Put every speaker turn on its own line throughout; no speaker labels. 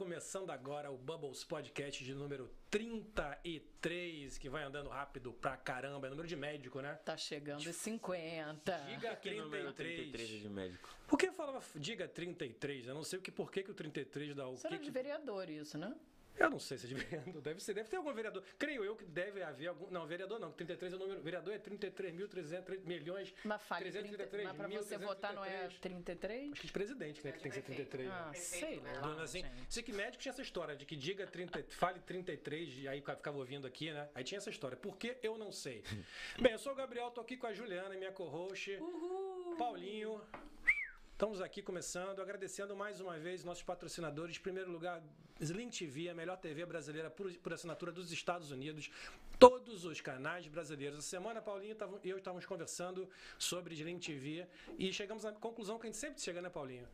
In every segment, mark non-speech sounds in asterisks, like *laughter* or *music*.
Começando agora o Bubbles Podcast de número 33, que vai andando rápido pra caramba, é número de médico, né?
Tá chegando em 50.
Diga
Que número
33.
33 de médico?
Por que falava diga 33? Eu não sei o que, por que, que o 33 dá o
Será
que,
de vereador isso, né?
Eu não sei se é de vereador, deve ser, deve ter algum vereador. Creio eu que deve haver algum. Não, vereador não, 33 é o número. Vereador é 33.300 milhões.
Mas fale 30,
333,
mas pra você votar não é 33?
Acho que de presidente, né? Que tem que ser 33. né?
Ah, sei lá,
Dona assim, sei que médico tinha essa história de que diga 30, fale 33, e aí ficava ouvindo aqui, né? Aí tinha essa história. Por que eu não sei? *laughs* Bem, eu sou o Gabriel, tô aqui com a Juliana, minha co-host, Paulinho. Estamos aqui começando, agradecendo mais uma vez nossos patrocinadores. Em primeiro lugar, Sling TV, a melhor TV brasileira por, por assinatura dos Estados Unidos. Todos os canais brasileiros. Essa semana, Paulinho e eu estávamos conversando sobre Sling TV e chegamos à conclusão que a gente sempre chega, né, Paulinho?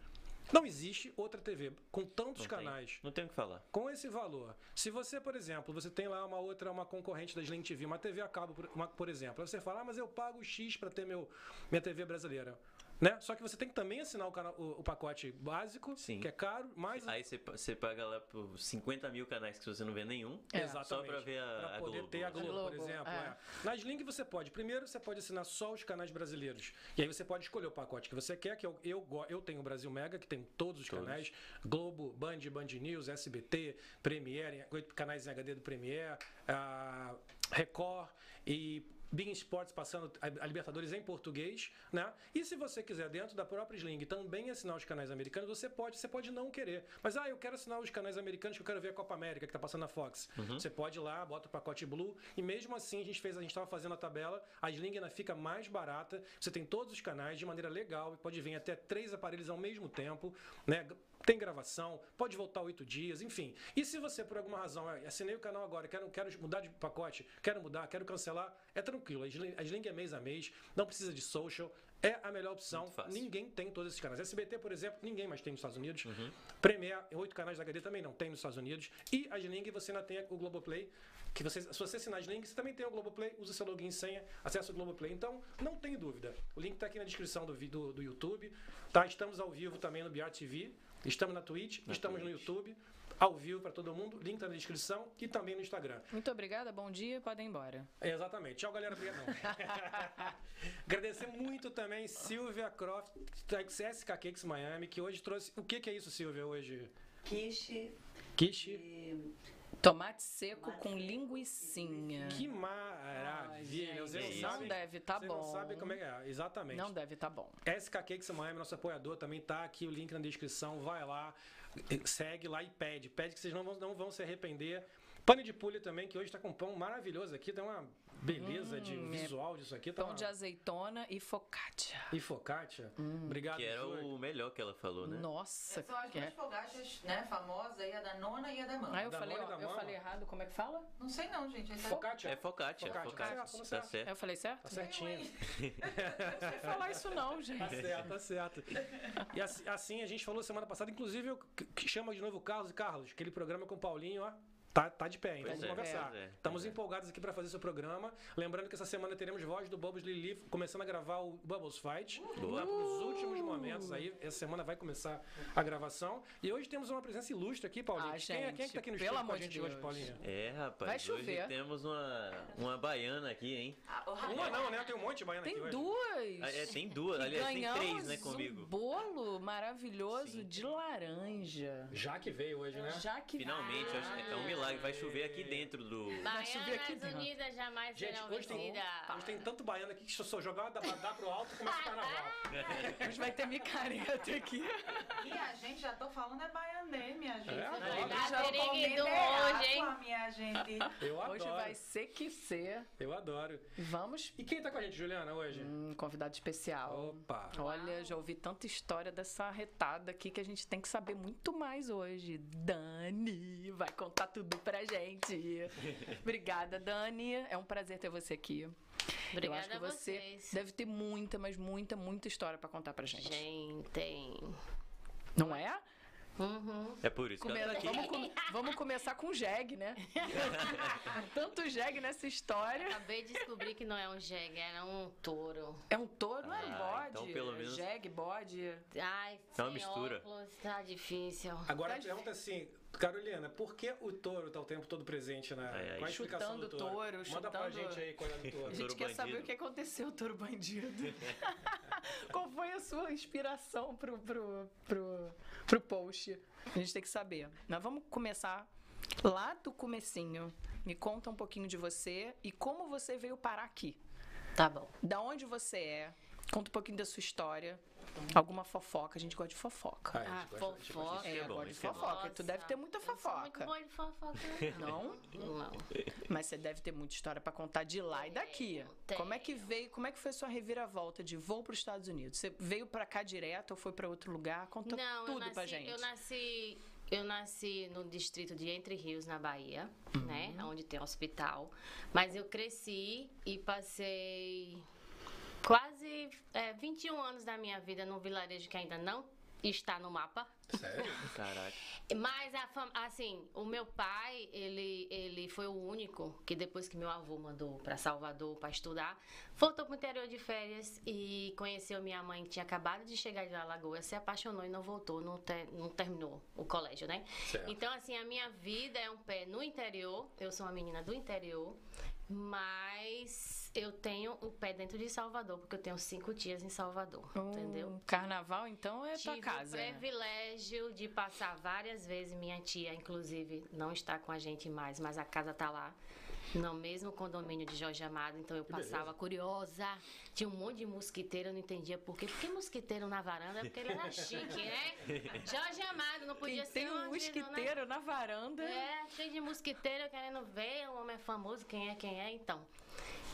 Não existe outra TV com tantos
Não tem.
canais.
Não tem o que falar.
Com esse valor, se você, por exemplo, você tem lá uma outra, uma concorrente da Sling TV, uma TV a cabo, por, uma- por exemplo, você fala, ah, mas eu pago X para ter meu, minha TV brasileira. Né? Só que você tem que também assinar o, canal- o- o pacote básico,
Sim.
que é caro, mais
Aí você, você paga lá por 50 mil canais que você não vê nenhum.
É.
Exatamente.
Só pra ver a,
Pra
a
poder
Globo.
ter a Globo,
Globo,
por exemplo.
é.
é. Na Sling você pode. Primeiro você pode assinar só os canais brasileiros. E aí você pode escolher o pacote que você quer, que eu, eu, eu tenho o Brasil Mega, que tem todos os
Todos.
canais. Globo, Band, Band News, SBT, Premiere, canais em HD do Premiere, ah, Record e Bing Sports passando a Libertadores em português, né? E se você quiser dentro da própria Sling também assinar os canais americanos, você pode, você pode não querer. Mas ah, eu quero assinar os canais americanos que eu quero ver a Copa América que tá passando na Fox. Você pode ir lá, bota o pacote Blue e mesmo assim a gente fez, a gente estava fazendo a tabela, a Sling ainda fica mais barata. Você tem todos os canais de maneira legal e pode vir até três aparelhos ao mesmo tempo, né? Tem gravação, pode voltar oito dias, enfim. E se você, por alguma razão, assinei o canal agora, quero, quero mudar de pacote, quero mudar, quero cancelar, é tranquilo. A Sling, é mês a mês, não precisa de social, é a melhor opção. Ninguém tem todos esses canais. SBT, por exemplo, ninguém mais tem nos Estados Unidos.
Uhum.
Premiere, oito canais da HD também não tem nos Estados Unidos. E a Sling você ainda tem o Globoplay. Que você, se você assinar a Sling, você também tem o Globoplay, usa seu login e senha, acessa o Globoplay. Então, não tem dúvida. O link está aqui na descrição do, do, do YouTube. Tá? Estamos ao vivo também no BR TV. Estamos na Twitch,
Na
estamos no
Twitch.
YouTube. Ao vivo para todo mundo. Link tá na descrição e também no Instagram.
Muito obrigada, bom dia, podem ir embora.
É, exatamente. Tchau, galera. Obrigado. *laughs* Agradecer muito também Silvia Croft, da SK Cakes Miami, que hoje trouxe. O que, que é isso, Silvia, hoje?
quiche
Quiche.
e
Tomate seco com linguiçinha.
Que maravilha.
Ai,
não
gente,
sabe.
não deve tá
você
bom.
não sabe como é que é. Exatamente.
Não deve tá bom.
SK Cakes Miami, nosso apoiador, também tá aqui o link na descrição. Vai lá, segue lá e pede. Pede que vocês não vão, não vão se arrepender. Pane de pulha também, que hoje tá com pão maravilhoso aqui. Tem uma beleza de
Hum, é
visual disso aqui. Tá
Pão
uma...
de azeitona e focaccia.
E focaccia. Obrigado,
Que era o melhor que ela falou, né?
Nossa,
são as
que
duas
é.
fogachas, né, famosas aí, a da nona e a da mãe.
Ah, eu
Da
falei, ó,
da
eu
mão.
falei errado, como é que fala?
Não sei não, gente. Essa...
Focaccia.
É focaccia,
Focaccia,
focaccia.
tá certo, tá
Tá
certo.
Eu falei certo?
Tá certinho. *laughs*
Não sei falar isso não, gente.
Tá certo, tá certo. E assim, assim a gente falou semana passada, inclusive eu chama de novo o Carlos e Carlos, aquele programa com o Paulinho, ó. Tá, tá de pé, hein?
Pois
Vamos
é,
conversar.
pois é,
Estamos
é.
empolgados aqui para fazer seu programa. Lembrando que essa semana teremos voz do Bubbles Lili começando a gravar o Bubbles Fight.
Boa.
Tá nos últimos momentos aí. Essa semana vai começar a gravação. E hoje temos uma presença ilustre aqui, Paulinho.
Ah,
quem, é, quem é que tá aqui no estúdio
pelo
com a
amor de
gente hoje,
Deus.
Paulinho?
É, rapaz.
Vai chover.
Hoje temos uma, uma baiana aqui, hein?
Ah,
Uma não, né? Tem um monte de baiana
Tem
aqui hoje.
duas.
Ah, é, tem duas, aliás, tem três, né,
um
comigo.
bolo maravilhoso
Sim.
de laranja.
Já que veio hoje, né?
Já que
Finalmente, que é um milagre. Vai chover aqui dentro do.
chover aqui dentro.
Unidas jamais
Gente,
serão
hoje tem, hoje tem tanto baiano aqui que se eu só jogar da dá pro alto começa o carnaval. *laughs*
Hoje vai ter micareta aqui.
E a gente, já tô falando, é baianê, minha gente. *laughs*
É,
Vocês
adoro.
estão
Tá
é
hoje, hein?
água, minha gente.
Eu adoro.
Hoje vai ser que ser.
Eu adoro.
Vamos.
E quem tá com a gente, Juliana, hoje?
Um convidado especial.
Opa!
Olha, já ouvi tanta história dessa retada aqui que a gente tem que saber muito mais hoje. Dani vai contar tudo pra gente. Obrigada, Dani. É um prazer ter você aqui. Eu
Obrigada
acho que
a
você
vocês.
deve ter muita, mas muita, muita história pra contar pra gente.
Gente, tem.
Não é?
Uhum.
É por isso que
Come-
ela tá aqui.
vamos, come- vamos começar com jegue, né? *laughs* Tanto jegue nessa história.
Acabei de descobrir que não é um jegue, era um touro.
É um touro, não é um
Ah,
bode.
então pelo menos
jegue, bode.
Ai,
É uma mistura.
óculos, tá difícil.
Agora a
Tá
pergunta é assim, Carolina, por que o touro tá o tempo todo presente na. A explicação
Chutando
do touro?
touro,
Manda pra
chutando-
gente aí qual é do *laughs*
A
touro.
gente
Touro
quer saber
bandido.
o que aconteceu, touro bandido. *laughs* Qual foi a sua inspiração pro, pro, pro, pro post? A gente tem que saber. Nós vamos começar lá do comecinho. Me conta um pouquinho de você e como você veio parar aqui.
Tá bom.
Da onde você é. Conta um pouquinho da sua história. Alguma fofoca. A gente gosta de fofoca.
Ah,
Ah,
gosta-
fofoca.
É,
é bom,
gosta de
isso é bom.
fofoca. Tu deve ter muita
Eu sou muito
fofoca.
boa de fofoca. *laughs*
Não?
Não.
Mas você deve ter muita história pra contar de lá e daqui.
Tenho,
Como é que veio, como é que foi a sua reviravolta de voo para os Estados Unidos? Você veio pra cá direto ou foi pra outro lugar? Conta
Não,
tudo
nasci,
pra gente.
eu nasci, eu nasci no distrito de Entre Rios, na Bahia,
Uhum.
né? Onde tem hospital. Mas eu cresci e passei quase é, 21 anos da minha vida num vilarejo que ainda não está no mapa.
Sério? *laughs*
Caraca.
Mas, a fam- assim, o meu pai, ele, ele foi o único que depois que meu avô mandou para Salvador para estudar, voltou para o interior de férias e conheceu minha mãe que tinha acabado de chegar de Alagoas, se apaixonou e não voltou, não, te- não terminou o colégio, né?
Certo.
Então, assim, a minha vida é um pé no interior, eu sou uma menina do interior, mas eu tenho o pé dentro de Salvador, porque eu tenho cinco tias em Salvador, entendeu?
O carnaval, então, é tua
Tive
casa.
o
né?
privilégio de passar várias vezes. Minha tia, inclusive, não está com a gente mais, mas a casa tá lá. No mesmo condomínio de Jorge Amado, então eu passava curiosa. Tinha um monte de mosquiteiro, eu não entendia por quê. Por que mosquiteiro na varanda? Porque ele era chique, né? *laughs* Jorge Amado, não podia
Quem
ser
tem um
vida, né?
mosquiteiro na varanda.
É, cheio de mosquiteiro querendo ver, o homem é famoso, quem é, quem é, então.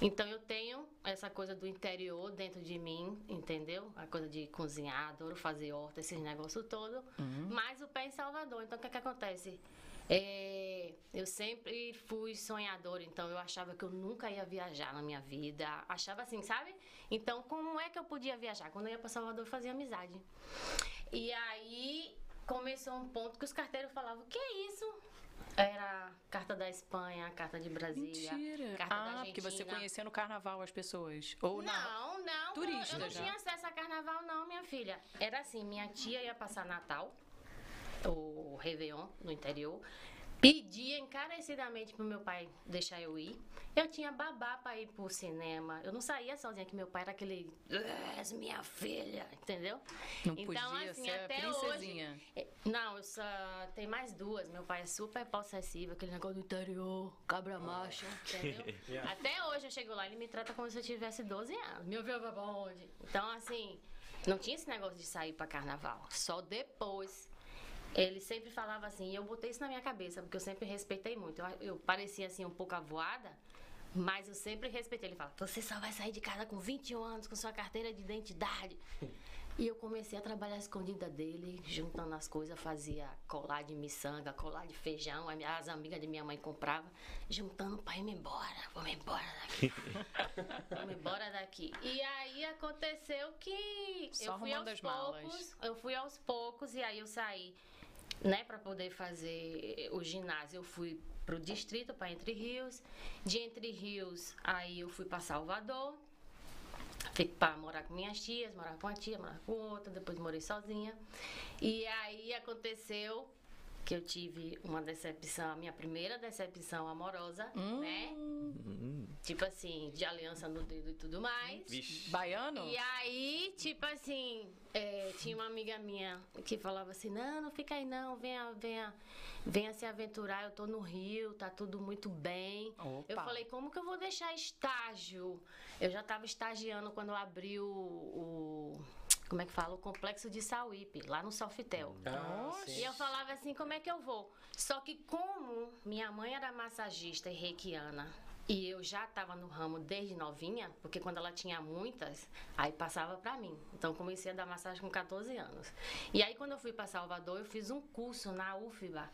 Então eu tenho essa coisa do interior dentro de mim, entendeu? A coisa de cozinhar, adoro fazer horta, esses negócios todo. Mas o pé em Salvador. Então o que, é que acontece? É, eu sempre fui sonhadora, então eu achava que eu nunca ia viajar na minha vida. Achava assim, sabe? Então, como é que eu podia viajar? Quando eu ia para Salvador, eu fazia amizade. E aí começou um ponto que os carteiros falavam: que é isso? Era carta da Espanha, carta de Brasília.
Mentira.
Carta da
Ah, porque você
Argentina.
conhecia no carnaval as pessoas. Ou não.
Não, não.
Turista
eu não
já.
tinha acesso a carnaval, não, minha filha. Era assim, minha tia ia passar Natal, o Réveillon, no interior. Pedia encarecidamente pro meu pai deixar eu ir. Eu tinha babá pra ir pro cinema. Eu não saía sozinha, que meu pai era aquele. "Ah, És minha filha, entendeu?
Não
Então,
podia
assim,
ser
até
princesinha.
É, Não, eu só tem mais duas. Meu pai é super possessivo, aquele negócio do interior, cabra macho, entendeu? *laughs*
Yeah.
Até hoje eu chego lá, ele me trata como se eu tivesse 12 anos. Meu viu vai pra onde? Então, assim, não tinha esse negócio de sair pra carnaval. Só depois. Ele sempre falava assim, e eu botei isso na minha cabeça, porque eu sempre respeitei muito. Eu, eu parecia assim um pouco avoada, mas eu sempre respeitei. Ele fala: "Você só vai sair de casa com 21 anos com sua carteira de identidade". *laughs* E eu comecei a trabalhar escondida dele, juntando as coisas, fazia colar de miçanga, colar de feijão, as amigas de minha mãe compravam, juntando pra ir embora, vamos embora daqui. *laughs* vamos embora daqui. E aí aconteceu que
Só
eu fui aos
as malas.
poucos, eu fui aos poucos e aí eu saí, né, para poder fazer o ginásio. Eu fui pro distrito, para Entre Rios. De Entre Rios, aí eu fui para Salvador. Fiquei para morar com minhas tias, morar com uma tia, morar com outra, depois morei sozinha. E aí aconteceu que eu tive uma decepção, a minha primeira decepção amorosa, né? Tipo assim, de aliança no dedo e tudo mais.
Vixe.
Baiano?
E aí, tipo assim, é, tinha uma amiga minha que falava assim, não, não fica aí não, venha, venha, venha se aventurar, eu tô no Rio, tá tudo muito bem.
Opa.
Eu falei, como que eu vou deixar estágio? Eu já tava estagiando quando eu abri o, o- como é que fala? O complexo de Sauípe, lá no Sofitel.
Ah.
E eu falava assim, como é que eu vou? Só que como minha mãe era massagista e reikiana, e eu já estava no ramo desde novinha, porque quando ela tinha muitas, aí passava para mim. Então comecei a dar massagem com 14 anos. E aí quando eu fui para Salvador, eu fiz um curso na UFBA.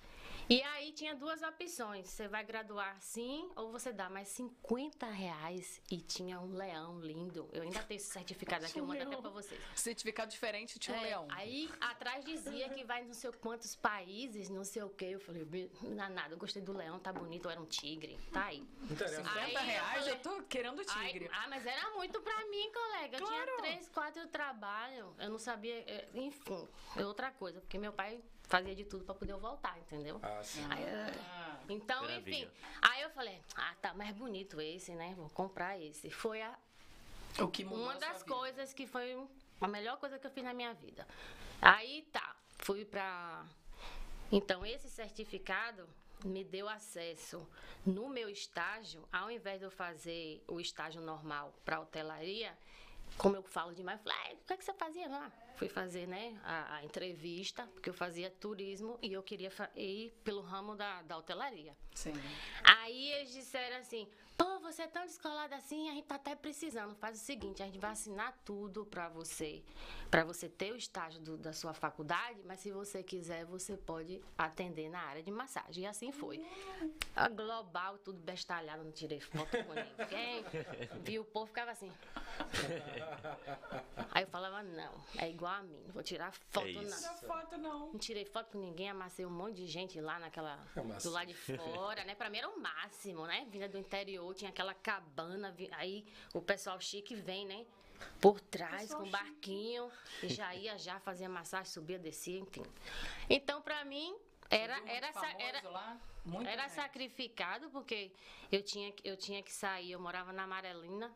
E aí tinha duas opções. Você vai graduar assim ou você dá mais 50 reais e tinha um leão lindo. Eu ainda tenho esse certificado aqui, eu mando até pra vocês.
Certificado diferente tinha um
É,
leão.
Aí atrás dizia que vai não sei quantos países, não sei o quê. Eu falei, "Bi- não é nada, eu gostei do leão, tá bonito, era um tigre. Tá aí.
Interessante.
50
Aí eu
reais
falei-
eu tô querendo tigre.
ah, mas era muito pra mim, colega. Eu
Claro.
tinha três, quatro trabalhos. Eu não sabia. é, Enfim, é outra coisa, porque meu pai fazia de tudo pra poder eu voltar, entendeu?
Ah, sim.
Aí,
Ah,
então,
Maravilha.
enfim. Aí eu falei, ah, tá mais bonito esse, né? Vou comprar esse. Foi a,
o que mudou
uma
a sua
das
vida?
coisas que foi a melhor coisa que eu fiz na minha vida. Aí tá, fui pra. Então, esse certificado me deu acesso no meu estágio, ao invés de eu fazer o estágio normal para hotelaria, como eu falo demais, eu falei, ah, o que, é que você fazia lá? Fui fazer né, a, a entrevista, porque eu fazia turismo e eu queria ir pelo ramo da, da hotelaria.
Sim.
Aí eles disseram assim: pô, você é tão descolada assim, a gente tá até precisando. Faz o seguinte: a gente vai assinar tudo pra você, pra você ter o estágio do- da sua faculdade, mas se você quiser, você pode atender na área de massagem. E assim foi. A global, tudo bestalhado, não tirei foto com ninguém. *laughs* E o povo ficava assim. *laughs* Aí eu falava: não, é igual a mim, não vou tirar foto,
É.
Não
não.
dá foto, não.
Não tirei foto com ninguém, amassei um monte de gente lá naquela.
Amassou.
do lado de *laughs* fora, né? Pra mim era o máximo, né? Vinda do interior, tinha aquela cabana, aí o pessoal chique vem, né? Por trás, com um barquinho, e já ia, já fazia massagem, subia, descia, enfim. Então, pra mim, era, era, era,
lá?
Era
gente.
sacrificado, porque eu tinha, eu tinha que sair, eu morava na Amarelina,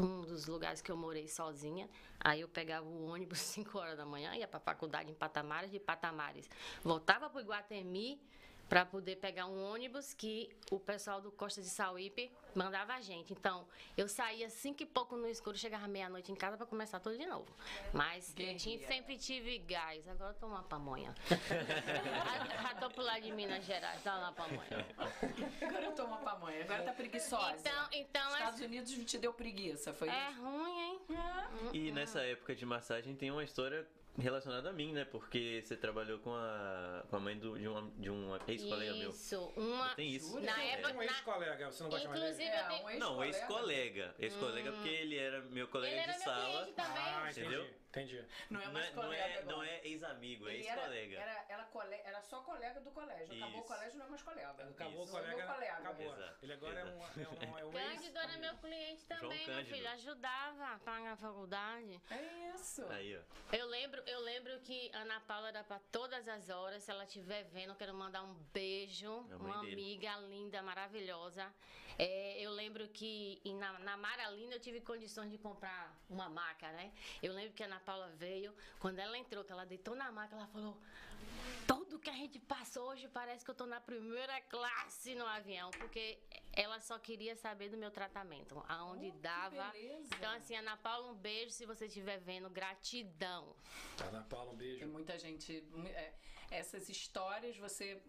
um dos lugares que eu morei sozinha. Aí eu pegava o ônibus *laughs* 5 horas da manhã, ia pra faculdade em Patamares, de Patamares. Voltava pro Iguatemi para poder pegar um ônibus que o pessoal do Costa de Sauípe mandava a gente. Então, eu saía cinco e pouco no escuro, chegava meia-noite em casa para começar tudo de novo. Mas eu tinha, sempre tive gás. Agora eu tô uma pamonha. *laughs* já, tô pro lado de Minas Gerais, tá lá pamonha.
Agora eu tô uma pamonha, agora tá preguiçosa.
Então, então
Estados
é,
Unidos te deu preguiça, foi
é
isso?
ruim, hein?
E nessa época de massagem tem uma história relacionada a mim, né? Porque você trabalhou com a, com a mãe do- de, uma, de um ex-colega meu.
Isso, uma.
Tem isso?
Na
É.
época-
Um ex-colega, você não gosta mais dele?
Inclusive, eu
É,
tenho-
um
Não,
ex-colega.
ex-colega. Ex-colega porque ele era meu colega
Ele era
de
meu
sala.
cliente também.
Ah, entendi.
Entendeu?
Entendi.
Não é mais
é, não
colega
é, não é ex-amigo, é
Ele era,
ex-colega.
era, era, cole- era só colega do colégio. Acabou o
Isso.
colégio, não é mais colega.
Acabou o
Isso.
colega,
Meu colega.
acabou.
Exato,
Ele agora é um, é um, é um ex-
Cândido era meu cliente também, meu filho. Ajudava a pagar a faculdade.
É isso.
Aí, ó.
Eu lembro, eu lembro que Ana Paula era pra todas as horas. Se ela estiver vendo, eu quero mandar um beijo.
É
Uma
dele.
amiga linda, maravilhosa. É, eu lembro que na, na Maralina eu tive condições de comprar uma maca, né? Eu lembro que a Ana Paula veio, quando ela entrou, que ela deitou na maca, ela falou: Tudo que a gente passou hoje parece que eu tô na primeira classe no avião, porque ela só queria saber do meu tratamento, aonde
Oh,
dava.
beleza.
Então, assim, Ana Paula, um beijo se você estiver vendo. Gratidão.
Ana Paula, um
Tem
beijo.
muita gente. é, essas histórias você.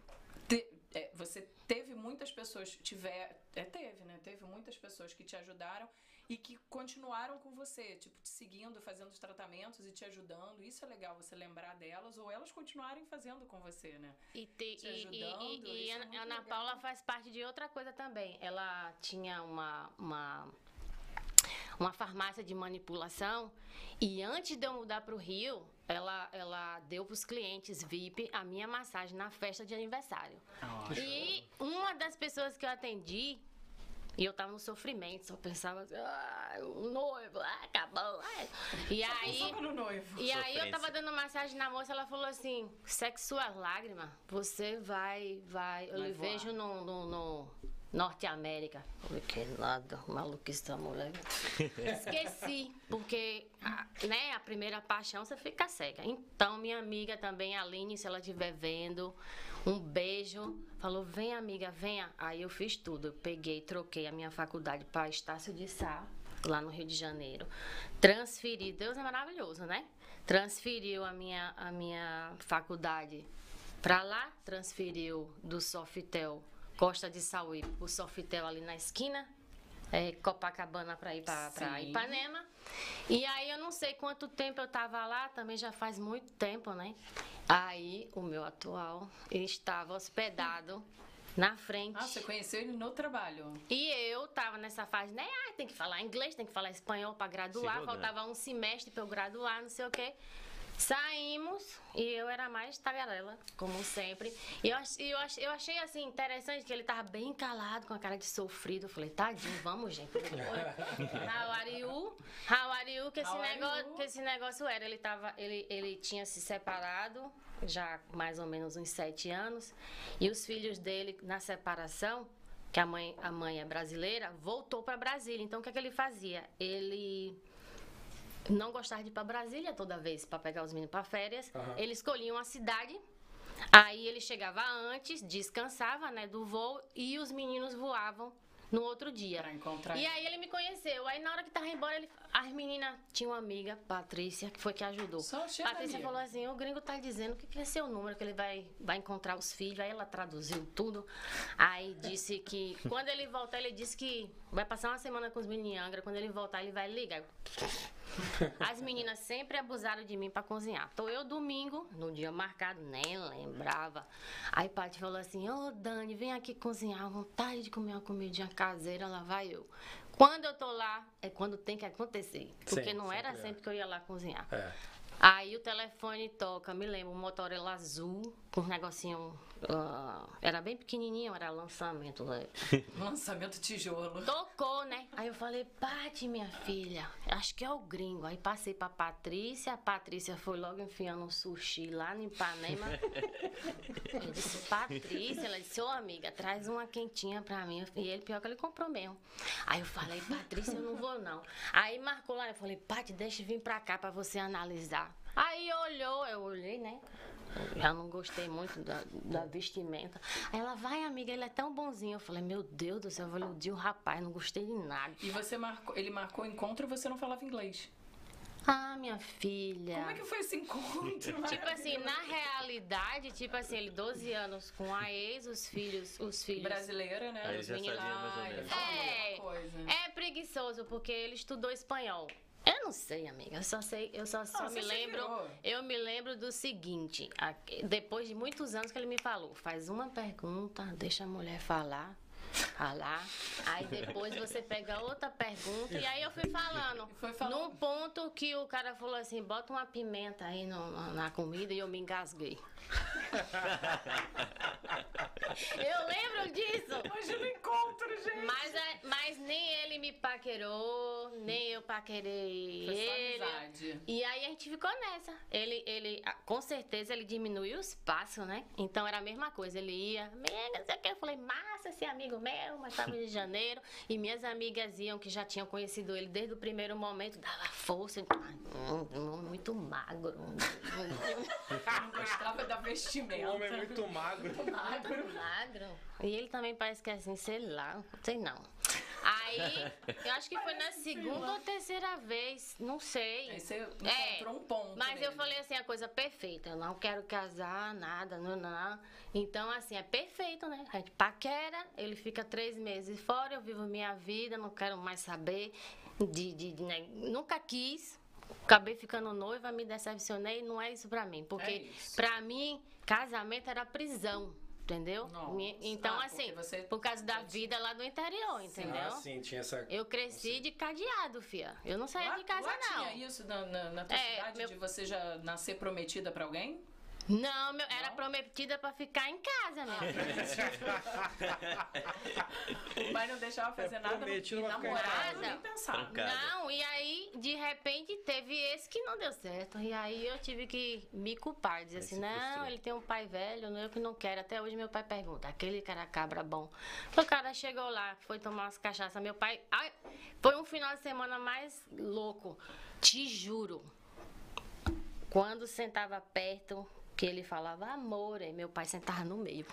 te- é, você teve muitas pessoas. Tiver, é, teve, né? Teve muitas pessoas que te ajudaram e que continuaram com você, tipo, te seguindo, fazendo os tratamentos e te ajudando. Isso é legal você lembrar delas ou elas continuarem fazendo com você, né?
E, te-
Te
e- e-
ajudando,
e- e
isso é
Ana,
legal.
Paula faz parte de outra coisa também. Ela tinha uma, uma, uma farmácia de manipulação e antes de eu mudar para o Rio, ela, ela deu para os clientes VIP a minha massagem na festa de aniversário. E uma das pessoas que eu atendi, e eu tava no sofrimento, só pensava assim, ah, o noivo, ah, acabou. ai." E aí.
Pensava no noivo.
E aí eu
Sofrência.
tava dando massagem na moça, ela falou assim, seque suas lágrimas, você vai, vai, eu
Vai
lhe
voar.
vejo no, no, no Norte América. Eu falei, que nada, maluquice essa mulher. *laughs* Esqueci, porque a, né, a primeira paixão você fica cega. Então, minha amiga também, a Aline, se ela estiver vendo, um beijo. Falou, vem amiga, venha. Aí eu fiz tudo. Eu peguei, troquei a minha faculdade para Estácio de Sá, lá no Rio de Janeiro. Transferi, Deus é maravilhoso, né? Transferiu a minha, a minha faculdade para lá, transferiu do Sofitel Costa de Sauípe pro Sofitel ali na esquina, é, Copacabana para ir para. Ipanema. E aí eu não sei quanto tempo eu tava lá, também já faz muito tempo, né? Aí, o meu atual estava hospedado na frente.
Ah, você conheceu ele no trabalho.
E eu tava nessa fase, né? Ah, tem que falar inglês, tem que falar espanhol pra graduar. Faltava um semestre pra eu graduar, não sei o quê. Saímos e eu era mais tagarela, como sempre. E eu, eu, eu achei assim interessante que ele tava bem calado, com a cara de sofrido. Eu falei, tadinho, vamos, gente. How are you? How are you? Que esse,
How
negócio, que esse negócio era. Ele, tava, ele, ele tinha se separado já mais ou menos uns sete anos. E os filhos dele, na separação, que a mãe, a mãe é brasileira, voltou para Brasília. Então, o que, é que ele fazia? Ele não gostava de ir para Brasília toda vez para pegar os meninos para férias.
Aham.
Ele escolhia uma cidade. Aí ele chegava antes, descansava, né, do voo e os meninos voavam no outro dia.
Pra encontrar
E aí ele me conheceu. Aí na hora que tava embora, ele, as meninas tinha uma amiga, Patrícia, que foi que ajudou.
Só
Patrícia falou assim: o gringo tá dizendo que, que é seu número, que ele vai, vai encontrar os filhos. Aí ela traduziu tudo. Aí disse que quando ele voltar, ele disse que vai passar uma semana com os meninos em Angra. Quando ele voltar, ele vai ligar. As meninas sempre abusaram de mim pra cozinhar. Tô eu domingo, no dia marcado, nem lembrava. Aí Paty falou assim: Ô Dani, vem aqui cozinhar, vontade de comer uma comidinha caseira, lá vai eu. Quando eu tô lá, é quando tem que acontecer. Porque
Sim,
não era
sempre é.
sempre que eu ia lá cozinhar.
É.
Aí o telefone toca, me lembro, um Motorola azul, com um negocinho. Ah, era bem pequenininho, era lançamento. Né? *laughs*
Lançamento tijolo.
Tocou, né? Aí eu falei, Pati, minha filha, acho que é o gringo. Aí passei pra Patrícia, a Patrícia foi logo enfiando um sushi lá no Ipanema. *laughs* Eu disse, Patrícia, ela disse, ô amiga, traz uma quentinha pra mim. E ele, pior que ele comprou mesmo. Aí eu falei, Patrícia, eu não vou não. Aí marcou lá, eu falei, Pati, deixa eu vir pra cá pra você analisar. Aí olhou, eu olhei, né? Eu Já não gostei muito da, da vestimenta. Aí ela, vai, amiga, ele é tão bonzinho. Eu falei, meu Deus do céu, eu vou iludir o rapaz, não gostei de nada.
E você marcou, ele marcou o encontro e você não falava inglês.
Ah, minha filha.
Como é que foi esse encontro? *laughs*
Tipo assim, na realidade, tipo assim, ele 12 anos com a ex, os filhos, os filhos.
Brasileira, né?
Aí
Os
já sabia mais ou menos.
É, é preguiçoso, porque ele estudou espanhol. Eu não sei, amiga. Eu só sei, eu só, só
Ah,
me lembro.
virou.
Eu me lembro do seguinte: depois de muitos anos que ele me falou, faz uma pergunta, deixa a mulher falar. Falar, aí depois você pega outra pergunta, e aí eu fui falando.
Foi falando.
Num ponto que o cara falou assim: bota uma pimenta aí no- na- na comida, e eu me engasguei. Eu lembro disso.
Imagina o encontro, gente.
Mas, é- mas nem ele me paquerou, nem eu paquerei
Foi
ele.
amizade.
E aí a gente ficou nessa. Ele, ele, com certeza, ele diminuiu o espaço, né? Então era a mesma coisa. Ele ia, não sei o que. Eu falei, massa, esse amigo meu, mas estava de janeiro. E minhas amigas iam, que já tinham conhecido ele desde o primeiro momento, dava força. Muito magro.
Não *laughs* gostava da vestimenta.
O homem é muito magro.
magro.
Magro. E ele também parece que é assim, sei lá, não sei não. Aí, eu acho que foi na segunda ou terceira vez, não sei.
Aí você
É,
encontrou um ponto.
Mas eu
nele.
falei assim, a coisa perfeita. Eu não quero casar, nada, não, não. Então, assim, é perfeito, né? A gente paquera, ele fica três meses fora, eu vivo minha vida, não quero mais saber de. de, de- né? Nunca quis. Acabei ficando noiva, me decepcionei, não é isso pra mim. Porque,
É
pra mim, casamento era prisão. Entendeu?
Nossa.
Então,
Ah,
assim,
você-
por causa da vida lá do interior, entendeu?
Ah, sim, tinha essa.
Eu cresci de cadeado, fia. Eu não saía
Lá,
de casa,
lá
não.
tinha isso na, na, na tua
É,
cidade
meu-
de você já nascer prometida pra alguém?
Não, meu, era
Não?
prometida pra ficar em casa, né?
O pai não deixava fazer nada,
prometida pra ficar
casa.
nem.
Trancado.
Não, e aí, de repente, teve esse que não deu certo. E aí eu tive que me culpar, dizer
Aí
assim, não,
frustrou.
ele tem um pai velho, não eu que não quero. Até hoje meu pai pergunta, aquele cara cabra bom. O cara chegou lá, foi tomar umas cachaças. Meu pai. Ai, foi um final de semana mais louco. Te juro. Quando sentava perto, que ele falava amor, aí meu pai sentava no meio.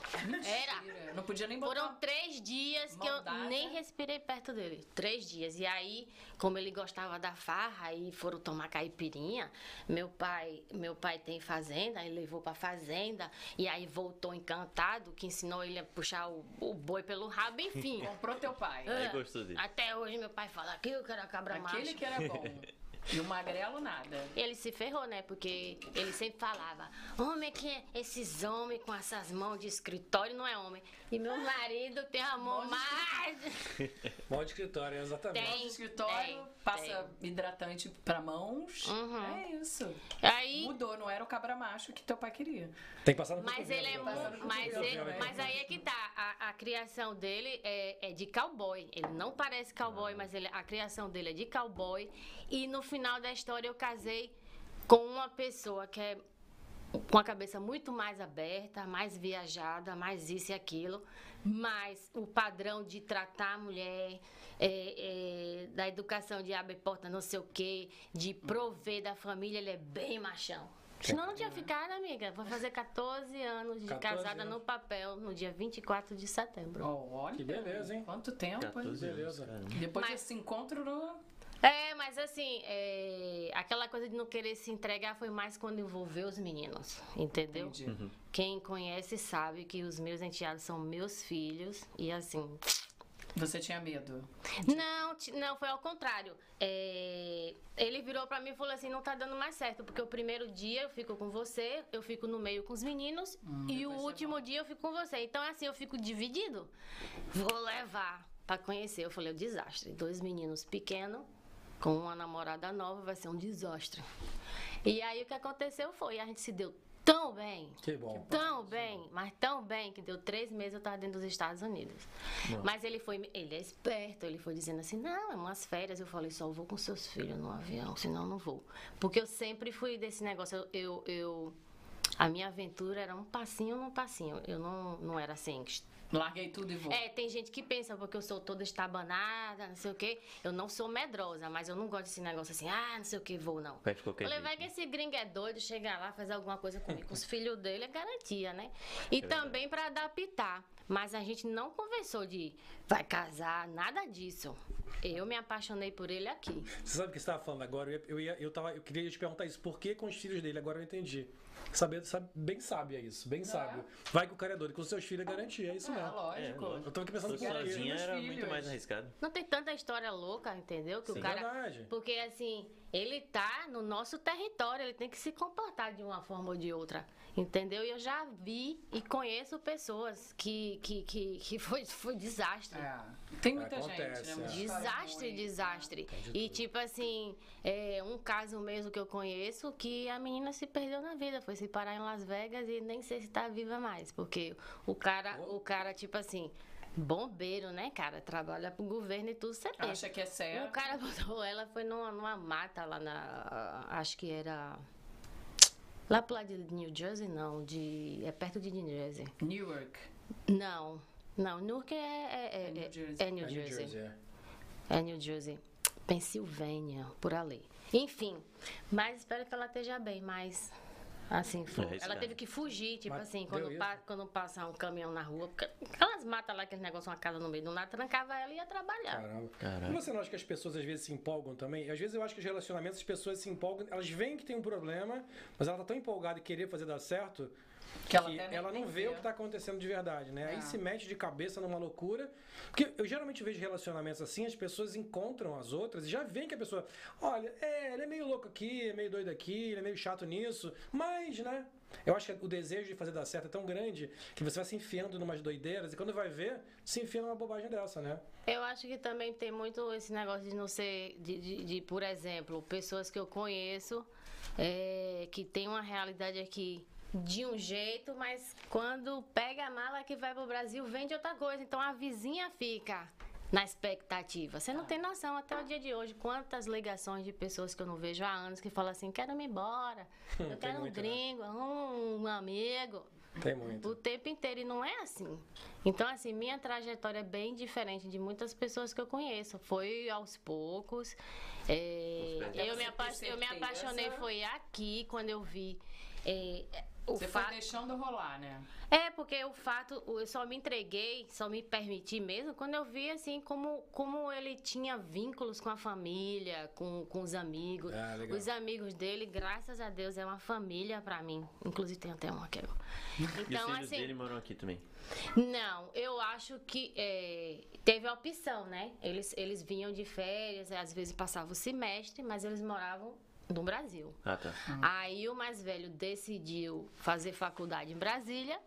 Era.
Não podia nem botar.
Foram três dias que eu nem respirei perto dele. Três dias. E aí, como ele gostava da farra e foram tomar caipirinha, meu pai, meu pai tem fazenda, aí levou pra fazenda e aí voltou encantado, que ensinou ele a puxar o, o boi pelo rabo, enfim.
Comprou teu pai.
Aí gostou dele.
Até hoje meu pai fala que eu quero a cabra
Aquele
macho.
que era bom. *laughs* E o magrelo, nada.
Ele se ferrou, né? Porque ele sempre falava: homem que é esses homens com essas mãos de escritório não é homem. E meu marido tem a mão mais.
Mó de escritório, exatamente.
Tem.
No escritório,
tem,
passa hidratante pra mãos.
Uhum.
É isso.
Aí.
Mudou, não era o cabra macho que teu pai queria.
Tem que passar no
Mas ele é
né?
muito. Mas, ele- mas aí é que tá. A, a criação dele é, é de cowboy. Ele não parece cowboy, mas ele, a criação dele é de cowboy. E no final da história eu casei com uma pessoa que é com a cabeça muito mais aberta, mais viajada, mais isso e aquilo. Mas o padrão de tratar a mulher, é, é, da educação de abre porta, não sei o quê, de prover da família, ele é bem machão. Senão não tinha ficado, amiga. Vou fazer 14 anos de
14
casada
anos.
no papel no dia 24 de setembro.
Oh, olha.
Que beleza, hein?
Quanto tempo, hein?
14 anos,
Beleza.
Depois
Mas-
desse encontro no...
É, mas assim, é, aquela coisa de não querer se entregar foi mais quando envolveu os meninos, entendeu?
Entendi.
Quem conhece sabe que os meus enteados são meus filhos e assim.
Você tinha medo?
Não, não, foi ao contrário. É, ele virou pra mim e falou assim: não tá dando mais certo, porque o primeiro dia eu fico com você, eu fico no meio com os meninos, e o último dia eu fico com você. Então, assim, eu fico dividido. Vou levar pra conhecer. Eu falei: o desastre. Dois meninos pequenos, com uma namorada nova, vai ser um desastre. E aí o que aconteceu foi: a gente se deu tão bem.
Que bom.
Tão bem, mas tão bem que deu três meses eu tava dentro dos Estados Unidos. Mas ele foi, ele é esperto, ele foi dizendo assim, não, é umas férias. Eu falei, só vou com seus filhos no avião, senão não vou. Porque eu sempre fui desse negócio, eu, eu, eu- a minha aventura era um passinho num passinho. Eu não, não era assim,
Larguei tudo e vou.
é, tem gente que pensa, porque eu sou toda estabanada, não sei o quê. Eu não sou medrosa, mas eu não gosto desse negócio assim, ah, não sei o que, vou não.
Vai de qualquer
Falei, vai
jeito.
que esse gringo é doido, chegar lá, fazer alguma coisa comigo. Os filhos dele é garantia, né? E também pra adaptar. Mas a gente não conversou de vai casar, nada disso. Eu me apaixonei por ele aqui.
Você sabe o que você estava falando agora? Eu, ia, eu, ia- eu, tava, eu queria te perguntar isso. Por que com os filhos dele? Agora eu entendi. Saber, sabe, bem sábio é isso, bem sábio. Vai com o cara é doido, com os seus filhos é garantia, é isso
É,
mesmo.
lógico.
Eu tô aqui pensando
Se
por
fosse
quê.
sozinha era
filhos.
muito mais arriscado.
Não tem tanta história louca, entendeu? Que
Sim.
o cara.
Verdade.
Porque assim, ele tá no nosso território, ele tem que se comportar de uma forma ou de outra. Entendeu? E eu já vi e conheço pessoas que, que, que, que foi, foi desastre.
É. Tem muita
Acontece,
gente, né?
é.
Desastre, desastre. E tipo assim, é, um caso mesmo que eu conheço que a menina se perdeu na vida, foi se parar em Las Vegas e nem sei se tá viva mais, porque o cara, o cara tipo assim, bombeiro, né, cara, trabalha pro governo e tudo, você pensa.
Acha que é certo.
O cara *laughs* botou ela, foi numa, numa mata lá na. Acho que era. Lá pro lado de New Jersey, não. De, é perto de New Jersey.
Newark.
Não. Não, Newark é, é, é,
É New
é-
Jersey.
é New
É New
Jersey.
Jersey, é.
É New Jersey. Pensilvânia, por ali. Enfim, mas espero que ela esteja bem, mas. Assim, foi.
É
ela teve que fugir, tipo
Mas
assim, quando, pa, quando passa um caminhão na rua, porque aquelas matas lá, aquele negócio, uma casa no meio do nada, trancava ela e ia trabalhar.
Caramba.
Caramba.
E você não acha que as pessoas às vezes se empolgam também? Às vezes eu acho que os relacionamentos, as pessoas se empolgam, elas veem que tem um problema, mas ela tá tão empolgada em querer fazer dar certo
Que ela
que ela não vê o que tá acontecendo de verdade, né?
É.
Aí se mete de cabeça numa loucura. Porque eu geralmente vejo relacionamentos assim, as pessoas encontram as outras e já veem que a pessoa, olha, é, ele é meio louco aqui, é meio doido aqui, ele é meio chato nisso, mas, né? Eu acho que o desejo de fazer dar certo é tão grande que você vai se enfiando numas doideiras e quando vai ver, se enfia numa bobagem dessa, né?
Eu acho que também tem muito esse negócio de não ser, de, de- de, por exemplo, pessoas que eu conheço é, que tem uma realidade aqui de um jeito, mas quando pega a mala que vai pro Brasil, vende outra coisa. Então a vizinha fica na expectativa. Você não tem noção até o dia de hoje quantas ligações de pessoas que eu não vejo há anos que falam assim: quero me embora, *laughs* eu quero um
muito, né?
gringo, um, um amigo.
Tem muito.
O tempo inteiro e não é assim. Então, assim, minha trajetória é bem diferente de muitas pessoas que eu conheço. Foi aos poucos. É, eu, me eu me apaixonei, foi aqui quando eu vi é, o
Você
fato...
foi deixando rolar, né?
É, porque o fato, eu só me entreguei, só me permiti mesmo quando eu vi, assim, como, como ele tinha vínculos com a família, com, com os amigos.
Ah, legal.
os amigos dele, graças a Deus, é uma família pra mim. Inclusive tem até um aqui. ó.
E os
Então,
filhos
assim,
dele moram aqui também.
não, eu acho que é, teve a opção, né? Eles, eles vinham de férias, às vezes passavam o semestre, mas eles moravam no Brasil.
Ah, tá.
Aí o mais velho decidiu fazer faculdade em Brasília,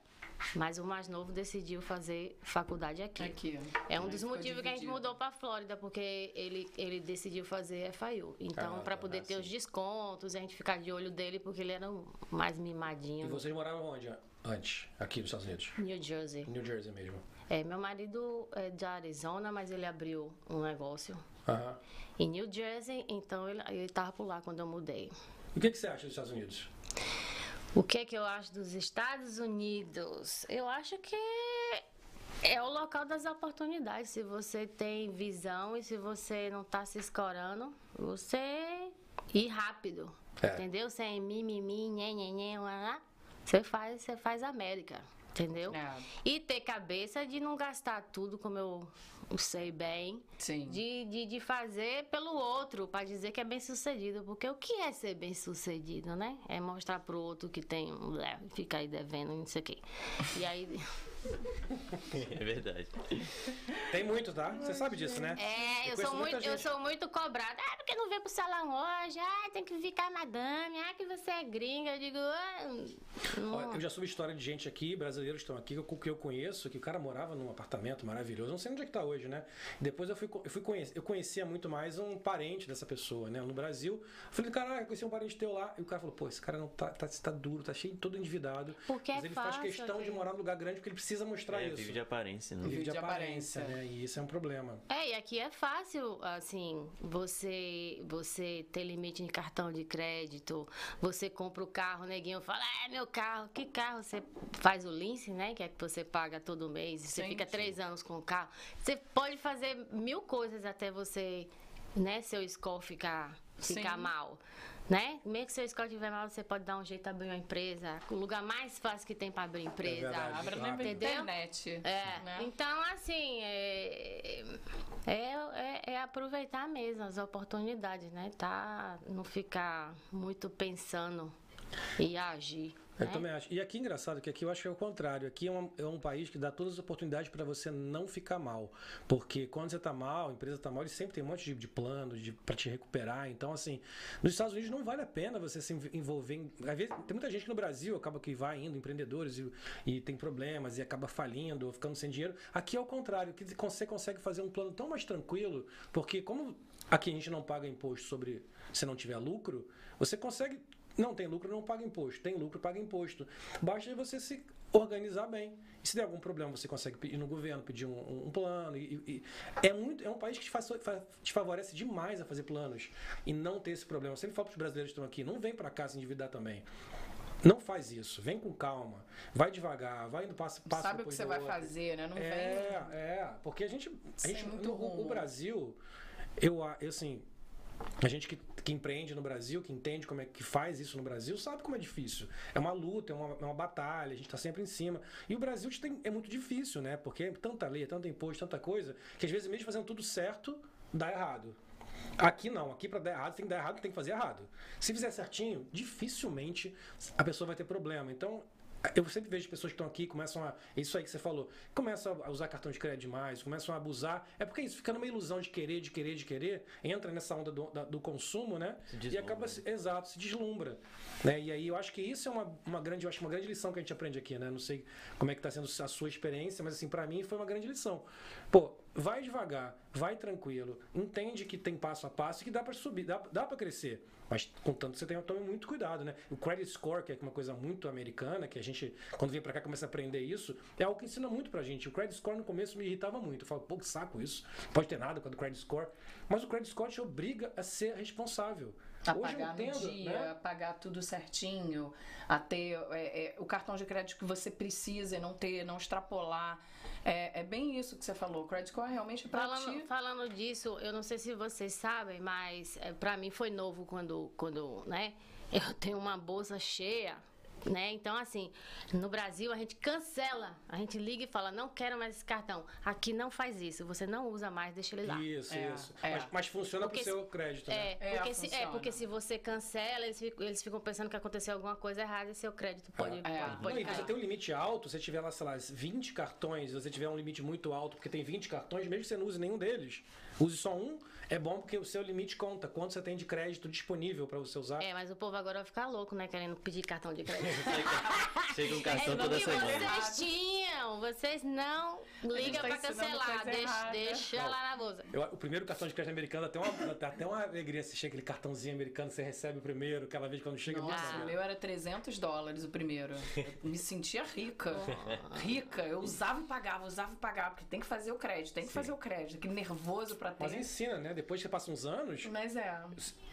mas o mais novo decidiu fazer faculdade aqui.
Aqui.
É um
Aí
dos motivos que a gente mudou pra Flórida, porque ele, ele decidiu fazer FIU. Então,
Ah,
pra
tá,
poder
ah,
ter
sim.
os descontos, a gente ficar de olho dele, porque ele era o mais
E
mimadinho.
vocês moravam onde antes? Aqui nos Estados Unidos?
New Jersey.
New Jersey mesmo.
É, meu marido é de Arizona, mas ele abriu um negócio
Aham.
em New Jersey, então ele, ele tava por lá quando eu mudei.
O que, que você acha dos Estados Unidos?
O que, que eu acho dos Estados Unidos? Eu acho que é o local das oportunidades. Se você tem visão e se você não tá se escorando, você ir rápido.
É.
Entendeu? Sem mimimi, lá, você faz, você faz América. Entendeu?
É.
E ter cabeça de não gastar tudo, como eu sei bem,
Sim.
de, de, de fazer pelo outro, para dizer que é bem sucedido. Porque o que é ser bem sucedido, né? É mostrar pro outro que tem leve, fica aí devendo, não sei o quê. E aí. *laughs*
É verdade.
Tem muito, tá? Você sabe disso, né?
É, eu,
conheço
sou muito, eu sou muito cobrada. Ah, porque não veio pro salão hoje? Ah, tem que ficar madame. Ah, que você é gringa. Eu digo, ah,
Eu já soube história de gente aqui, brasileiros que estão aqui, que eu- que eu conheço, que o cara morava num apartamento maravilhoso. Não sei onde é que tá hoje, né? Depois eu fui, eu fui conhecer, eu conhecia muito mais um parente dessa pessoa, né? No Brasil. Eu falei, cara, eu conheci um parente teu lá. E o cara falou, pô, esse cara não tá, tá, tá duro, tá cheio, todo endividado.
Porque
Mas
é
ele
fácil
faz questão de morar num lugar grande porque ele precisa mostrar
É,
isso.
vive de aparência, né?
vive de,
de
aparência,
aparência.
né? E isso é um problema.
É, e aqui é fácil, assim, você você ter limite de cartão de crédito, você compra o carro, o neguinho fala, é meu carro, que carro? Você faz o lease, né? Que é que você paga todo mês, e você
Sim,
fica três anos com o carro. Você pode fazer mil coisas até você, né, seu score ficar, ficar
Sim.
mal. Né? Mesmo que seu score estiver mal, você pode dar um jeito de abrir uma empresa. O lugar mais fácil que tem para abrir empresa.
verdade.
Abra na internet.
É,
né?
então assim, é, é, é- é aproveitar mesmo as oportunidades, né? Tá, não ficar muito pensando e agir.
Eu
né?
também acho. E aqui, engraçado, que aqui eu acho que é o contrário. Aqui é um, é um país que dá todas as oportunidades para você não ficar mal. Porque quando você tá mal, a empresa tá mal, eles sempre tem um monte de, de plano de, para te recuperar. Então, assim, nos Estados Unidos não vale a pena você se env- envolver em. Às vezes, tem muita gente que no Brasil acaba que vai indo, empreendedores, e, e tem problemas e acaba falindo ou ficando sem dinheiro. Aqui é o contrário, que você consegue fazer um plano tão mais tranquilo, porque como aqui a gente não paga imposto sobre se não tiver lucro, você consegue não tem lucro, não paga imposto. Tem lucro, paga imposto. Basta você se organizar bem. E se der algum problema, você consegue ir no governo, pedir um, um- plano. E, e- é, muito, é um país que te, faz- fa- te favorece demais a fazer planos e não ter esse problema. Eu sempre falo para os brasileiros que estão aqui, não vem para cá se endividar também. Não faz isso. Vem com calma. Vai devagar. Vai indo passo passo
Sabe o que você vai
outro.
fazer, né? Não
É,
vem.
é, porque a gente, a gente no- o- Brasil, eu, eu assim, a gente que, que empreende no Brasil, que entende como é que faz isso no Brasil, sabe como é difícil. É uma luta, é uma, é uma batalha, a gente tá sempre em cima. E o Brasil tem- é muito difícil, né? Porque é tanta lei, tanto imposto, tanta coisa, que às vezes mesmo fazendo tudo certo, dá errado. Aqui não, aqui para dar errado, tem que dar errado, tem que fazer errado. Se fizer certinho, dificilmente a pessoa vai ter problema. Então, eu sempre vejo pessoas que estão aqui, começam a. é Isso aí que você falou, começam a usar cartão de crédito demais, começam a abusar. É porque isso fica numa ilusão de querer, de querer, de querer, entra nessa onda do, da- do consumo, né? E acaba, se- exato, se deslumbra. Né? E aí eu acho que isso é uma, uma grande, eu acho uma grande lição que a gente aprende aqui, né? Não sei como é que está sendo a sua experiência, mas assim, para mim foi uma grande lição. Pô, vai devagar, vai tranquilo, entende que tem passo a passo e que dá para subir, dá, dá para crescer. Mas contanto que você tenha tome muito cuidado, né? O credit score, que é uma coisa muito americana, que a gente, quando vem para cá, começa a aprender isso, é algo que ensina muito pra gente. O credit score no começo me irritava muito. Eu falo, pô, que saco isso. Pode ter nada com o credit score. Mas o credit score te obriga a ser responsável.
A
Hoje eu
pagar no
entendo,
dia,
né?
a pagar tudo certinho, a ter é, é, o cartão de crédito que você precisa e não ter, não extrapolar. É, é bem isso que você falou. O credit score realmente é pra
Falando,
ti.
falando disso, eu não sei se vocês sabem, mas é, para mim foi novo quando, quando, né? Eu tenho uma bolsa cheia né? Então, assim, no Brasil a gente cancela, a gente liga e fala, não quero mais esse cartão. Aqui não faz isso, você não usa mais, deixa ele lá.
Isso,
É,
isso.
é.
Mas, mas funciona
Porque
pro seu crédito, né?
É,
É,
porque se, é, porque se você cancela, eles ficam, eles ficam pensando que aconteceu alguma coisa errada e seu crédito pode,
É.
pode,
Não,
pode
e
cair.
você tem um limite alto, se você tiver lá, sei lá, 20 cartões, se você tiver um limite muito alto, porque tem 20 cartões, mesmo que você não use nenhum deles, use só um, é bom porque o seu limite conta. Quanto você tem de crédito disponível para você usar.
É, mas o povo agora vai ficar louco, né? Querendo pedir cartão de crédito. *laughs*
Chega um
É
cartão toda
porque
semana.
vocês tinham, vocês não ligam
tá
pra cancelar. Deixa, deixa lá na bolsa.
Eu- o primeiro cartão de crédito americano dá até uma, até uma alegria assistir aquele cartãozinho americano, você recebe o primeiro, aquela vez quando chega.
Nossa,
bacana.
o meu era 300 dólares o primeiro. Eu me sentia rica. Rica. Eu usava e pagava, usava e pagava, porque tem que fazer o crédito, tem que fazer o crédito. Que nervoso pra ter.
Mas ensina, né? Depois que você passa uns anos,
Mas é.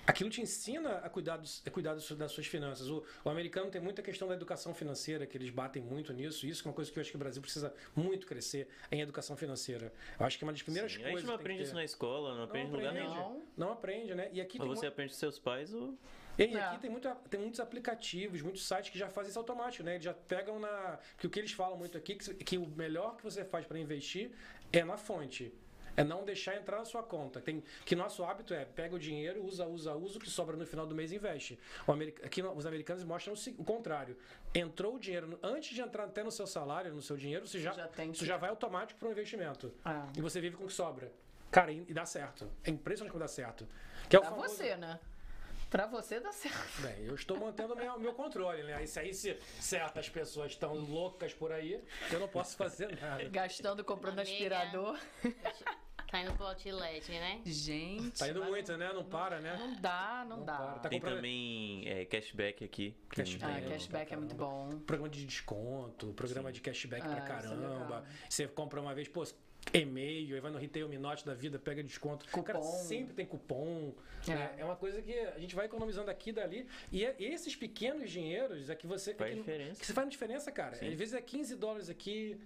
Aquilo te ensina a cuidar, dos, a cuidar das suas finanças. O, o americano tem muita questão da educação financeira, que eles batem muito nisso. Isso é uma coisa que eu acho que o Brasil precisa muito crescer em educação financeira. Eu acho que é uma das primeiras
Sim, a
coisas.
gente não aprende isso na escola, não aprende em lugar nenhum.
Não.
Não aprende, né? E aqui
Ou você
mu-
aprende com seus pais ou.
E
É.
aqui tem, muito, tem muitos aplicativos, muitos sites que já fazem isso automático, né? Eles já pegam na. Que o que eles falam muito aqui, que, que o melhor que você faz para investir é na fonte. É não deixar entrar na sua conta. Tem, que nosso hábito é pega o dinheiro, usa, usa, usa, o que sobra no final do mês investe. O america- aqui os americanos mostram o, contrário. Entrou o dinheiro, antes de entrar até no seu salário, no seu dinheiro, você já,
já tem que-
já vai automático para o investimento.
Ah.
E você vive com o que sobra. Cara, e, e dá certo. É impressionante como dá certo. Que é o
Pra
famoso-
você, né? Pra você dá certo.
Bem, eu estou mantendo o meu, meu controle, né? Isso aí, se certas pessoas estão loucas por aí, eu não posso fazer nada.
Gastando, comprando
Amiga.
aspirador.
Tá indo pro outlet, né?
Gente.
Tá indo
mas
muito, né? Não para, né?
Não dá, não,
Não
dá.
para. Tá
Tem
comprando-
também é, cashback aqui.
Cashback.
Ah, cashback é muito bom.
Programa de desconto, programa de cashback pra
Ah, isso é
caramba.
legal.
Você compra uma vez, pô, e-mail, aí vai no Retail Minote da vida, pega desconto. Cara,
Cupom.
sempre tem cupom.
É.
né? É. uma coisa que a gente vai economizando aqui e dali. E é- esses pequenos dinheiros é que você. é
Faz
que,
diferença.
Que você faz diferença, cara.
Sim.
Às vezes é 15 dólares aqui,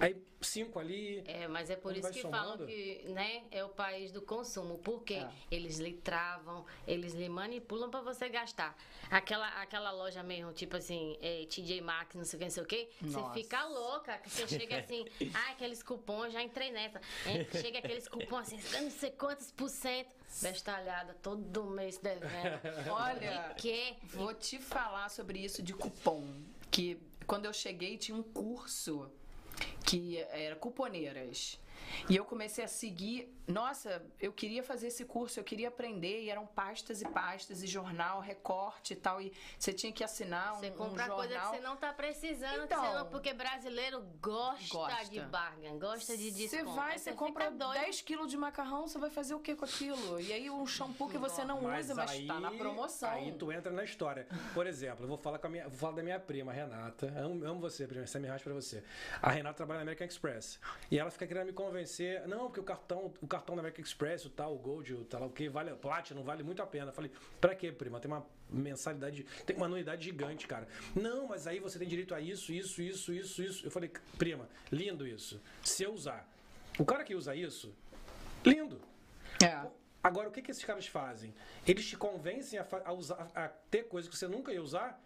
aí 5 ali.
É, mas é por isso que
somando.
falam que né, é o país do consumo. Porque
É.
eles lhe travam, eles lhe manipulam pra você gastar. Aquela, aquela loja mesmo, tipo assim, é, TJ Maxx, não sei o que, não sei o que, você fica louca. que Você chega assim, *laughs* ah, aqueles cupons, já entrei nessa. É, chega aqueles cupons assim, não sei quantos por cento, bestalhada, todo mês devendo. *laughs*
Olha,
quê?
vou te falar sobre isso de cupom. Que quando eu cheguei tinha um curso que era cuponeiras. E eu comecei a seguir. Nossa, eu queria fazer esse curso, eu queria aprender. E eram pastas e pastas, e jornal, recorte e tal. E você tinha que assinar um,
Você
um
compra
jornal.
coisa que você não tá precisando,
Então.
você não- porque brasileiro gosta,
Gosta.
de bargain, gosta de
Você
desconto.
vai,
Aí
você
fica
compra
doido.
10 quilos de macarrão, você vai fazer o que com aquilo? E aí um shampoo que você não usa, mas tá na promoção.
Aí tu entra na história. Por exemplo, eu vou falar, com a minha, vou falar da minha prima, Renata. Amo, amo você, prima. Essa é minha pra você. A Renata trabalha na American Express. E ela fica querendo me convencer. Não, porque o cartão, o cartão da American Express, o tal, o Gold, o tal, o que vale, Platinum, vale muito a pena. Eu falei, pra quê, prima? Tem uma mensalidade, tem uma anuidade gigante, cara. Não, mas aí você tem direito a isso, isso, isso, isso, isso. Eu falei, prima, lindo isso. Se eu usar. O cara que usa isso, lindo.
É.
Agora, o que, que esses caras fazem? Eles te convencem a, a usar, a ter coisas que você nunca ia usar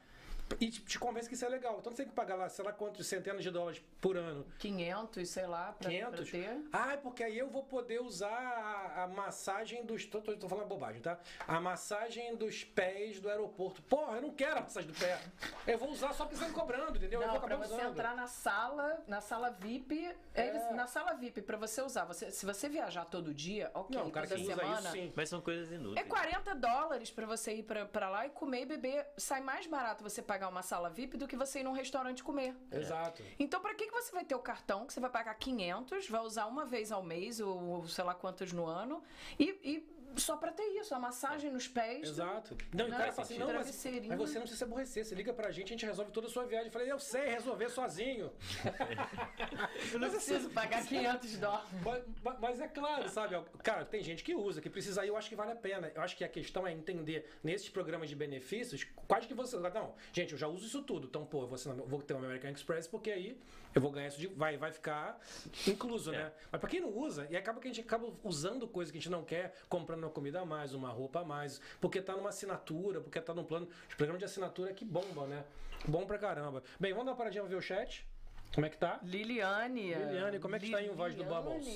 e te, te convencem que isso é legal. Então você tem que pagar lá, sei lá quantos centenas de dólares por ano.
500, sei lá, pra,
500?
pra ter.
Ah, é porque aí eu vou poder usar a, a massagem dos. Tô, tô, tô falando bobagem, tá? A massagem dos pés do aeroporto. Porra, eu não quero a massagem do pé. Eu vou usar só porque você me cobrando, entendeu? eu
Não,
vou
pra
acabar
você
usando.
entrar na sala, na sala VIP,
É.
eles- na sala VIP, pra você usar, você, se você viajar todo dia, ok,
Não, o cara que
toda
usa
semana,
isso sim.
Mas são coisas
é
inúteis.
40 dólares pra você ir pra, pra lá e comer e beber. Sai mais barato você pagar uma sala VIP do que você ir num restaurante comer.
Exato.
Então, pra que, que você vai ter o cartão que você vai pagar 500, vai usar uma vez ao mês ou, ou sei lá quantos no ano e, e só pra ter isso, a massagem nos pés.
Exato. Não, e o
Não,
cara fala assim, não, mas, mas você não precisa se aborrecer. Você liga pra gente, a gente resolve toda a sua viagem. Eu falei, eu sei resolver sozinho. *laughs*
Eu não preciso pagar 500 dólares.
Mas, mas- mas é claro, sabe? Cara, tem gente que usa, que precisa aí, eu acho que vale a pena. Eu acho que a questão é entender nesses programas de benefícios, quais que você. Não, gente, eu já uso isso tudo. Então, pô, você não- eu vou ter um American Express, porque aí eu vou ganhar isso de. Vai, vai ficar incluso, né? Mas pra quem não usa, e acaba que a gente acaba usando coisa que a gente não quer, comprando uma comida a mais, uma roupa a mais, porque tá numa assinatura, porque tá num plano. Os programas de assinatura que bombam, né? Bom pra caramba. Bem, vamos dar uma paradinha pra ver o chat? Como é que tá?
Liliane.
Liliane, como é que tá aí o Voz do Bubbles?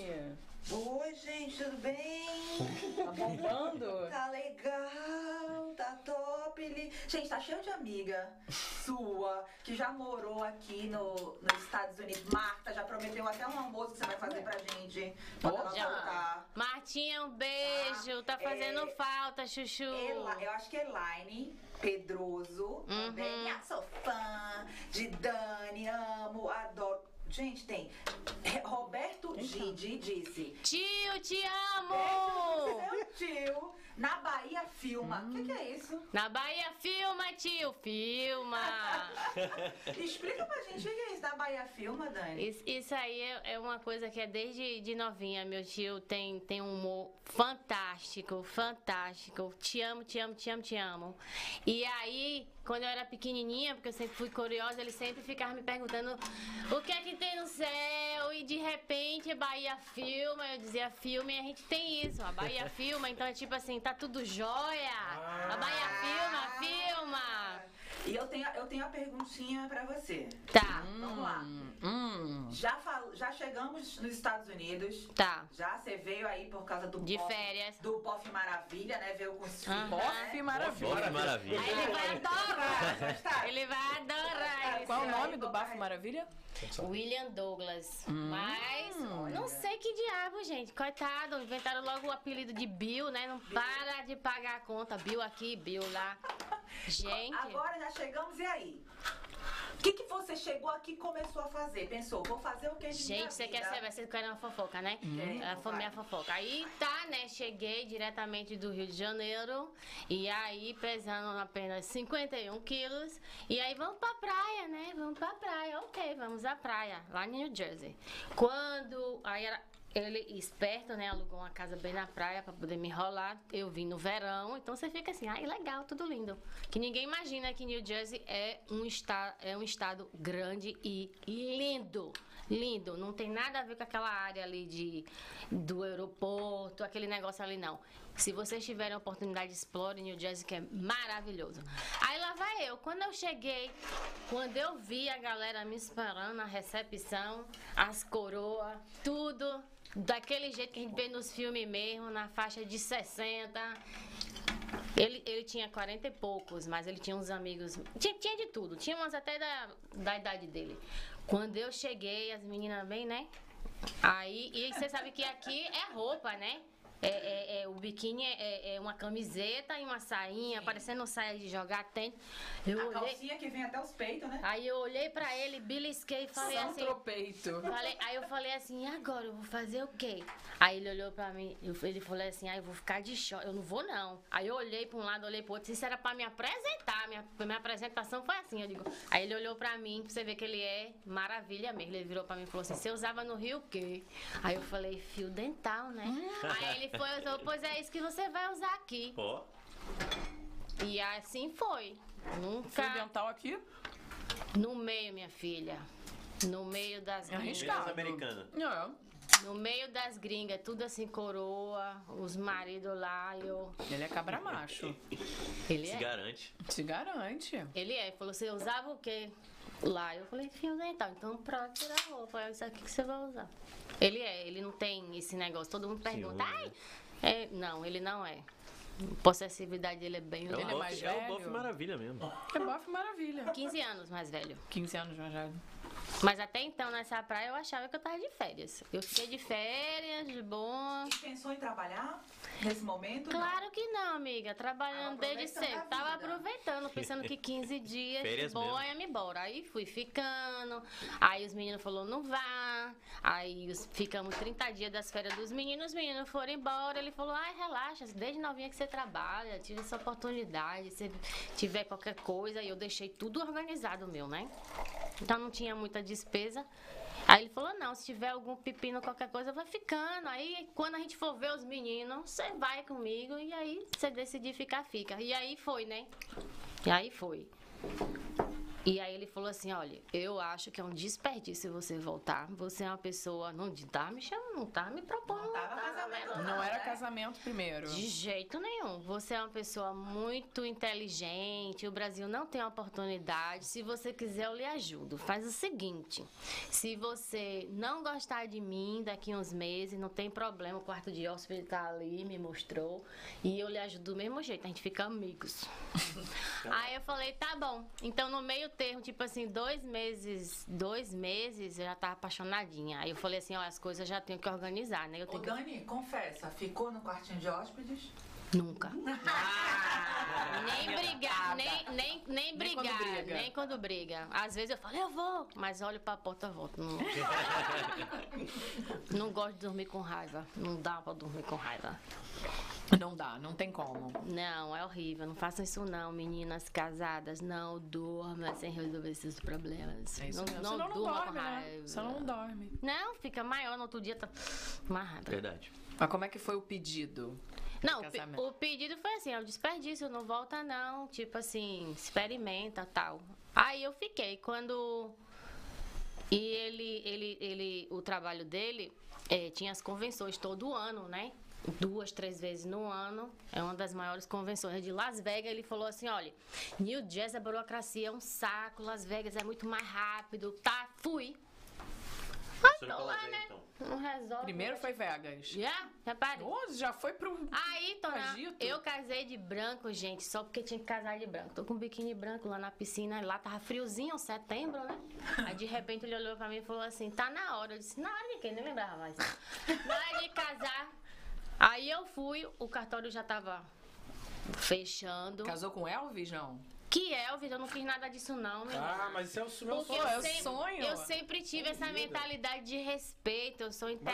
Oi, gente, tudo bem?
Tá bombando?
Tá legal, tá top. Li- Gente, tá cheio de amiga sua que já morou aqui no, nos Estados Unidos. Marta já prometeu até um almoço que você vai fazer pra gente. Quando ela voltar.
Martinha, um beijo. Tá fazendo
É.
falta, chuchu.
Ela, eu acho que é Elaine Pedroso. Também.
Uhum.
Ah, sou fã de Dani, amo, adoro. Gente, tem. É, Roberto Gidi disse.
Tio, te amo!
seu tio. Na Bahia filma. O que, que é isso?
Na Bahia, filma, tio, filma! *laughs*
Explica pra gente o que é isso da Bahia filma, Dani.
Isso, isso aí é, é uma coisa que é desde de novinha. Meu tio tem, tem um humor fantástico, fantástico. Te amo, te amo, te amo, te amo. E aí, quando eu era pequenininha, porque eu sempre fui curiosa, ele sempre ficava me perguntando o que é que tem no céu. E de repente, Bahia filma. Eu dizia filme e a gente tem isso. A Bahia *laughs* filma, então é tipo assim, tá tudo jóia. A Bahia filma, filma.
E eu tenho, eu tenho a perguntinha pra você.
Tá,
Vamos lá.
Hum.
Já, fal- já chegamos nos Estados Unidos.
tá.
Já você veio aí por causa do
De
Bof-
férias.
Do Bof Maravilha, né? Veio com os filhos.
Bof
né?
maravilha.
Olha maravilha.
Aí ele vai adorar. Ele vai adorar isso.
Qual o nome
aí,
do. Bafo Maravilha?
William Douglas.
Hum.
Mas não sei que diabo, gente. Coitado, inventaram logo o apelido de Bill, né? Não para de pagar a conta. Bill aqui, Bill lá. *laughs* Gente,
Agora já chegamos e aí? O que, que você chegou aqui e começou a fazer? Pensou, vou fazer o que de minha
gente, você quer saber? Vocês querem uma fofoca, né?
Queremos,
Ela foi
vai.
minha fofoca. Aí tá, né? Cheguei diretamente do Rio de Janeiro. E aí, pesando apenas 51 quilos. E aí, vamos pra praia, né? Vamos pra praia. Ok, vamos à praia. Lá em New Jersey. Quando. Aí era. Ele, esperto, né? Alugou uma casa bem na praia pra poder me enrolar. Eu vim no verão, então você fica assim, ai, legal, tudo lindo. Que ninguém imagina que New Jersey é um, esta, é um estado grande e lindo. Lindo. Não tem nada a ver com aquela área ali de, do aeroporto, aquele negócio ali, não. Se vocês tiverem a oportunidade, explore New Jersey, que é maravilhoso. Aí lá vai eu. Quando eu cheguei, quando eu vi a galera me esperando na recepção, as coroas, tudo daquele jeito que a gente vê nos filmes mesmo, na faixa de 60. Ele, ele tinha 40 e poucos, mas ele tinha uns amigos. Tinha, tinha de tudo, tinha umas até da, da idade dele. Quando eu cheguei, as meninas bem, né? Aí, e você sabe que aqui é roupa, né? É, é- é- o biquíni é, é- é uma camiseta e uma sainha, parecendo saia de jogar tênis. Eu
A
olhei,
calcinha que vem até os peitos, né?
aí eu olhei pra ele, belisquei e falei
São
assim.
tropeito.
Falei- aí eu falei assim, e agora eu vou fazer o quê? Aí ele olhou pra mim, ele falou assim, ah, eu vou ficar de choque, eu não vou não. Aí eu olhei pra um lado, olhei pro outro, isso era pra me apresentar, minha, minha apresentação foi assim, eu digo. Aí ele olhou pra mim, pra você ver que ele é maravilha mesmo. Ele virou pra mim e falou assim, você usava no Rio o quê? Aí eu falei, fio dental, né? Aí ele foi, eu falei, pois é isso que você vai usar aqui.
Ó,
E assim foi. Nunca.
Fio dental aqui?
No meio, minha filha. No meio das
É
gringas.
arriscado.
Americana.
É.
No meio das gringas, tudo assim, coroa, os maridos lá, eu.
Ele é cabra macho.
Ele
Se
é.
garante.
Se garante.
Ele é. Falou, você usava o quê? Lá. Eu falei, fio dental. Então, pra tirar a roupa, é isso aqui que você vai usar. Ele é, ele não tem esse negócio. Todo mundo pergunta, ai.
né?
É, não, ele não é. A possessividade dele é bem.
É o,
Ele é mais
é o
velho?
bofe maravilha mesmo.
É bofe maravilha.
15 anos mais velho.
15 anos mais velho.
Mas até então, nessa praia, eu achava que eu tava de férias. Eu fiquei de férias, de boa.
E pensou em trabalhar nesse momento?
Claro que não, amiga. Trabalhando desde cedo.
a
Tava aproveitando, pensando que *laughs* 15 dias
Férias
de boa ia me embora. Aí fui ficando. Aí os meninos falaram, não vá. Aí os- ficamos 30 dias das férias dos meninos. Os meninos foram embora. Ele falou, ai, relaxa. Desde novinha que você trabalha, tive essa oportunidade. Se tiver qualquer coisa. E eu deixei tudo organizado meu, né? Então não tinha muita despesa. Aí ele falou, não, se tiver algum pepino, qualquer coisa, vai ficando. Aí quando a gente for ver os meninos, você vai comigo e aí você decidir ficar, fica. E aí foi, né? E aí foi. E aí ele falou assim, olha, eu acho que é um desperdício você voltar. Você é uma pessoa, não tá me chamando, não tá me propondo.
Não tava casamento,
Não
Não,
era
né?
casamento primeiro.
De jeito nenhum. Você é uma pessoa muito inteligente. O Brasil não tem oportunidade. Se você quiser, eu lhe ajudo. Faz o seguinte: se você não gostar de mim daqui uns meses, não tem problema. O quarto de hóspede tá ali, me mostrou. E eu lhe ajudo do mesmo jeito. A gente fica amigos. *laughs* Aí eu falei, tá bom. Então, no meio termo, tipo assim, dois meses, dois meses, eu já tava apaixonadinha. Aí eu falei assim, ó, as coisas eu já tenho que organizar, né? Eu
Ô,
tenho que
Dani, confessa, ficou no quartinho de hóspedes?
Nunca. *laughs*
Ah,
Nem brigar, nem, nem, nem
Nem quando
brigar,
briga.
nem quando briga. Às vezes eu falo, eu vou, mas olho pra porta e volto. Não, *laughs* não gosto de dormir com raiva. Não dá pra dormir com raiva.
Não dá, não tem como.
Não, é horrível. Não façam isso não, meninas casadas. Não durma sem resolver esses problemas.
É isso
não,
mesmo.
não
não
durma
dorme,
com
né?
raiva.
Senão não dorme.
Não, fica maior, no outro dia tá uma raiva.
Verdade.
Mas como é que foi o pedido?
Não, o pedido foi assim, é um desperdício, não volta não, tipo assim, experimenta tal. Aí eu fiquei, quando... E ele, ele, ele, o trabalho dele eh, tinha as convenções todo ano, né? Duas, três vezes no ano. É uma das maiores convenções de Las Vegas. Ele falou assim: olha, New Jersey, a burocracia é um saco, Las Vegas é muito mais rápido. Tá, fui. Tô lá,
fala
né?
então.
Não resolve.
Primeiro foi Vegas.
Já? Repare.
Nossa, já foi pro.
Aí, Tona,
Agito.
eu casei de branco, gente, só porque tinha que casar de branco. Tô com um biquíni branco lá na piscina, lá tava friozinho, setembro, né? Aí de repente ele olhou pra mim e falou assim: tá na hora. Eu disse: na hora de quê? Nem lembrava mais. Na hora de casar. Aí eu fui, o cartório já tava fechando.
Casou com Elvis, não?
Que Elvis, eu não fiz nada disso, não, menina.
Ah, mas esse é o meu
Porque
sonho.
é
eu,
o
sempre,
sonho.
eu sempre tive essa
Vida.
mentalidade de respeito. Eu sou
Elvis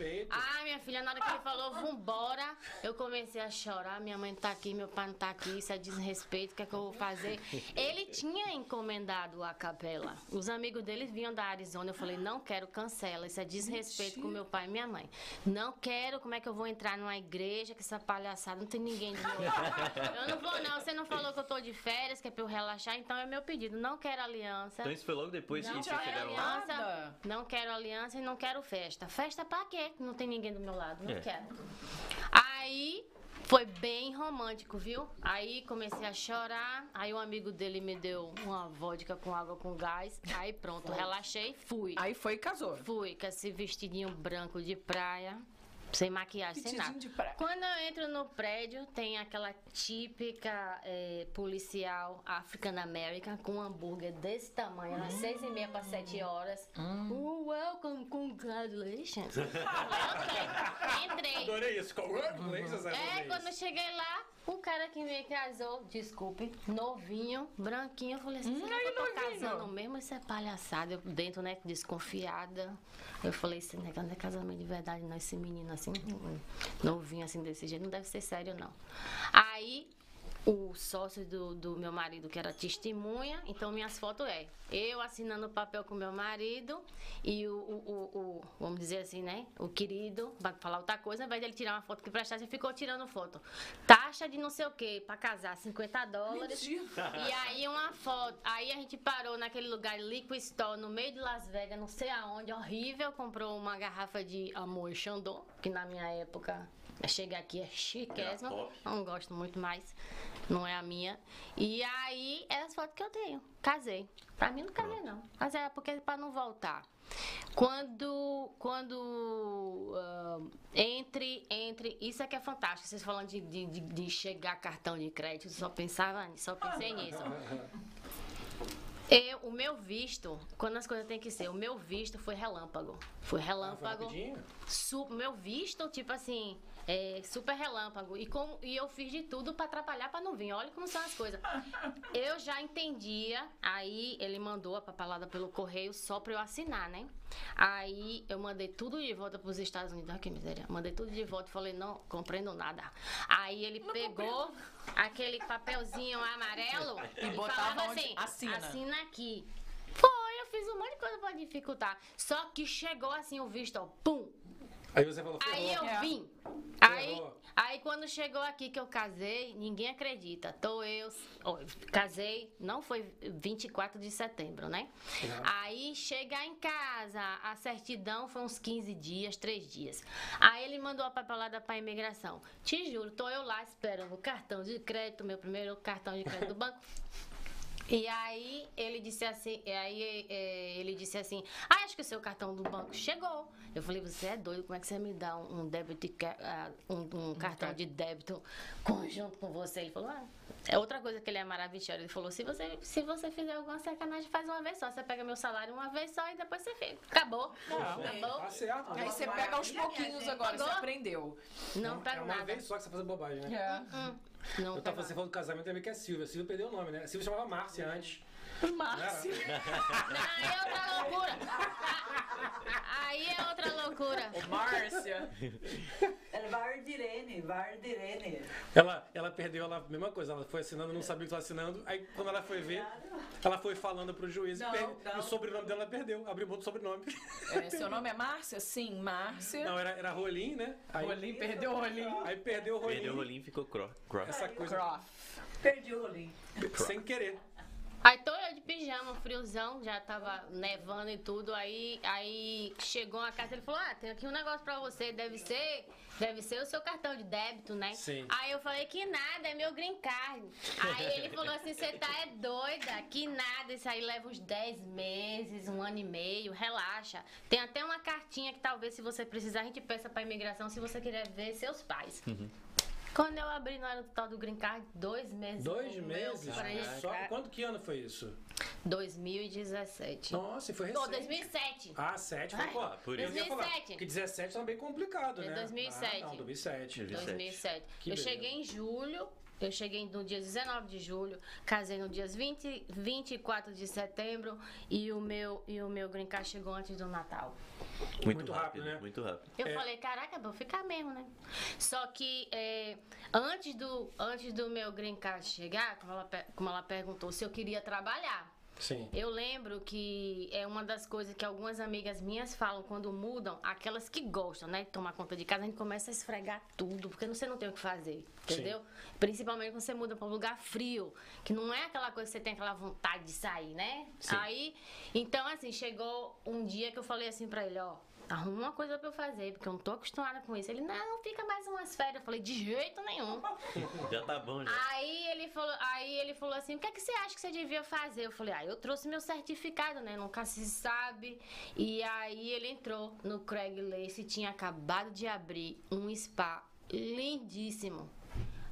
é.
Ah, minha filha, na hora que ele falou, vambora, eu comecei a chorar. Minha mãe tá aqui, meu pai não tá aqui. Isso é desrespeito, o que é que eu vou fazer? Ele tinha encomendado a capela. Os amigos dele vinham da Arizona. Eu falei, não quero, cancela. Isso é desrespeito com meu pai e minha mãe. Não quero, como é que eu vou entrar numa igreja com essa palhaçada? Não tem ninguém do meu lado. Eu não vou, não. Você não falou que eu tô de férias, que é pra eu relaxar, então é meu pedido. Não quero aliança.
Então isso foi logo depois
Não
que vocês chegaram
aliança.
Nada.
Não quero aliança e não quero festa. Festa pra quê? Não tem ninguém do meu lado. Não
É.
quero. Aí foi bem romântico, viu? Aí comecei a chorar. Aí um amigo dele me deu uma vodka com água com gás. Aí pronto, relaxei, fui.
Aí foi e casou.
Fui com esse vestidinho branco de praia. Sem maquiagem, sem nada.
Vestidinho de praia.
Quando eu entro no prédio, tem aquela típica eh, policial African American com um hambúrguer desse tamanho, às seis e meia para sete horas. Oh, welcome, congratulations. ok, *laughs* entrei.
Adorei isso. Congratulations,
É, quando eu cheguei lá, o cara que me casou, desculpe, novinho, branquinho, eu falei assim, que eu tô casando mesmo? Isso é palhaçada. Eu dentro, né, desconfiada. Eu falei, esse negócio não é casamento de verdade, não. Esse menino assim, novinho assim, desse jeito, não deve ser sério, não. Aí, o sócio do, do meu marido, que era testemunha, então minhas fotos é eu assinando o papel com meu marido e o, o, o- o- vamos dizer assim, né? O querido, pra falar outra coisa, ao invés dele tirar uma foto que prestasse, ele ficou tirando foto. Taxa de não sei o que, pra casar, 50 dólares. E aí uma foto. Aí a gente parou naquele lugar, Liquid Store, no meio de Las Vegas, não sei aonde, horrível. Comprou uma garrafa de amor Chandon, que na minha época, chegar aqui é chiquésimo. Não gosto muito mais. Não é a minha. E aí, é as fotos que eu tenho. Casei. Pra mim, não casei, não. Mas é porque pra não voltar. Quando. Quando. ah, entre. Entre. Isso é que é fantástico. Vocês falando de, de, de- chegar cartão de crédito, só pensava só pensei nisso. Eu, o meu visto, quando as coisas têm que ser, o meu visto foi relâmpago. Foi relâmpago.
Rapidinho.
Su- meu visto, tipo assim, é, super relâmpago. E, como, e eu fiz de tudo pra atrapalhar pra não vir. Olha como são as coisas. *laughs* Eu já entendia, aí ele mandou a papelada pelo correio só pra eu assinar, né? Aí eu mandei tudo de volta pros Estados Unidos. Olha que miséria. Mandei tudo de volta e falei, não compreendo nada. Aí ele pegou aquele papelzinho amarelo *laughs*
E
e,
botava
assim,
assina.
assina aqui. Foi, eu fiz um monte de coisa pra dificultar. Só que chegou assim o visto, ó, pum.
Aí você falou,
Aí eu
É.
vim. Aí, aí quando chegou aqui que eu casei, ninguém acredita. Tô eu, ó, casei, não foi 24 de setembro, né?
Uhum.
Aí chegar em casa, a certidão foi uns 15 dias, 3 dias. Aí ele mandou a papelada pra imigração. Te juro, tô eu lá esperando o cartão de crédito, meu primeiro cartão de crédito do *laughs* banco. E aí ele disse assim, e aí é, ele disse assim, ah, acho que o seu cartão do banco chegou. Eu falei, você é doido, como é que você me dá um, débito, ah, um, um cartão de débito conjunto com você? Ele falou, ah, é outra coisa que ele é maravilhoso. Ele falou, se você, se você fizer alguma sacanagem, faz uma vez só. Você pega meu salário uma vez só e depois você fica. Acabou. Acabou.
Tá certo.
Aí você pega aos pouquinhos agora, você
Agora-
aprendeu.
Não
É
pega
uma
nada.
vez só que você faz bobagem, né?
É.
Hum, não
Eu tava,
pega
você falou do casamento também que é Silvia. A Silvia perdeu o nome, né? A Silvia chamava Márcia antes.
Márcia. *laughs*
Aí é outra loucura. Aí é outra loucura.
Márcia.
Ela vai Ardirene, vai Ardirene.
Ela, ela perdeu, ela, mesma coisa, ela foi assinando, não sabia o que estava assinando. Aí quando ela foi ver, ela foi falando pro juiz
Não,
e, per-
não.
o sobrenome dela perdeu. Abriu mão do sobrenome.
É, seu nome é Márcia? Sim, Márcia.
Não, era, era Rolim, né? Aí,
Rolim, perdeu o Rolim.
aí perdeu o Rolim.
Perdeu o rolinho e ficou cro cross.
Essa coisa
Croft.
Perdi o rolinho.
sem querer.
Aí tô eu de pijama, friozão, já tava nevando e tudo. Aí, aí chegou a casa, ele falou: Ah, tem aqui um negócio pra você, deve ser. Deve ser o seu cartão de débito, né?
Sim.
Aí eu falei que nada, é meu green card. Aí ele falou assim: você tá é doida, que nada, isso aí leva uns 10 meses, um ano e meio, relaxa. Tem até uma cartinha que talvez, se você precisar, a gente peça pra imigração se você quiser ver seus pais. Quando eu abri na hora do tal do green card, dois meses.
Dois meses. Só, quanto que ano foi isso?
2017.
Nossa, e foi
Pô,
recente.
2007.
Ah, 7 foi, pô.
por isso.
ia falar
2007.
que 17 tá bem complicado,
É
né?
2007.
Ah, não, 2007.
2007.
2007.
Que
eu
beleza.
cheguei em julho. Eu cheguei no dia 19 de julho, casei no dia 20, 24 de setembro e o meu e o meu green card chegou antes do Natal.
Muito,
Muito rápido,
rápido,
né?
Muito rápido.
Eu
É.
falei, caraca, vou ficar mesmo, né? Só que é, antes, do, antes do meu green card chegar, como ela, como ela perguntou se eu queria trabalhar.
Sim.
Eu lembro que é uma das coisas que algumas amigas minhas falam quando mudam, aquelas que gostam, né, de tomar conta de casa, a gente começa a esfregar tudo, porque você não tem o que fazer, entendeu? Principalmente quando você muda para um lugar frio, que não é aquela coisa que você tem aquela vontade de sair, né?
Sim.
Aí, então assim, chegou um dia que eu falei assim pra ele, ó, arruma uma coisa pra eu fazer, porque eu não tô acostumada com isso. Ele, não, fica mais umas férias. Eu falei, de jeito nenhum. *laughs*
Já tá bom, já.
Aí ele falou, aí ele falou assim: o que, é que você acha que você devia fazer? Eu falei, ah, eu trouxe meu certificado, né? Nunca se sabe. E aí ele entrou no Craigslist e tinha acabado de abrir um spa lindíssimo.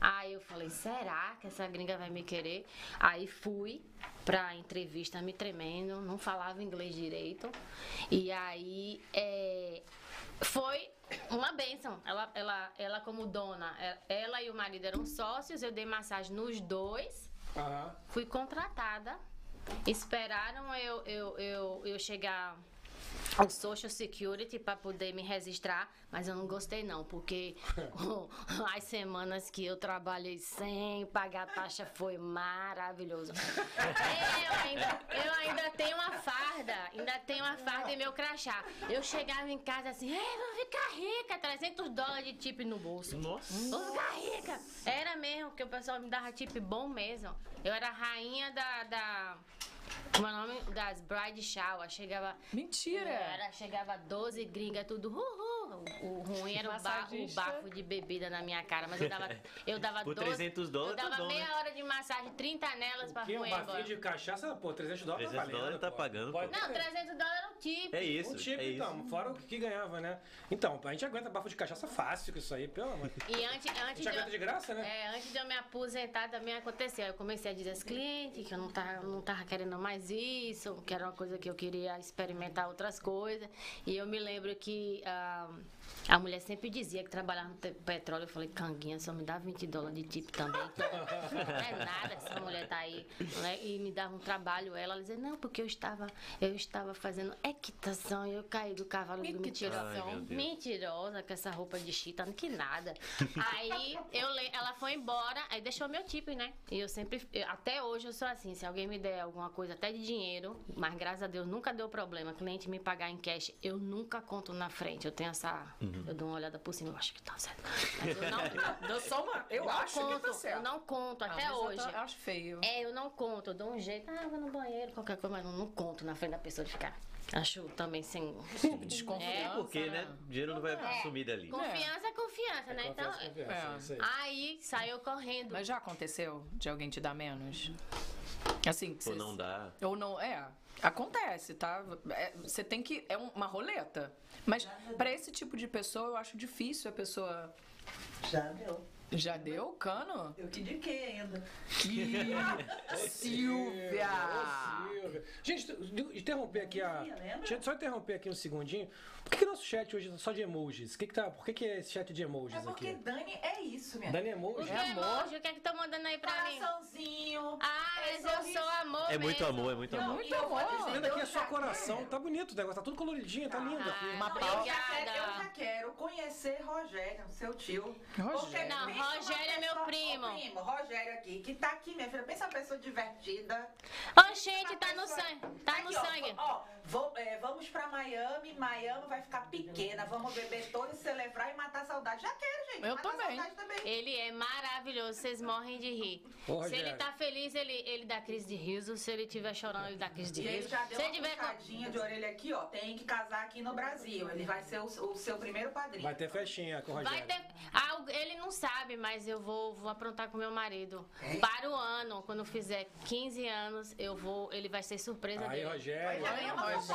Aí eu falei, será que essa gringa vai me querer? Aí fui pra entrevista me tremendo, não falava inglês direito. E aí é, foi uma benção. Ela, ela, ela como dona, é- ela e o marido eram sócios, eu dei massagem nos dois,
Aham.
fui contratada. Esperaram eu, eu, eu, eu chegar ao Social Security para poder me registrar, mas eu não gostei não, porque *laughs* as semanas que eu trabalhei sem pagar taxa foi maravilhoso. Eu ainda, eu ainda tenho uma farda, ainda tenho uma farda em meu crachá. Eu chegava em casa assim, "Ei, vou ficar rica, 300 dólares de tip no bolso.
Nossa.
Vou ficar rica. Era mesmo, porque o pessoal me dava tip bom mesmo. Eu era a rainha da. da como é o nome? Das bride shower. Chegava.
Mentira!
Era, chegava 12 gringas, tudo. Uhul. O, o ruim era o, ba- o bafo de bebida na minha cara. Mas eu dava, eu dava
Por
12.
300 dólares
Eu
tá
dava
bom,
meia
né?
hora de massagem, 30 nelas pra
é um bafinho
embora.
de cachaça, pô, 300 dólares
300
tá valendo,
dólares tá
pô.
pagando,
Pode-
Não, 300 dólares era o tipo.
É isso,
Um tipo,
é
então,
isso.
fora o que ganhava, né? Então, a gente aguenta bafo de cachaça fácil com isso aí, pelo amor. A
E antes, antes
gente
de.
aguenta
eu-
de graça, né?
É, antes de eu me aposentar também aconteceu. Eu comecei a dizer aos clientes que eu não tava, não tava querendo mais isso, que era uma coisa que eu queria experimentar outras coisas. E eu me lembro que ah, um, a mulher sempre dizia que trabalhava no petróleo. Eu falei, canguinha, só me dá 20 dólares de tipo também. Não é nada essa mulher tá aí. né? E me dava um trabalho. Ela dizia, não, porque eu estava, eu estava fazendo equitação e eu caí do cavalo do
Deus.
Mentirosa com essa roupa de chita, que nada. Aí eu ela foi embora, aí deixou meu tipo, né? E eu sempre, eu- até hoje eu sou assim, se alguém me der alguma coisa, até de dinheiro, mas graças a Deus nunca deu problema, cliente me pagar em cash, eu nunca conto na frente, eu tenho essa passar, eu dou uma olhada por cima, eu acho que tá certo. *laughs* Mas eu não,
Eu sou uma. Eu
não
acho
conto,
que tá certo.
eu não conto
Ah,
até
eu
hoje.
tô- acho feio.
É, eu não conto, eu dou um jeito, ah, eu vou no banheiro, qualquer coisa, mas não, não conto na frente da pessoa de ficar. Acho também sem.
Desconfiança.
Porque, né? O dinheiro não vai sumir dali.
Confiança é confiança, né? Então.
Confiança, confiança,
é.
aí.
Aí saiu correndo.
Mas já aconteceu de alguém te dar menos? Assim, que
Ou
você-
não dá.
Ou não, é. Acontece, tá? É, Você tem que. É um- uma roleta. Mas pra esse tipo de pessoa, eu acho difícil a pessoa.
Já deu.
Já deu cano?
Eu que indiquei ainda.
Silvia! *laughs*
Ô, Silvia. Gente, interromper aqui a. Deixa eu só interromper aqui um segundinho. Por que, que nosso chat hoje é só de emojis? Que que tá, por que, que é esse chat de emojis
É porque
aqui?
Dani é isso, minha
Dani
O
emoji?
que
É
é
amor?
emoji? O que é que estão mandando aí pra mim?
Coraçãozinho.
Ah,
É
mas eu sou amor
É muito amor, é muito amor.
Muito amor.
Tá vendo aqui
eu
é só coração, tá bonito o negócio, tá tudo coloridinho, tá lindo aqui.
Uma pausa.
eu, já quero, eu
Obrigada.
já quero conhecer Rogério, seu tio.
Rogério.
Não, Rogério é meu primo.
Primo, Rogério aqui, que tá aqui, minha filha. Pensa uma pessoa divertida.
Ô, gente, tá no sangue. Tá no
Aqui, ó,
sangue.
Ó, vou- é, vamos pra Miami, Miami vai ficar pequena. Vamos beber todo, celebrar e matar a saudade. Já quero, gente.
Eu também.
também.
Ele é maravilhoso, vocês morrem de rir.
Ô,
se ele tá feliz, ele, ele dá crise de riso. Se ele estiver chorando, ele dá crise de
E ele
riso.
já deu
Se
uma
ele tiver com...
puxadinha de orelha aqui, ó. Tem que casar aqui no Brasil. Ele vai ser o, o seu primeiro padrinho.
Vai ter festinha com o
Vai
Rogério.
ter. Ah, ele não sabe, mas eu vou, vou aprontar com meu marido. Para o ano, quando fizer 15 anos, eu vou. Ele vai ser surpresa
Aí,
dele.
Rogério.
Já ganhamos
Rogério.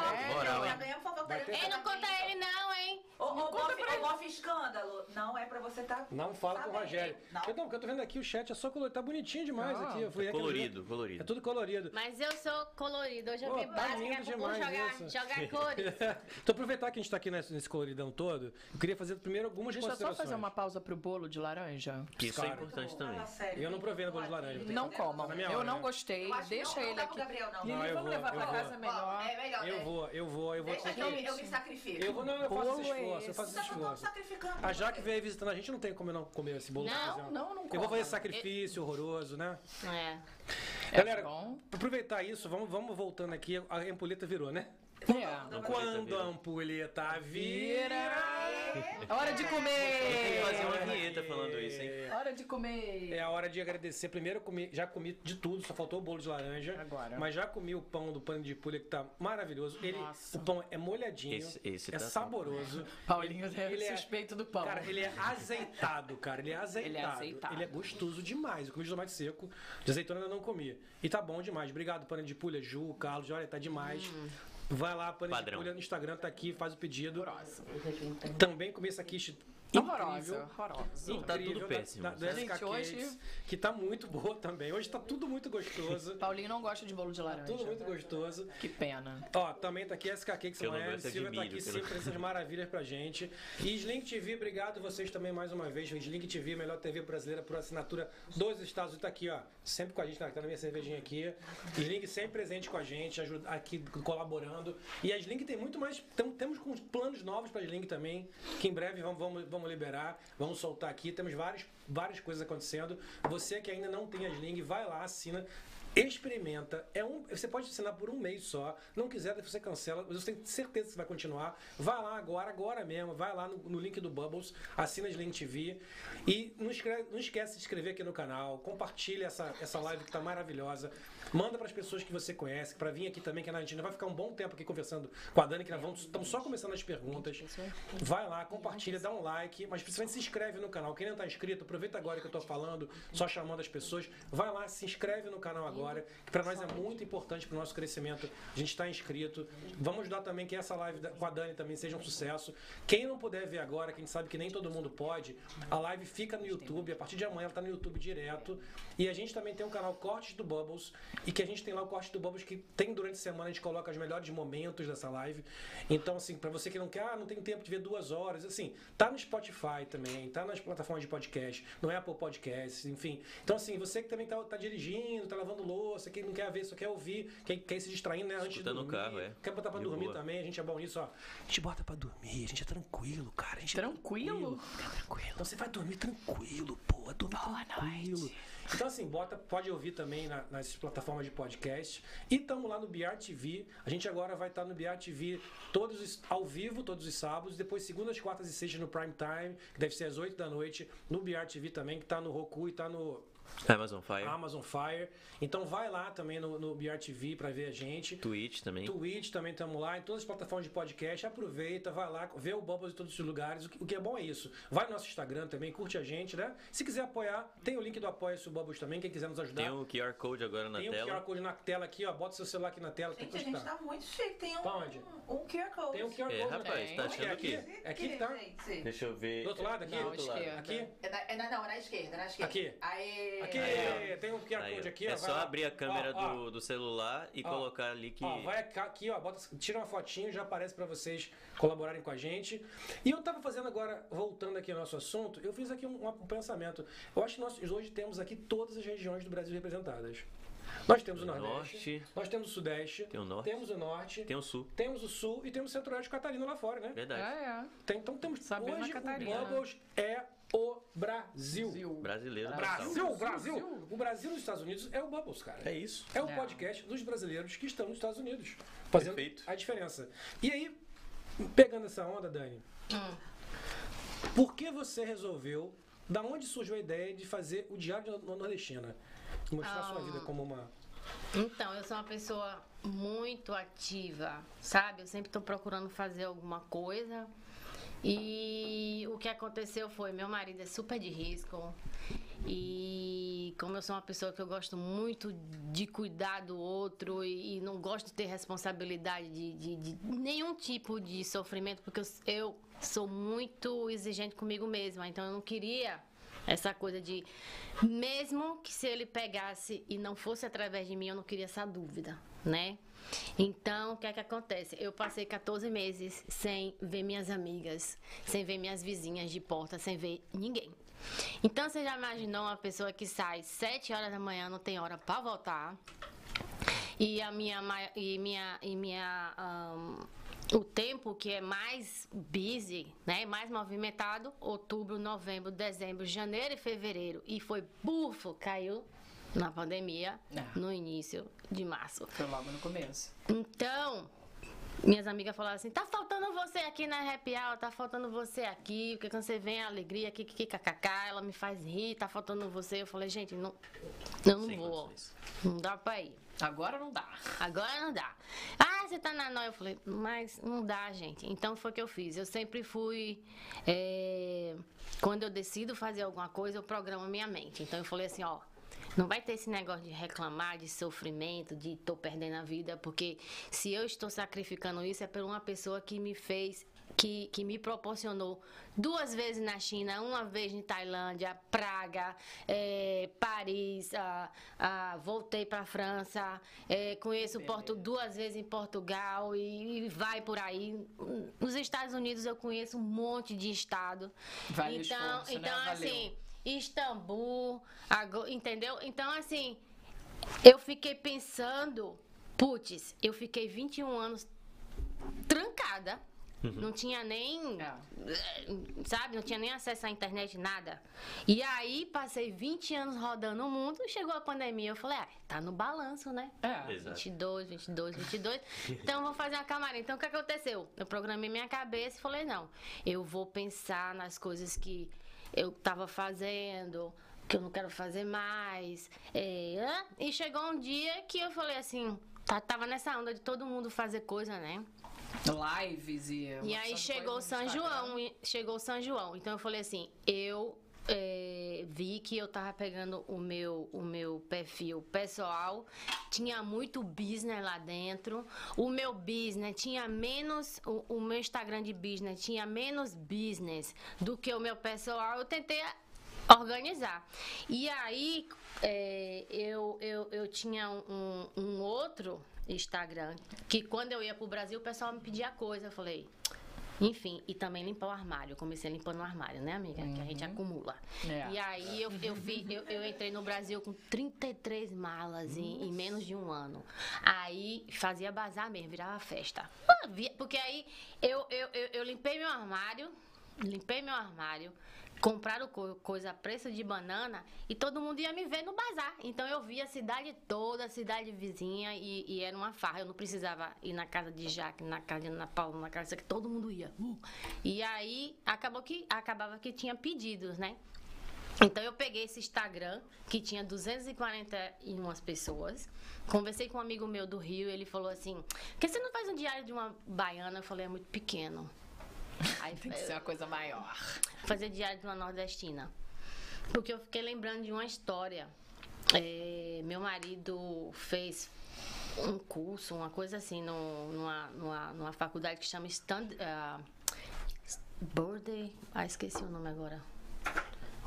Já
hein?
ganhamos fofoca.
Vai ter-
Ei, não conta ele, não, hein?
Ô, ô, bofe, ô, bofe escândalo. Não é pra você tá.
Não fala com o. Rogério.
Não.
Porque eu tô vendo aqui o chat é só colorido. Tá bonitinho demais aqui. Eu
É
vi-
colorido, colorido.
É tudo colorido.
Mas eu sou colorido. Hoje eu vim
tá
básica
lindo demais
jogar, cores. *laughs*
então, aproveitar que a gente tá aqui nesse, nesse coloridão todo, eu queria fazer primeiro algumas
Deixa eu só fazer uma pausa pro bolo de laranja.
Que isso é importante também.
Eu não provei no bolo de laranja,
Não comam. Eu
hora,
não
né?
gostei. Deixa ele
pro
aqui.
Gabriel, não.
Não,
Lili,
eu
vamos
vou,
levar
eu
pra
vou.
casa melhor.
É melhor,
Eu vou, eu vou, eu vou
eu, me- eu me sacrifico.
Eu vou, não, eu faço
Bolo
esse
é
esforço, eu faço
Tá
esse
mundo
esforço. A Jaque veio visitando a gente, não tem como eu não comer esse bolo.
Não,
não, não
Eu vou fazer sacrifício horroroso, né?
É.
É
Galera, pra aproveitar isso, vamos, vamos voltando aqui. A ampulheta virou, né?
É.
Quando a ampulheta vira.
Hora de
Tem que
comer!
fazer uma vinheta falando isso, hein?
Hora de comer!
É a hora de agradecer. Primeiro, comi, já comi de tudo, só faltou o bolo de laranja.
Agora.
Mas já comi o pão do pano de pulha que tá maravilhoso. Ele,
Nossa.
o pão é molhadinho,
Esse- esse
é
tá
saboroso. *laughs*
Paulinho é
Ele é-
suspeito do pão.
Cara, ele é azeitado, cara. Ele é azeitado.
azeitado.
Ele é gostoso demais. Eu comi de tomate seco. De azeitona eu ainda não comi. E tá bom demais. Obrigado, Pane de Pulha, Ju, Carlos. Olha, tá demais. Vai lá, Pane de
Padrão.
Pulha no Instagram, tá aqui, faz o pedido.
Horrorosa.
Também comi essa
Horrorosa.
incrível.
Horrorosa.
Tá tudo
incrível
péssimo,
Da, da? SK
Gente, hoje-
Cakes, que tá muito boa também. Hoje tá tudo muito gostoso. *laughs*
Paulinho não gosta de bolo de laranja.
tudo muito gostoso.
Que pena.
Ó, também tá aqui a SK Cakes Miami.
é
Silvia tá aqui sempre essas maravilhas pra gente. E Slink TV, obrigado vocês também mais uma vez. Slink TV, melhor TV brasileira por assinatura dos Estados Unidos. Tá aqui, ó. Sempre com a gente, tá tá na minha cervejinha aqui. Slink sempre presente com a gente, ajuda, aqui colaborando. E a Slink tem muito mais. tam- temos com planos novos pra Slink também, que em breve vamos, vamos, vamos liberar, vamos soltar aqui. Temos várias, várias coisas acontecendo. Você que ainda não tem a Sling, vai lá, assina. Experimenta. É um, você pode assinar por um mês só. Não quiser, você cancela. Mas você tem certeza que você vai continuar. Vai lá agora, agora mesmo. Vai lá no, no link do Bubbles, assina a Sling TV. E não, escreve- não esquece de se inscrever aqui no canal. Compartilha essa, essa live que tá maravilhosa. Manda para as pessoas que você conhece, para vir aqui também, que a Argentina vai ficar um bom tempo aqui conversando com a Dani, que nós vamos, estamos só começando as perguntas. Vai lá, compartilha, dá um like, mas principalmente se inscreve no canal. Quem não está inscrito, aproveita agora que eu estou falando, só chamando as pessoas. Vai lá, se inscreve no canal agora, que para nós é muito importante para o nosso crescimento. A gente está inscrito. Vamos ajudar também que essa live com a Dani também seja um sucesso. Quem não puder ver agora, quem sabe que nem todo mundo pode, a live fica no YouTube. A partir de amanhã ela está no YouTube direto. E a gente também tem um canal Cortes do Bubbles, e que a gente tem lá o Corte do Bubbles que tem durante a semana, a gente coloca os melhores momentos dessa live. Então, assim, para você que não quer, ah, não tem tempo de ver duas horas, assim, tá no Spotify também, tá nas plataformas de podcast, no Apple Podcasts, enfim. Então, assim, você que também tá, tá dirigindo, tá lavando louça, que não quer ver, só quer ouvir, quer, quer ir se distraindo, né, antes de
Escuta no
dormir.
carro, é.
Quer botar pra
De
dormir
boa.
também, a gente é bom nisso, ó. A gente bota pra dormir, a gente é tranquilo, cara. A gente é
Tranquilo?
Fica tranquilo. Então você vai dormir tranquilo, pô. boa, tô Boa tranquilo. Noite. Então, assim, bota, pode ouvir também na, nas plataformas de podcast. E estamos lá no BR TV. A gente agora vai estar no BR TV todos os, ao vivo, todos os sábados. Depois, segundas, quartas e sextas no Prime Time, que deve ser às 8 da noite, no BR TV também, que está no Roku e está no
Amazon Fire.
Amazon Fire. Então vai lá também no, no BRTV para ver a gente.
Twitch também.
Twitch também estamos lá. Em todas as plataformas de podcast. Aproveita, vai lá, vê o Bubbles em todos os lugares. O que, o que, é bom é isso. Vai no nosso Instagram também, curte a gente, né? Se quiser apoiar, tem o link do Apoia-se o Bubbles também. Quem quiser nos ajudar.
Tem o QR Code agora na
tem
tela.
Tem o QR Code na tela aqui, ó. Bota seu celular aqui na tela.
Gente, a gente tá muito chique. Tem um,
tá onde?
um, um QR Code.
Tem um QR
é,
Code.
É, rapaz, tá achando
é aqui? É aqui que tá?
Gente.
Deixa eu ver.
Do outro lado aqui?
Não,
do outro lado. Aqui?
É na, é na, não, é na esquerda, na esquerda.
Aqui.
Aê.
Aqui. Tem um QR Code aqui,
É
ó,
só
lá.
abrir a câmera
ó,
do, do celular e
ó,
colocar ali que.
Ó, vai aqui, ó, bota, tira uma fotinho, já aparece para vocês colaborarem com a gente. E eu tava fazendo agora, voltando aqui ao nosso assunto, eu fiz aqui um, um pensamento. Eu acho que nós hoje temos aqui todas as regiões do Brasil representadas. Nós temos o Nordeste,
Norte.
nós temos o Sudeste,
Tem o Norte.
temos o Norte,
Tem o Sul.
temos o Sul e temos o Centro-Oeste Catarina lá fora, né?
Verdade.
É, é.
Tem- então temos
Sabina
hoje
Catarina.
o Bubbles é o Brasil.
Brasileiro.
Brasil,
total.
Brasil. O Brasil nos Estados Unidos é o Bubbles, cara.
É isso.
É o
É.
podcast dos brasileiros que estão nos Estados Unidos, fazendo
Perfeito.
a diferença. E aí, pegando essa onda, Dani, por que você resolveu, da onde surgiu a ideia de fazer o Diário da Nordestina? Mostrar sua vida como uma...
Então, eu sou uma pessoa muito ativa, sabe? Eu sempre tô procurando fazer alguma coisa. E o que aconteceu foi, meu marido é super de risco. E como eu sou uma pessoa que eu gosto muito de cuidar do outro e, e não gosto de ter responsabilidade de, de- de nenhum tipo de sofrimento, porque eu, eu sou muito exigente comigo mesma. Então eu não queria essa coisa de, mesmo que se ele pegasse e não fosse através de mim, eu não queria essa dúvida, né? Então, o que é que acontece? Eu passei 14 meses sem ver minhas amigas, sem ver minhas vizinhas de porta, sem ver ninguém. Então, você já imaginou uma pessoa que sai 7 horas da manhã, não tem hora para voltar, e a minha e minha e minha ahn, o tempo que é mais busy, né, mais movimentado, outubro, novembro, dezembro, janeiro e fevereiro e foi bufo, caiu na pandemia
É.
no início de março.
Foi logo no começo.
Então, minhas amigas falaram assim: tá faltando você aqui na happy hour, tá faltando você aqui, porque quando você vem a alegria, aqui, kkk, ela me faz rir, tá faltando você. Eu falei, gente, não, eu não
Sem
vou.
condições.
Não dá pra ir.
Agora não dá.
Agora não dá. Ah, você tá na noia. Eu falei, mas não dá, gente. Então foi o que eu fiz. Eu sempre fui. é, Quando eu decido fazer alguma coisa, eu programo minha mente. Então eu falei assim, ó. Não vai ter esse negócio de reclamar, de sofrimento, de tô perdendo a vida, porque se eu estou sacrificando isso é por uma pessoa que me fez, que, que me proporcionou duas vezes na China, uma vez em Tailândia, Praga, eh, Paris, ah, ah, voltei para França, eh, conheço Porto duas vezes em Portugal e, e vai por aí. Nos Estados Unidos eu conheço um monte de estado.
Vale
então,
esforço, né?
então
Valeu.
Istambul, entendeu? Então, assim, eu fiquei pensando, putz, eu fiquei 21 anos trancada. Não tinha nem,
É.
sabe, não tinha nem acesso à internet, nada. E aí, passei 20 anos rodando o mundo, chegou a pandemia, eu falei, ah, tá no balanço, né?
É.
Exato.
22, 22, 22. Então, vou fazer uma camarim. Então, o que aconteceu? Eu programei minha cabeça e falei, não, eu vou pensar nas coisas que eu tava fazendo, que eu não quero fazer mais. É, e chegou um dia que eu falei assim, tá- tava nessa onda de todo mundo fazer coisa, né?
Lives e.
E aí chegou São João, chegou São João. Então eu falei assim, eu é, vi que eu tava pegando o meu, o meu perfil pessoal, tinha muito business lá dentro. O meu business tinha menos, o, o meu Instagram de business tinha menos business do que o meu pessoal. Eu tentei organizar. E aí é, eu, eu, eu tinha um, um outro Instagram que quando eu ia pro Brasil o pessoal me pedia coisa. Eu falei. Enfim, e também limpar o armário. Eu comecei limpando o armário, né, amiga? Que a gente acumula.
É.
E aí eu, eu, vi, eu, eu entrei no Brasil com 33 malas em, em menos de um ano. Aí fazia bazar mesmo, virava festa. Porque aí eu, eu, eu, eu limpei meu armário, limpei meu armário, compraram co- coisa a preço de banana e todo mundo ia me ver no bazar. Então eu via a cidade toda, a cidade vizinha e, e era uma farra. Eu não precisava ir na casa de Jaque, na casa de Ana Paula, na casa que todo mundo ia. Uh. E aí acabou que acabava que tinha pedidos, né? Então eu peguei esse Instagram que tinha 241 pessoas. Conversei com um amigo meu do Rio, ele falou assim: "Por que você não faz um diário de uma baiana?" Eu falei: "É muito pequeno". Aí
Tem que ser uma coisa maior.
fazer diário de uma nordestina. Porque eu fiquei lembrando de uma história. É, meu marido fez um curso, uma coisa assim, no- numa, numa, numa faculdade que chama Stand. ah, Border. Ah, esqueci o nome agora.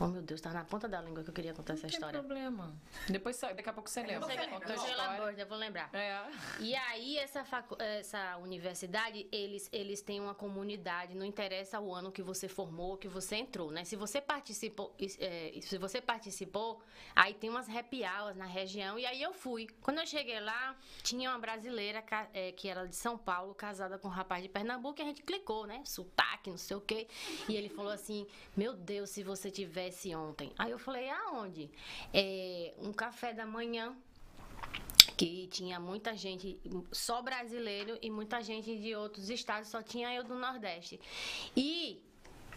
Oh meu Deus, tá na ponta da língua que eu queria contar essa
Não tem
história.
problema. Depois, daqui a pouco você lembra.
você lembra, não.
História.
Border, eu vou lembrar.
É.
E aí, essa, facu- essa universidade, eles, eles têm uma comunidade, não interessa o ano que você formou, que você entrou, né? Se você participou, é, se você participou, aí tem umas happy hours na região, e aí eu fui. Quando eu cheguei lá, tinha uma brasileira é, que era de São Paulo, casada com um rapaz de Pernambuco, e a gente clicou, né? Sotaque, não sei o quê. E ele falou assim: Meu Deus, se você tivesse ontem. Aí eu falei: Aonde? É, um café da manhã que tinha muita gente, só brasileiro e muita gente de outros estados, só tinha eu do Nordeste. E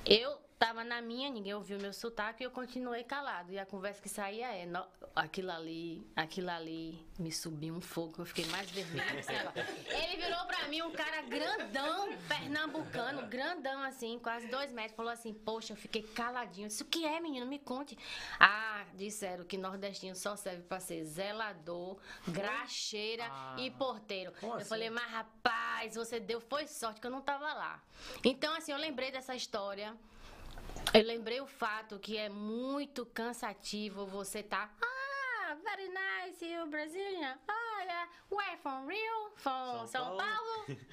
eu tava na minha, ninguém ouviu meu sotaque e eu continuei calado. E a conversa que saía é: no- aquilo ali, aquilo ali, me subiu um fogo, eu fiquei mais lá. *laughs* Ele virou pra mim um cara grandão, pernambucano, grandão assim, quase dois metros, falou assim: Poxa, eu fiquei caladinho. Eu disse: O que é, menino? Me conte. Ah, disseram que nordestino só serve pra ser zelador, graxeira e porteiro. Eu
assim?
falei, mas rapaz, você deu, foi sorte que eu não tava lá. Então, assim, eu lembrei dessa história. Eu lembrei o fato que é muito cansativo você tá. Ah, very nice, you Brazilian. Ah, yeah. where from Rio? From
São
São,
Paulo.
Paulo? *laughs*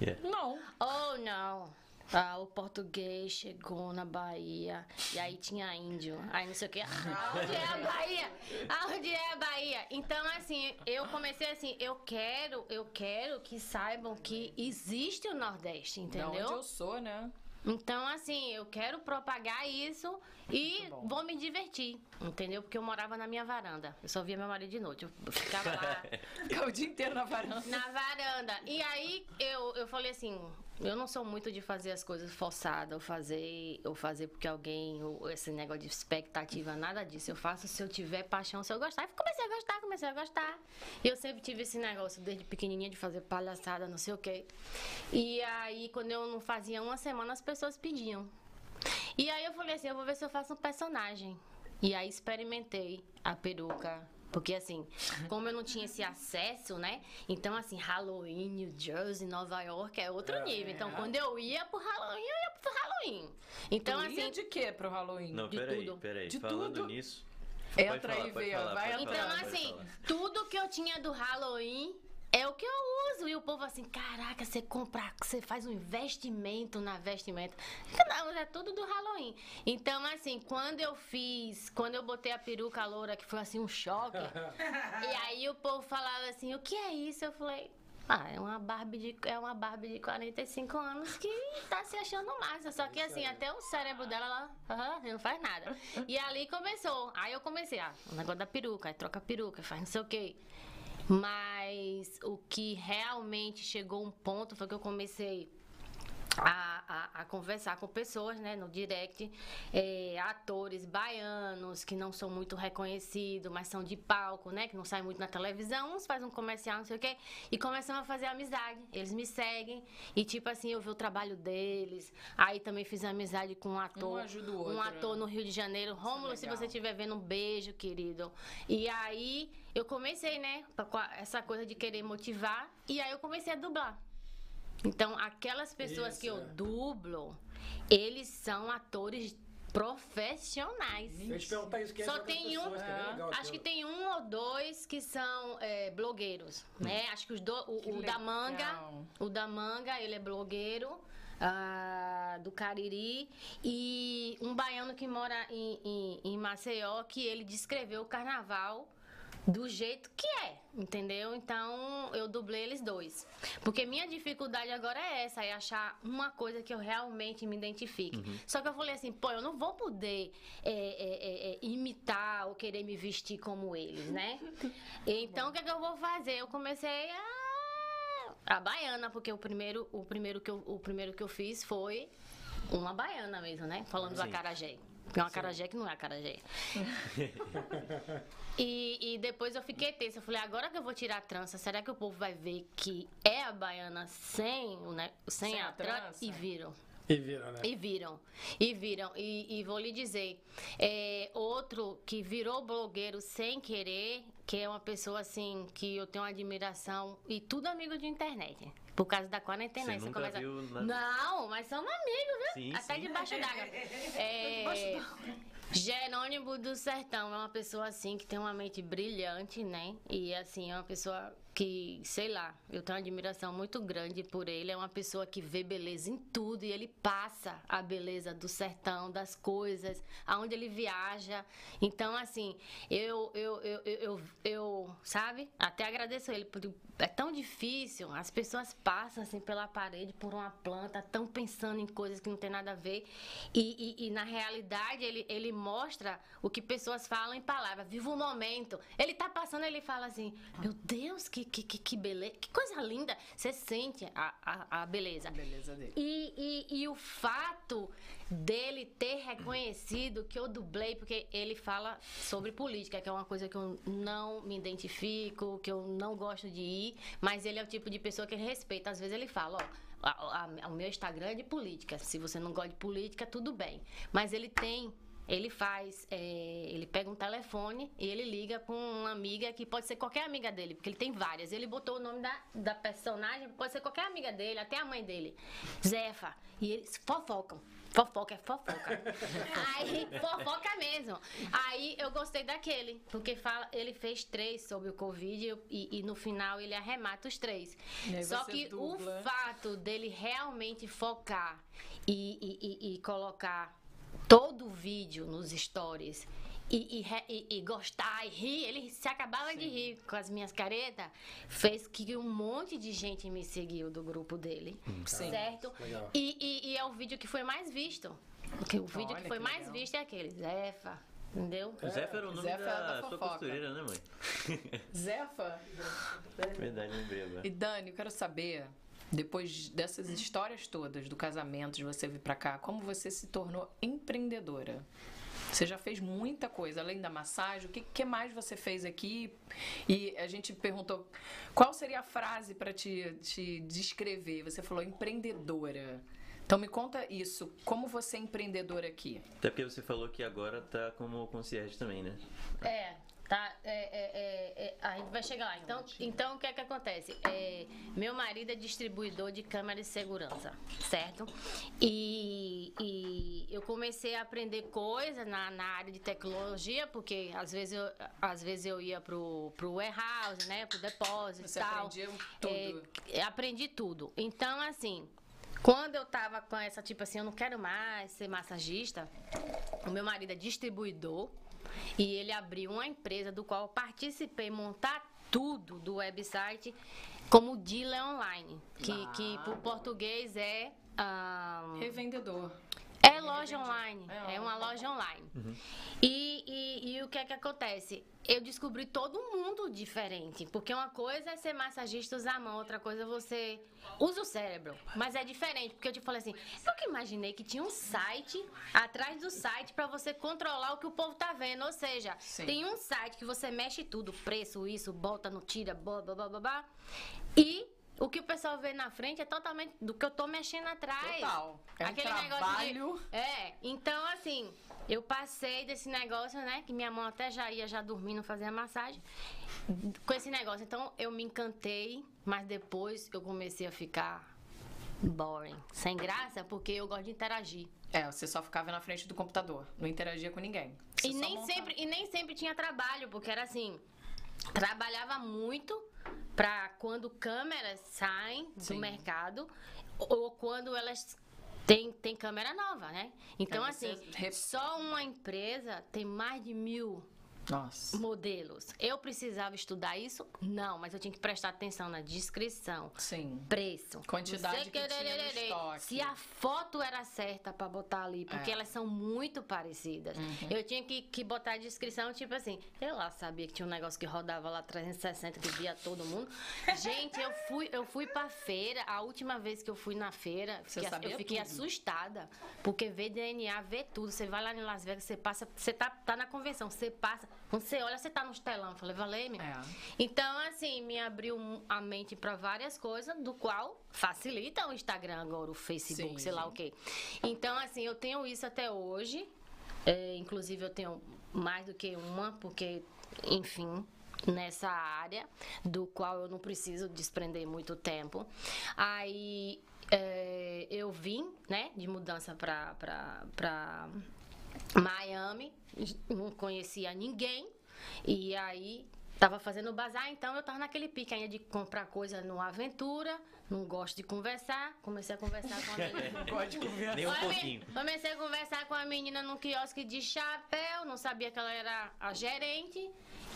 Yeah.
Não.
Oh, não. Ah, o português chegou na Bahia e aí tinha índio. Aí não sei o que. Aonde é a Bahia? Aonde é a Bahia? Então, assim, eu comecei assim, eu quero, eu quero que saibam que existe o Nordeste,
Da onde
entendeu?
eu sou, né?
Então, assim, eu quero propagar isso e vou me divertir, entendeu? Porque eu morava na minha varanda. Eu só via meu marido de noite. Eu ficava lá *laughs*
Ficar o dia inteiro na varanda.
na varanda. E aí eu, eu falei assim, eu não sou muito de fazer as coisas forçadas, ou fazer, ou fazer porque alguém, ou esse negócio de expectativa, nada disso. Eu faço se eu tiver paixão, se eu gostar. E comecei a gostar, comecei a gostar. E eu sempre tive esse negócio desde pequenininha de fazer palhaçada, não sei o quê. E aí quando eu não fazia uma semana, as pessoas pediam. E aí eu falei assim, eu vou ver se eu faço um personagem. E aí experimentei a peruca. Porque assim, como eu não tinha esse acesso, né? Então, assim, Halloween, New Jersey, Nova York é outro nível. Então, quando eu ia pro Halloween, eu ia pro Halloween. Então,
tu ia
assim,
de quê pro Halloween?
Não,
De
peraí,
tudo.
peraí.
De
Falando
tudo.
nisso.
Entra aí,
falar, pode
vê, vai
pode
Então, assim, tudo que eu tinha do Halloween é o que eu uso. E o povo assim, caraca, você compra, você faz um investimento na vestimenta. Não, é tudo do Halloween. Então, assim, quando eu fiz, quando eu botei a peruca loura, que foi assim um choque, *laughs* e aí o povo falava assim, o que é isso? Eu falei. Ah, é uma Barbie de, é uma Barbie de 45 anos que tá se achando massa. Só que assim, até o cérebro dela, ela aham, não faz nada. E ali começou. Aí eu comecei, ah, o negócio da peruca, aí troca a peruca, faz não sei o quê. Mas o que realmente chegou um ponto foi que eu comecei a, a, a conversar com pessoas, né, no direct, é, atores baianos que não são muito reconhecidos, mas são de palco, né, que não saem muito na televisão, uns fazem um comercial, não sei o quê, e começamos a fazer amizade. Eles me seguem e tipo assim, eu vi o trabalho deles. Aí também fiz amizade com um ator,
ajuda o outro,
um ator
né?
no Rio de Janeiro, Rômulo, se
legal.
você estiver vendo um beijo, querido. E aí eu comecei, né, essa coisa de querer motivar, e aí eu comecei a dublar. Então, aquelas pessoas
Isso,
que eu
é.
dublo, eles são atores profissionais.
Eu te perguntar isso, quem
Só tem um-
que é legal,
Acho que
eu-
tem um ou dois que são é, blogueiros, né? Acho que os do, o,
Que
o da. Manga, o da Manga, ele é blogueiro. ah, do Cariri e um baiano que mora em, em, em Maceió que ele descreveu o carnaval do jeito que é, entendeu? Então eu dublei eles dois. Porque minha dificuldade agora é essa, é achar uma coisa que eu realmente me identifique. Só que eu falei assim, pô, eu não vou poder é, é, é, é, imitar ou querer me vestir como eles, né? *laughs* Então o que, é que eu vou fazer? Eu comecei a, a baiana, porque o primeiro, o, primeiro que eu, o primeiro que eu fiz foi uma baiana mesmo, né? Falando do
Sim.
acarajé. Porque é uma acarajé que não é acarajé. *laughs* E, e depois eu fiquei tensa. Eu falei, agora que eu vou tirar a trança, será que o povo vai ver que é a baiana sem, o ne- sem,
Sem
a,
a
trança?
trança?
E viram.
E viram, né?
E viram, e viram, e, e vou lhe dizer, é, outro que virou blogueiro sem querer, que é uma pessoa assim, que eu tenho uma admiração, e tudo amigo de internet, por causa da quarentena.
Você
começa-
viu?
Não, mas somos amigos, viu?
Sim,
Até
sim.
debaixo d'água. *laughs* É, Jerônimo do Sertão é uma pessoa assim que tem uma mente brilhante, né? E assim, é uma pessoa que, sei lá, eu tenho uma admiração muito grande por ele. É uma pessoa que vê beleza em tudo e ele passa a beleza do sertão, das coisas, aonde ele viaja. Então, assim, eu, eu, eu, eu, eu, eu, sabe? Até agradeço ele. Por, é tão difícil, as pessoas passam assim pela parede por uma planta, estão pensando em coisas que não tem nada a ver. E, e- e, na realidade ele, ele mostra o que pessoas falam em palavras. Viva o momento. Ele tá passando, ele fala assim: Meu Deus, que, que, que, que beleza, que coisa linda. Você sente a, a, a beleza.
A beleza dele.
E, e, e o fato dele ter reconhecido que eu dublei, porque ele fala sobre política, que é uma coisa que eu não me identifico, que eu não gosto de ir, mas ele é o tipo de pessoa que respeita. Às vezes ele fala, ó. a- a- o meu Instagram é de política. Se você não gosta de política, tudo bem. Mas ele tem ele faz, é, ele pega um telefone e ele liga com uma amiga que pode ser qualquer amiga dele, porque ele tem várias. Ele botou o nome da, da personagem, pode ser qualquer amiga dele, até a mãe dele. Zefa. E eles fofocam. Fofoca é fofoca. *laughs* Aí, fofoca mesmo. Aí eu gostei daquele, porque fala, ele fez três sobre o Covid e, e no final ele arremata os três. Só que
dubla.
o fato dele realmente focar e, e- e- e colocar todo o vídeo nos stories e, e e- e gostar e rir, ele se acabava de rir com as minhas caretas, fez que um monte de gente me seguiu do grupo dele,
Sim.
certo?
Legal.
E, e- e é o vídeo que foi mais visto. Que o vídeo
Olha
que foi
que
mais
legal.
visto é aquele, Zefa, entendeu?
O Zé era o nome
Zefa
da,
é da
sua
fofoca.
costureira, né, mãe? *laughs*
Zefa,
Verdade, lembrei agora.
E Dani, eu quero saber, depois dessas histórias todas do casamento, de você vir pra cá, como você se tornou empreendedora? Você já fez muita coisa, além da massagem. O que, que mais você fez aqui? E a gente perguntou qual seria a frase para te, te descrever. Você falou empreendedora. Então me conta isso. Como você é empreendedora aqui?
Até porque você falou que agora tá como concierge também, né?
É, tá. é, é, é, é, a gente vai chegar lá. Então, então o que é que acontece? É, meu marido é distribuidor de câmera de segurança, certo? E, e eu comecei a aprender coisas na, na área de tecnologia, porque às vezes eu, às vezes eu ia pro, pro warehouse, né? Pro depósito
Você
e tal.
aprendia tudo.
É, aprendi tudo. Então, assim, quando eu tava com essa, tipo assim, eu não quero mais ser massagista, o meu marido é distribuidor e ele abriu uma empresa do qual eu participei montar tudo do website como dealer online, que, que por português é. ah,
Revendedor.
É loja online.
É,
É uma loja online. E, e, e o que é que acontece? Eu descobri todo mundo diferente. Porque uma coisa é ser massagista usar a mão, outra coisa é você usa o cérebro. Mas é diferente, porque eu te falei assim, eu que imaginei que tinha um site atrás do site pra você controlar o que o povo tá vendo. Ou seja,
Sim.
tem um site que você mexe tudo, preço, isso, bota, não tira, blá, blá, blá, blá, blá. E o que o pessoal vê na frente é totalmente do que eu tô mexendo atrás.
Total. É um
Aquele
trabalho.
de... É, então assim, eu passei desse negócio, né? Que minha mão até já ia já dormindo fazer a massagem. Com esse negócio. Então eu me encantei, mas depois eu comecei a ficar boring. Sem graça, porque eu gosto de interagir.
É, você só ficava na frente do computador, não interagia com ninguém. Você
E nem,
montava.
sempre, e nem sempre tinha trabalho, porque era assim. Trabalhava muito pra quando câmeras saem do
Sim.
mercado ou quando elas têm tem câmera nova, né? Então,
você
assim, só uma empresa tem mais de mil
Nossa.
modelos. Eu precisava estudar isso? Não, mas eu tinha que prestar atenção na descrição.
Sim.
Preço.
Quantidade
sei
que tinha.
Se a foto era certa pra botar ali, porque
É.
elas são muito parecidas.
Uhum.
Eu tinha que, que botar a descrição, tipo assim, eu lá sabia que tinha um negócio que rodava lá 360, que via todo mundo. Gente, eu fui, eu fui pra feira, a última vez que eu fui na feira, fiquei- eu fiquei
tudo.
assustada. Porque vê DNA, vê tudo. Você vai lá em Las Vegas, você passa, você tá, tá na convenção, você passa, quando você olha, você tá nos telão. Eu falei, valeu.
É.
Então, assim, me abriu a mente pra várias coisas, do qual facilita o Instagram agora, o Facebook,
Sim,
sei lá o quê. Então, assim, eu tenho isso até hoje. É, inclusive, eu tenho mais do que uma, porque, enfim, nessa área, do qual eu não preciso desprender muito tempo. Aí. é, eu vim, né, de mudança pra Miami, não conhecia ninguém, e aí tava fazendo bazar, então eu tava naquele pique ainda de comprar coisa no Aventura, não gosto de conversar, comecei a conversar com a menina. *laughs*
Pode conversar.
Nem um pouquinho.
Comecei a conversar com a menina no quiosque de chapéu, não sabia que ela era a gerente.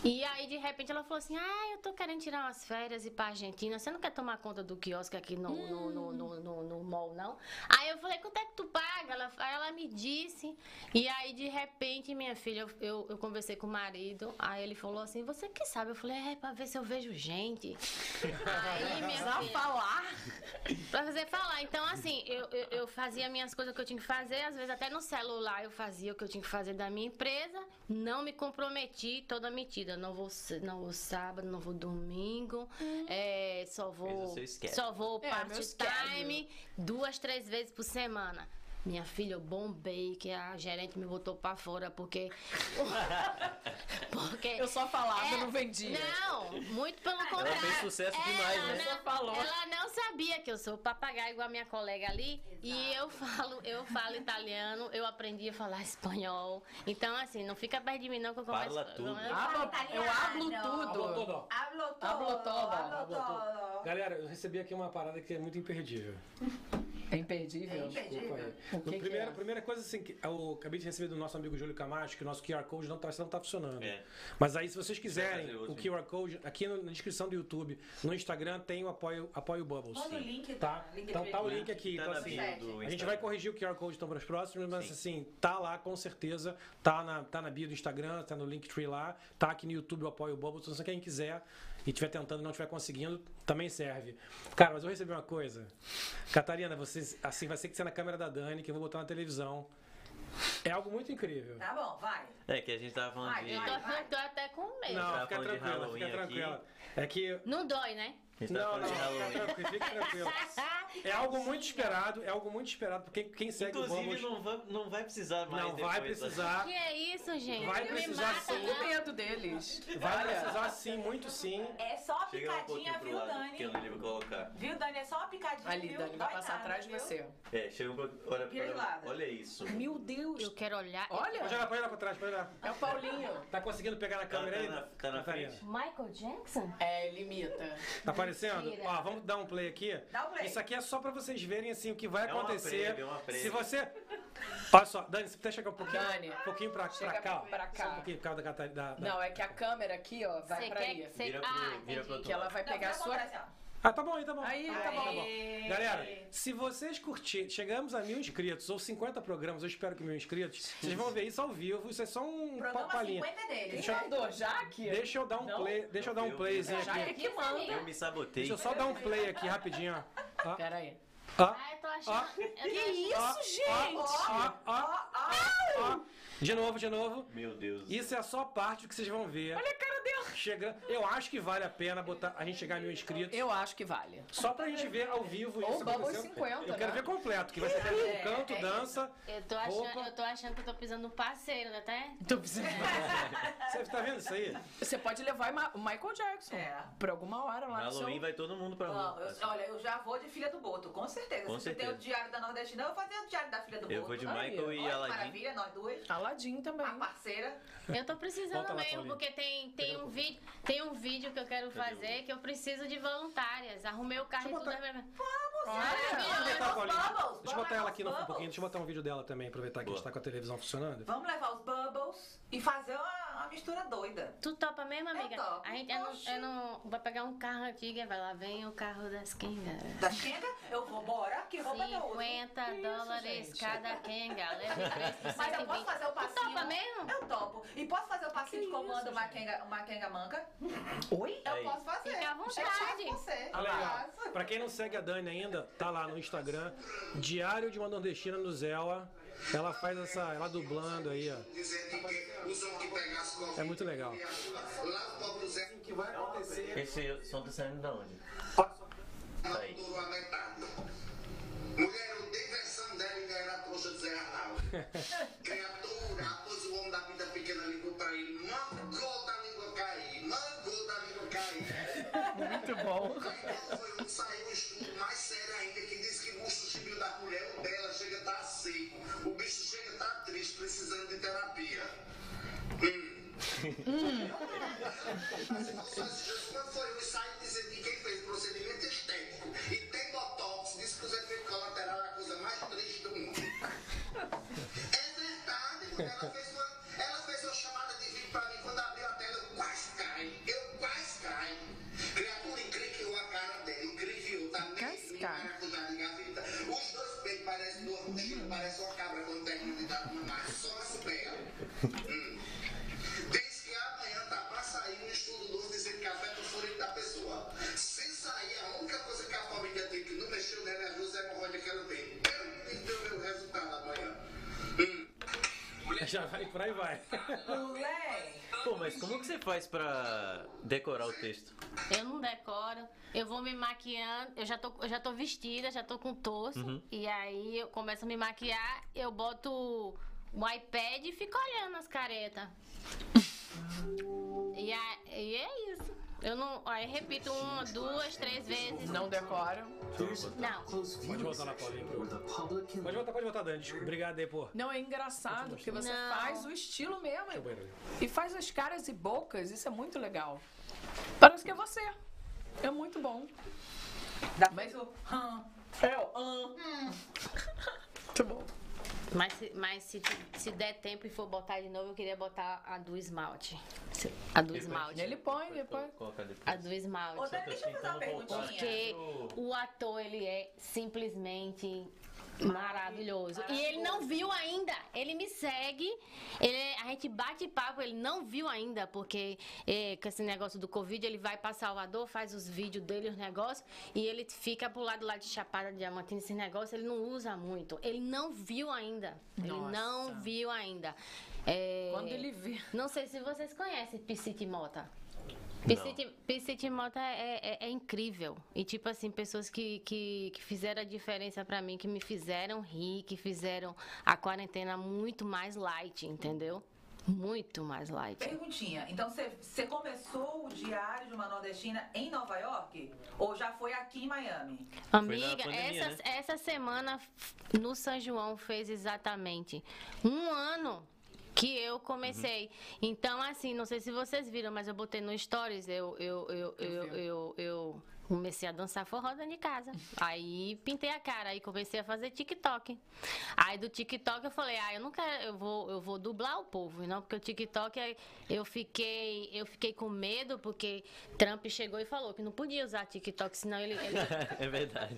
E aí, de repente, ela falou assim: Ah, eu tô querendo tirar umas férias e ir pra Argentina. Você não quer tomar conta do quiosque aqui no, no, no, no, no- no mall, não? Aí eu falei: Quanto é que tu paga? Ela, aí ela me disse. E aí, de repente, minha filha, eu, eu, eu conversei com o marido. Aí ele falou assim: Você que sabe? Eu falei: É, pra ver se eu vejo gente. *laughs* aí, minha
Precisava
filha.
falar. *laughs*
Pra fazer falar. Então, assim, eu, eu, eu fazia minhas coisas que eu tinha que fazer, às vezes até no celular eu fazia o que eu tinha que fazer da minha empresa, não me comprometi, toda metida. Não vou, não vou sábado, não vou domingo, é, só vou. Só vou
É,
part-time, duas, três vezes por semana. Minha filha, eu bombei, que a gerente me botou pra fora, porque. *laughs* porque
Eu só falava,
é,
não vendia.
Não, muito pelo
Ela
contrário.
fez sucesso demais,
ela
né?
não-
Você falou.
Ela não sabia que eu sou papagaio igual a minha colega ali. E eu falo, eu falo italiano, eu aprendi a falar espanhol. Então, assim, não fica perto de mim, não, que eu começo.
Fala tudo.
Hablo- eu hablo tudo.
Hablo todo.
Hablo todo.
Hablo todo.
Galera, eu recebi aqui uma parada que é muito imperdível.
É imperdível.
É imperdível.
O que
primeira,
é?
primeira coisa assim, que eu acabei de receber do nosso amigo Júlio Camacho, que o nosso QR Code não tá, não tá funcionando.
É.
Mas aí, se vocês quiserem, o QR Code, aqui na descrição do YouTube, no Instagram tem o apoio, apoio Bubbles.
Manda o link,
Tá?
link
Então tá o link aqui.
Tá
então, assim, a gente vai corrigir o QR Code então para os próximos, mas
Sim.
assim, tá lá com certeza, tá na, tá na bio do Instagram, tá no Linktree lá, tá aqui no YouTube o apoio Bubbles, então se quem quiser e estiver tentando e não estiver conseguindo, também serve. Cara, mas eu recebi uma coisa. Catarina, você, assim, vai ser que ser na câmera da Dani, que eu vou botar na televisão. É algo muito incrível.
Tá bom, vai.
É que a gente tava falando
Vai,
de.
Eu
A
tô, tô até com medo.
Não, fica tranquila, fica
aqui.
tranquila. É que
Não dói, né?
Tava
Não, não, fica
Halloween.
tranquilo. É algo muito esperado, é algo muito esperado, porque quem segue o
Inclusive,
Bubbles
não vai, não vai precisar mais.
não vai
depois,
precisar.
Que é isso, gente?
Vai precisar
mata,
sim.
Com
não.
medo deles.
Vai precisar sim, muito sim.
É só
um
picadinha,
pro
viu,
lado,
Dani?
que eu não colocar.
Viu, Dani? É só uma picadinha,
Ali,
viu?
Dani, vai
Dói
passar
nada,
atrás de você.
É, chega um pouquinho. Olha,
de
olha, isso.
Meu Deus.
Eu quero olhar.
Pode
Olha,
olhar, pode olhar pra trás, pode olhar.
é o Paulinho.
Tá conseguindo pegar na
Tá,
câmera
tá
aí?
na, tá na frente.
Michael Jackson?
É, limita.
Tá aparecendo?
Mentira.
Ó, vamos dar um play aqui.
Dá um play.
Isso aqui é só pra vocês verem assim o que vai
É uma
acontecer.
prévia, é uma prévia.
Se você. Olha só, Dani, você até chegar um pouquinho,
Dani,
um pouquinho pra, pra cá. ó.
pra cá.
Só um pouquinho por causa da Catarina. Da, da-
Não, é que a câmera aqui, ó, vai
Você
pra
quer
aí.
que você.
Vira pro-
Ah,
vira pro outro
Que ela vai
Não,
pegar a sua.
ó.
Ah, tá bom aí, tá bom.
Aí,
tá
tá
bom, tá bom. Galera, se vocês curtirem, chegamos a mil inscritos ou 50 programas, eu espero que mil inscritos, vocês vão ver isso ao vivo, isso é só um
Programa
papalinha.
50 é dele.
Deixa eu-
Mandou, Jaque?
Deixa eu dar um
Não?
play, deixa eu dar um playzinho
Já é
aqui.
que manda.
Eu me sabotei.
Deixa eu só dar um play aqui rapidinho, ó. Ó,
Pera aí.
ó,
Ah, eu tô achando.
Ó.
eu tô
Que
achando-
isso, gente?
ó, ó, ó. De novo, de novo.
Meu Deus.
Isso é só parte do que vocês vão ver.
Olha a cara dela.
Chega, eu acho que vale a pena botar a gente chegar a mil inscritos.
Eu acho que vale.
Só pra gente ver ao vivo
Ou
isso acontecendo.
50,
Eu quero
né?
ver completo, que vai ser
É,
canto,
é
dança.
Eu tô, achando,
Roupa.
eu tô achando que eu tô pisando no parceiro, né? Até?
Tô precisando.
Você tá vendo isso aí?
Você pode levar o Michael Jackson.
É.
Por alguma hora lá no
Halloween
seu...
vai todo mundo pra
Não, eu- olha, eu já vou de Filha do Boto, com certeza.
Com
Se você tem
certeza.
o Diário da Nordestina, eu vou fazer o Diário da Filha do Boto.
Eu vou de
Aí,
Michael e Aladdin.
maravilha, nós duas.
Aladdin também.
A parceira.
Eu tô precisando
lá,
mesmo, porque tem, tem, um vídeo, tem um vídeo que eu quero fazer que eu preciso de voluntárias. Arrumei o carro e tudo.
botar-
Olha,
Deixa eu botar,
os
Paulinho.
bubbles,
Deixa eu botar
vamos
ela aqui no um pouquinho. Deixa eu botar um vídeo dela também, aproveitar que a gente tá com a televisão funcionando.
Vamos levar os bubbles e fazer uma, uma mistura doida.
Tu topa mesmo, amiga?
topo.
A gente eu não, eu vai pegar um carro antigo e vai lá, vem o carro das Kenga.
Da Xenga, eu vou, bora, que roupa que eu uso.
50 dólares
gente?
cada Kenga. Leve 3 por
Mas eu posso
120.
fazer o
Tu
passinho.
topa mesmo?
Eu topo. E posso fazer o passinho de comando uma Kenga, uma Kenga manca? Oi? Eu
Aí.
posso fazer.
Fica à
Eu
vontade.
faço você.
Ah, legal. Pra quem não segue a Dani ainda, tá lá no Instagram, Diário de uma Nordestina no Zéua. Ela faz essa, ela dublando aí, ó. É muito legal.
O
O
Esse som tá saindo de onde?
não
Aí.
Mulher, eu dei versão dela e ganhei a trouxa de Zé Arnaldo. Criatura, após o homem da vida pequena ligou pra ele, mancou da língua cair, mancou da língua cair.
Muito bom.
Aí quando foi um, saiu um estudo mais sério ainda que diz que o chibio da mulher, o dela chega a estar seco. O bicho chega a estar triste, precisando de terapia. Hum. Mas informações quando foi o ensaio dizendo que quem fez procedimento estético e tem botox, diz que os efeitos colaterais é a coisa mais triste do mundo. É verdade, porque ela fez
mas como que você faz pra decorar o texto?
Eu não decoro, eu vou me maquiando, eu já tô, eu já tô vestida, já tô com torso,
Uhum.
e aí eu começo a me maquiar, eu boto o iPad e fico olhando as caretas. *laughs* e, a- e é isso. Eu não. Aí repito uma, duas, três vezes.
Não decoro.
Não.
Pode voltar lá, Paulinho. Pode voltar, pode voltar, Dani. Obrigado aí, pô.
Não, é engraçado, porque você
Não.
faz o estilo mesmo.
Eu.
E faz as caras e bocas, isso é muito legal. Parece que é você. É muito bom.
Da fez o hum.
É o hum. Muito bom.
Mas, se, mas se, se der tempo e for botar de novo, eu queria botar a do esmalte. A do esmalte.
Ele põe, ele põe.
Depois.
A do esmalte.
Ô, deixa eu fazer uma perguntinha.
Porque o ator, ele é simplesmente maravilhoso. E ele não viu ainda. Ele me segue. Ele, a gente bate papo, ele não viu ainda, porque é, com esse negócio do Covid, ele vai pra Salvador, faz os vídeos dele, os negócios, e ele fica pro lado lá de Chapada Diamantina, esse negócio, ele não usa muito. Ele não viu ainda. Ele
Nossa.
não viu ainda. É,
Quando ele vê.
Não sei se vocês conhecem Piscite Mota.
Não.
Piscite Mota é, é- é incrível. E, tipo assim, pessoas que, que, que fizeram a diferença pra mim, que me fizeram rir, que fizeram a quarentena muito mais light, entendeu? Muito mais light.
Perguntinha. Então você você começou o diário de uma nordestina em Nova York? Ou já foi aqui em Miami?
Amiga,
pandemia,
essa,
né?
essa semana no São João fez exatamente um ano que eu comecei. Então, assim, não sei se vocês viram, mas eu botei no Stories, eu, eu, eu, eu,
vi.
eu, eu comecei a dançar forró dentro de casa. Aí pintei a cara, aí comecei a fazer TikTok. Aí do TikTok eu falei, ah, eu não quero, eu vou, eu vou dublar o povo, não, porque o TikTok eu fiquei, eu fiquei com medo porque Trump chegou e falou que não podia usar TikTok, senão ele- ele *laughs*
é verdade.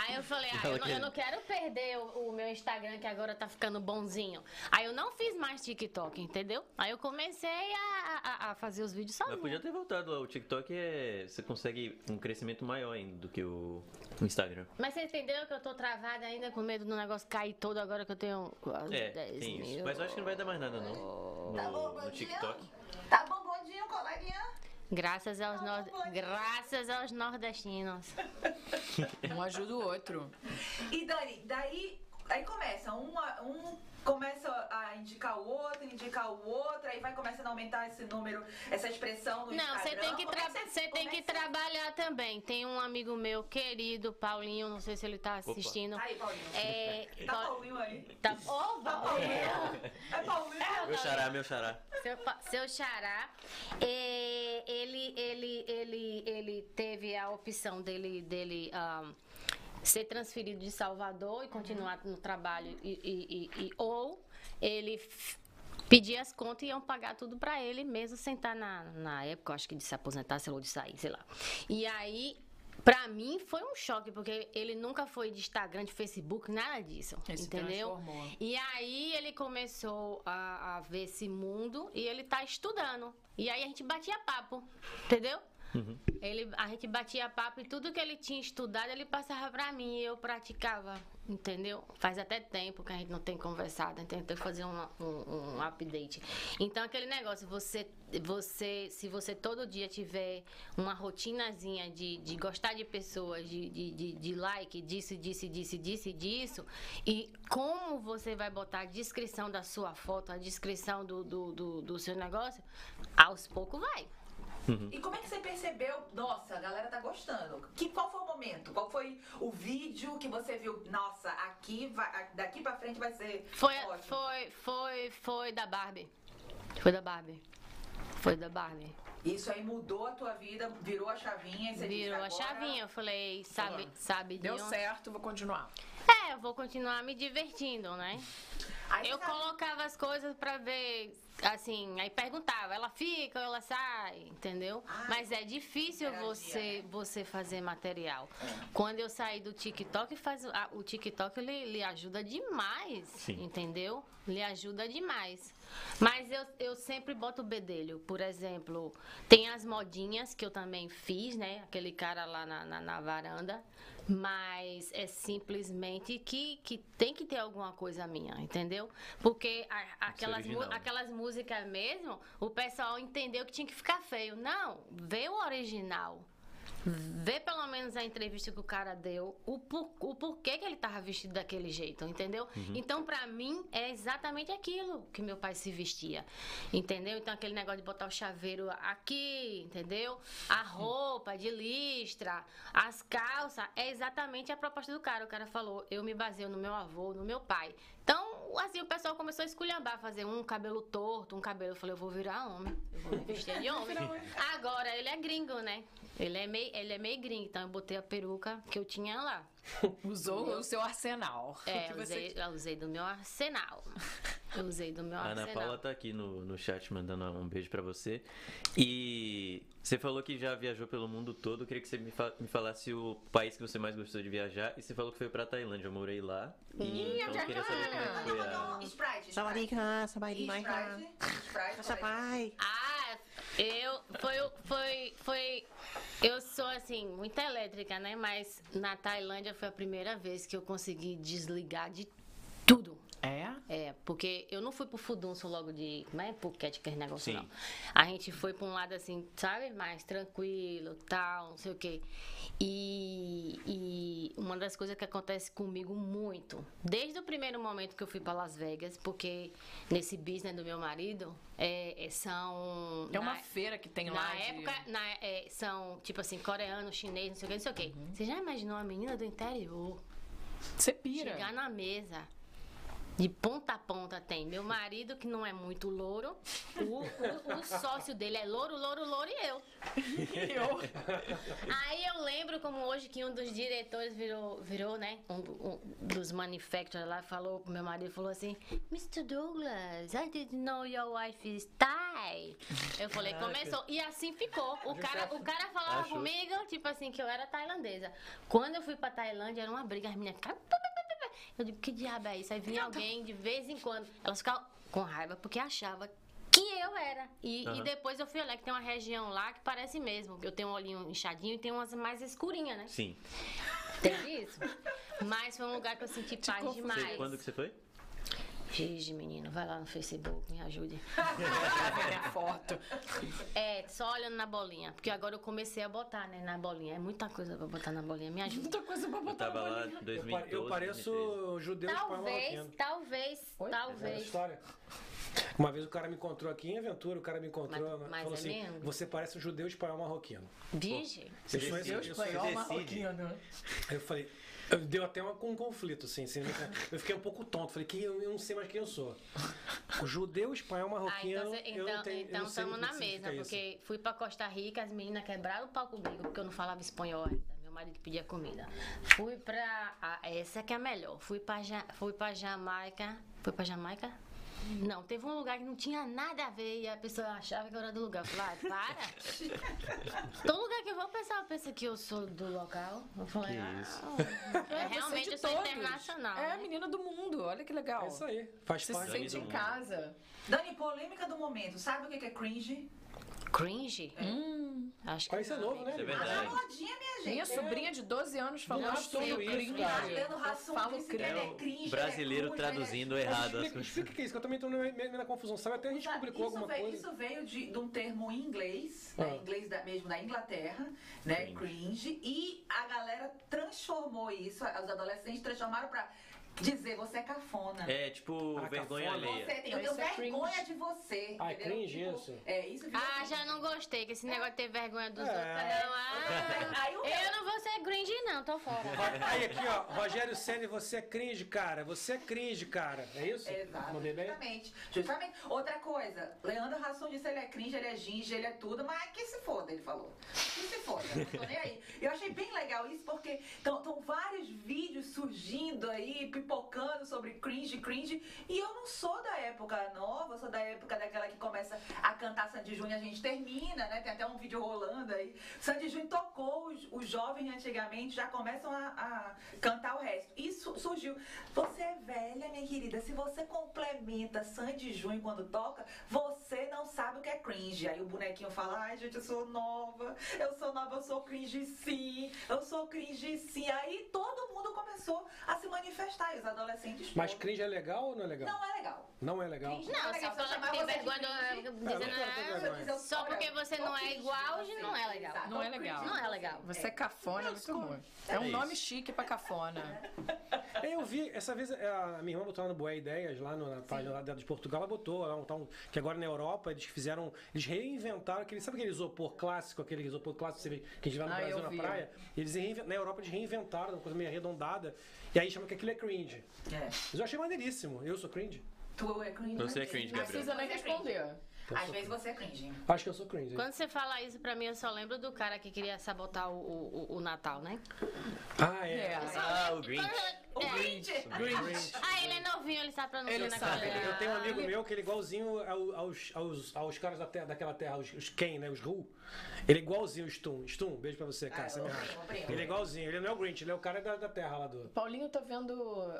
Aí eu falei, ah, eu não, eu não quero perder o, o meu Instagram que agora tá ficando bonzinho. Aí eu não fiz mais TikTok, entendeu? Aí eu comecei a, a- a fazer os vídeos
Mas
sozinha.
podia ter voltado lá. O TikTok é. Você consegue um crescimento maior ainda do que o Instagram.
Mas você entendeu que eu tô travada ainda com medo do negócio cair todo agora que eu tenho quase
É,
10
tem isso.
mil.
Mas eu acho que não vai dar mais nada, não.
Tá bom,
No, no
bom
TikTok.
dia? Tá bom, bom dia, coleguinha?
Graças aos, nord... Graças aos nordestinos. *laughs*
Um ajuda o outro.
E Dani, daí aí começa, uma, um começa a indicar o outro, indicar o outro, aí vai começando a aumentar esse número, essa expressão no
Não, você tem que,
é
tra-
você-
tem
é
que trabalhar também. Tem um amigo meu querido, Paulinho, não sei se ele tá assistindo.
Aí, Paulinho.
É,
Tá
Paul-
Paulinho aí.
tá, Ô, Paulinho!
É Paulinho.
Meu xará, meu xará.
Seu, pa- seu xará, é, ele, ele, ele, ele teve a opção dele, dele ahn, ser transferido de Salvador e continuar no trabalho, e, e- e- e- ou ele pedir as contas e iam pagar tudo pra ele, mesmo sentar na, na época, acho que de se aposentar, sei lá, de sair, sei lá. E aí, pra mim, foi um choque, porque ele nunca foi de Instagram, de Facebook, nada disso. Entendeu? E aí ele começou a, a ver esse mundo e ele tá estudando. E aí a gente batia papo, entendeu? Ele, a gente batia papo e tudo que ele tinha estudado ele passava pra mim e eu praticava, entendeu? Faz até tempo que a gente não tem conversado, então tem que fazer um, um, um update. Então aquele negócio, você, você, se você todo dia tiver uma rotinazinha de, de gostar de pessoas, de, de, de, de like, disso, disso, disso, disso, disso, e como você vai botar a descrição da sua foto, a descrição do, do, do, do seu negócio, aos poucos vai.
E como é que você percebeu? Nossa, a galera tá gostando. Que, qual foi o momento? Qual foi o vídeo que você viu? Nossa, aqui vai, daqui pra frente vai ser
Foi,
ótimo.
foi, foi, foi da Barbie. Foi da Barbie. Foi da Barbie.
Isso aí mudou a tua vida, virou a chavinha e você
Virou a
disse, agora...
chavinha. Eu falei, sabe, sabe de
Deu
onde?
certo, vou continuar.
É, eu vou continuar me divertindo, né?
Aí
Eu
sabe-
colocava as coisas pra ver, assim, aí perguntava, ela fica ou ela sai, entendeu?
Ah,
Mas é difícil você
né?
você fazer material. Quando eu saí do TikTok, faz, a- o TikTok ele, ele ajuda demais,
Sim.
entendeu? Ele ajuda demais. Mas eu, eu sempre boto o bedelho. Por exemplo, tem as modinhas que eu também fiz, né? Aquele cara lá na, na, na varanda. Mas é simplesmente que, que tem que ter alguma coisa minha, entendeu? Porque a- aquelas, mu- aquelas músicas mesmo, o pessoal entendeu que tinha que ficar feio. Não, vê o original. Vê pelo menos a entrevista que o cara deu, o, por, o porquê que ele tava vestido daquele jeito, entendeu? Então, pra mim, é exatamente aquilo que meu pai se vestia, entendeu? Então, aquele negócio de botar o chaveiro aqui, entendeu? A roupa de listra, as calças, é exatamente a proposta do cara. O cara falou, eu me baseio no meu avô, no meu pai. Então, assim, o pessoal começou a esculhambar, fazer um cabelo torto, um cabelo. Eu falei, eu vou virar homem, eu vou me vestir de *laughs* homem. Agora, ele é gringo, né? Ele é, meio, ele é meio gringo, então eu botei a peruca que eu tinha lá. *laughs*
Usou o seu arsenal. *laughs*
É, usei,
você...
usei do meu arsenal. Eu *laughs* usei do meu
A Ana Paula tá aqui no, no chat mandando um beijo para você. E você falou que já viajou pelo mundo todo. Eu queria que você me, fa me falasse o país que você mais gostou de viajar. E você falou que foi pra Tailândia. Eu morei lá. E, Ih, então eu queria saber como é que foi a...
Sprite, Sprite. Sprite. Sprite.
Ah, eu... Foi, foi, foi... Eu sou, assim, muito elétrica, né? Mas na Tailândia foi a primeira vez que eu consegui desligar de tudo.
É?
É, porque eu não fui pro Fudunço logo de. Não é Phuket, aquele negócio
Sim.
não. A gente foi pra um lado assim, sabe? Mais tranquilo, tal, não sei o quê. E, e uma das coisas que acontece comigo muito, desde o primeiro momento que eu fui pra Las Vegas, porque nesse business do meu marido, é, é- são.
É uma
na-
feira que tem
na
lá. de-
época, na- é, são, tipo assim, coreano, chinês, não sei o que, não sei o que. Você já imaginou uma menina do interior
Você pira.
chegar na mesa? De ponta a ponta tem meu marido, que não é muito louro, o, o- o sócio dele é louro, louro, louro e eu.
Eu-
Aí eu lembro como hoje que um dos diretores virou, virou né? Um, um dos manufacturers lá falou pro meu marido, falou assim, Mr. Douglas, I didn't know your wife is Thai. Eu falei, começou. E assim ficou. O cara, o cara falava comigo, tipo assim, que eu era tailandesa. Quando eu fui pra Tailândia, era uma briga, as meninas ficavam. Eu digo, que diabo é isso? Aí vinha alguém de vez em quando. Elas ficavam com raiva porque achava que eu era. E, e
Aham.
depois eu fui olhar que tem uma região lá que parece mesmo. Eu tenho um olhinho inchadinho e tem umas mais escurinhas, né?
Sim.
Tem isso? Mas foi um lugar que eu senti paz demais.
Você- quando que você foi?
Gigi, menino, vai lá no Facebook, me ajude. *laughs*
Ver minha foto.
É, só olhando na bolinha. Porque agora eu comecei a botar, né, na bolinha. É muita coisa pra botar na bolinha. Me ajuda.
Muita coisa pra botar na bolinha.
em
Eu,
2012.
pare- eu pareço
2013.
judeu espanhol
Talvez, talvez,
Oi?
Essa
talvez.
história. Uma vez o cara me encontrou aqui em Aventura, o cara me encontrou,
Mas-
né,
mas
falou
é
assim,
mesmo?
você parece um judeu espanhol marroquino.
Vige.
Você
Eu sou esse-
decide.
eu sou
Espanhol marroquino.
Aí eu falei, deu até uma, um conflito, assim, assim, eu fiquei um pouco tonto, falei, que eu, eu não sei mais quem eu sou. O judeu, espanhol,
Ah,
marroquino,
então,
eu
então,
eu
então estamos
muito
na
o que significa
mesma,
isso.
porque fui pra Costa Rica, as meninas quebraram o pau comigo, porque eu não falava espanhol ainda. Meu marido pedia comida. Fui pra. ah, essa que é a melhor. Fui pra, Ja- fui pra Jamaica. Fui pra Jamaica? Não, teve um lugar que não tinha nada a ver e a pessoa achava que eu era do lugar. Eu falei, ah, para. *laughs* Todo lugar que eu vou, o pessoal pensa que eu sou do local. Eu falei,
Que
ah,
isso.
é, realmente eu sou
todos.
internacional.
É a
né?
menina do mundo, olha que legal.
É isso aí. Faz
Você se
parte.
Dani
sente em casa.
Dani, polêmica do momento. Sabe o que é cringe?
Cringe?
Hum.
Acho que
Mas isso é novo, né?
Isso é
A
verdade.
modinha, minha gente.
Minha sobrinha de 12 anos falou
Não,
estou
sei
no
isso,
cringe.
cara.
Eu
Hassum
falo
que
cringe.
É
é
o
cringe,
brasileiro
é
traduzindo
é-
errado as
explica, o que é isso, que eu também tô meio, meio na confusão. Sabe, até a gente publicou
isso
alguma
veio,
coisa.
Isso veio de, de um termo em inglês, né,
Ah.
inglês da, mesmo da Inglaterra, né?
Cringe.
Cringe. E a galera transformou isso, os adolescentes transformaram pra dizer você é cafona.
É tipo
Ah,
vergonha
cafona.
alheia.
Você tem, eu tenho
é
vergonha
cringe.
de você.
Ah, é
entendeu?
cringe isso?
É, isso virou
Ah,
cringe.
já não gostei, que esse negócio de ter vergonha dos
É.
outros. Não, ah, *laughs*
Aí o
eu não vou ser cringe, não, tô fora.
Aí aqui, ó, Rogério Senna, você é cringe, cara. Você é cringe, cara. É isso? Bem?
Exatamente. Justamente. Outra coisa, Leandro Hassum disse ele é cringe, ele é ginge, ele é tudo, mas que se foda, ele falou. Que se foda, não tô nem aí. Eu achei bem legal isso porque estão vários vídeos surgindo aí, pipocando sobre cringe, cringe, e eu não sou da época nova, sou da época daquela que começa a cantar Sandy Júnior, a gente termina, né? Tem até um vídeo rolando aí. Sandy Júnior tocou, os, os jovens antigamente já começam a, a cantar o resto. Isso surgiu. Você é velha, minha querida. Se você complementa Sandy Júnior quando toca, você não sabe o que é cringe. Aí o bonequinho fala: Ai, gente, eu sou nova. Eu sou nova, eu sou cringe sim. Eu sou cringe sim. Aí todo mundo começou a se manifestar. Adolescentes.
Mas cringe é legal ou não é legal?
Não é legal.
Não é legal?
Não,
é
só
Se
que tem vergonha, dizendo,
não
ah,
vergonha.
eu-
só porque você não é igual, não é legal.
Não é legal.
Não é legal.
Você é cafona, é muito ruim. É um
É
nome chique pra cafona.
É, *laughs* Eu vi, essa vez é, a minha irmã botou lá no Boé Ideias, lá no- na página lá dela de Portugal, ela botou lá um, tal- que agora na Europa eles fizeram, eles reinventaram aquele, sabe aquele isopor clássico, aquele isopor clássico que você vê- que a gente vai no
Ah,
Brasil na
vi.
praia? Eles na Europa eles reinventaram uma coisa meio arredondada, e aí chama que aquilo é cringe.
É.
Mas eu achei maneiríssimo, eu sou cringe.
Tu é cringe.
Você é
às
cringe,
vezes.
Não precisa nem
Você é cringe.
responder.
Às vezes você é cringe.
Acho que eu sou cringe.
Quando você fala isso pra mim, eu só lembro do cara que queria sabotar o, o, o- o Natal, né?
Ah, é.
É.
Ah, o Grinch.
O
É.
cringe.
Ah, ele é novinho, ele sabe pronunciar
Ele sabe,
cara.
Eu tenho um amigo meu que ele é igualzinho ao- aos, aos, aos caras da terra, daquela terra, os, os Ken, né? Os Ru. Ele é igualzinho o Stum. Stum, beijo pra você, cara.
Ah,
você me acha. Ele é igualzinho, ele não é o Grinch, ele é o cara da, da terra lá do.
Paulinho tá vendo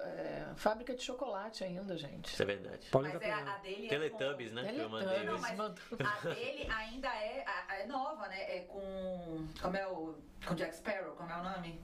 é, fábrica de chocolate ainda, gente.
Isso é verdade.
Paulinho
Mas
tá
é, a dele é
Teletubbies,
com...
né? Que eu
Teletubbies.
mandei.
Não, mas
mandou.
a dele ainda é, a- é nova, né? É com... Como é o... Com Jack Sparrow, como é o nome?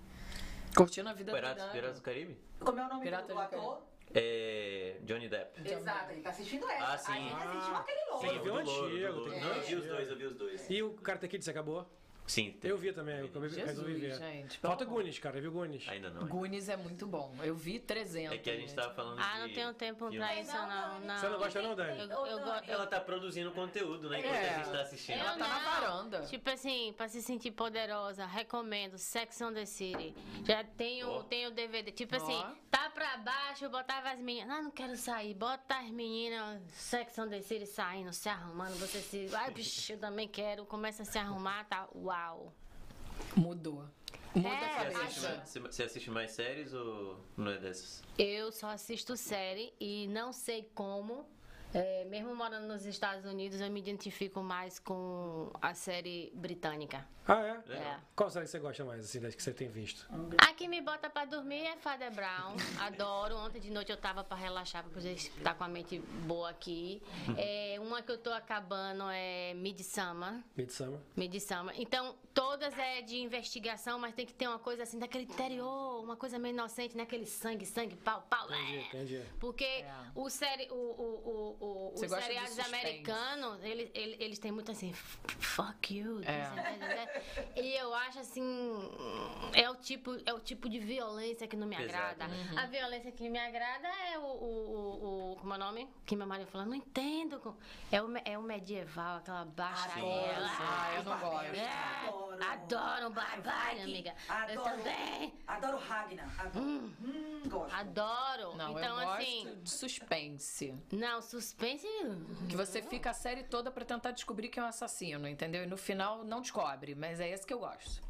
Curtindo a vida
Piratas,
do
Piratas do Caribe?
Como é o nome
Piratas
do, ator?
É. Johnny Depp.
Exato, ele tá assistindo essa.
Ah, sim.
A gente assistiu
Ah,
aquele louco.
sim, viu
do louro,
antigo,
do
tem
louro.
que
Não, eu vi os dois, eu vi os dois.
E o Karate Kid, você acabou?
Sim,
Eu vi também, eu resolvi
Jesus,
ver.
gente.
Falta. Goonies, cara, viu Goonies?
Ainda não.
Goonies é muito bom. Eu vi 300.
É que a gente tava falando
Ah,
de
não tenho tempo
filme.
pra isso, não. não.
Você não gosta não, Dani?
Eu, eu.
Ela tá produzindo conteúdo, né? Enquanto
É.
a gente tá assistindo.
Ela tá na varanda.
Tipo assim, pra se sentir poderosa, recomendo Sex on the City. Já tenho, tenho DVD. Tipo
Ó.
assim, tá pra baixo, eu botava as meninas. Ah, não quero sair. Bota as meninas, Sex on the City saindo, se arrumando. Você se. Ai, bicho, eu também quero. Começa a se arrumar, tá? Uau.
Mudou. Muda
É,
Você assiste, mais, você assiste mais séries ou não é dessas?
Eu só assisto série e não sei como. É, mesmo morando nos Estados Unidos, eu me identifico mais com a série britânica.
Ah, é?
Legal.
Qual série você gosta mais, assim, das que você tem visto?
A que me bota pra dormir é Father Brown. *laughs* Adoro. Ontem de noite eu tava pra relaxar, pra poder estar com a mente boa aqui. É, uma que eu tô acabando é Midsummer.
Midsummer.
Midsummer. Então, todas é de investigação, mas tem que ter uma coisa assim daquele interior, uma coisa meio inocente, né? Aquele sangue, sangue, pau, pau.
Entendi,
é.
entendi.
Porque o série, o, o, o, o, os seriados americanos, eles, eles, eles têm muito assim, "F- fuck you.
É.
E eu acho assim, é o tipo, é o tipo de violência que não me
Pesado,
agrada.
Uhum.
A violência que me agrada é o, o, o, o- como é o nome? Que meu marido falou, não entendo. É o, é o medieval, aquela baixaria.
Ah, eu não gosto.
É,
Adoro.
adoro um amiga. Eu
Adoro.
também.
Adoro Ragnar. Adoro. Hum, gosto.
Adoro.
Não,
então,
eu gosto
assim.
de suspense.
Não, suspense.
Que você fica a série toda pra tentar descobrir quem é o assassino, entendeu? E no final não descobre, mas é esse que eu gosto.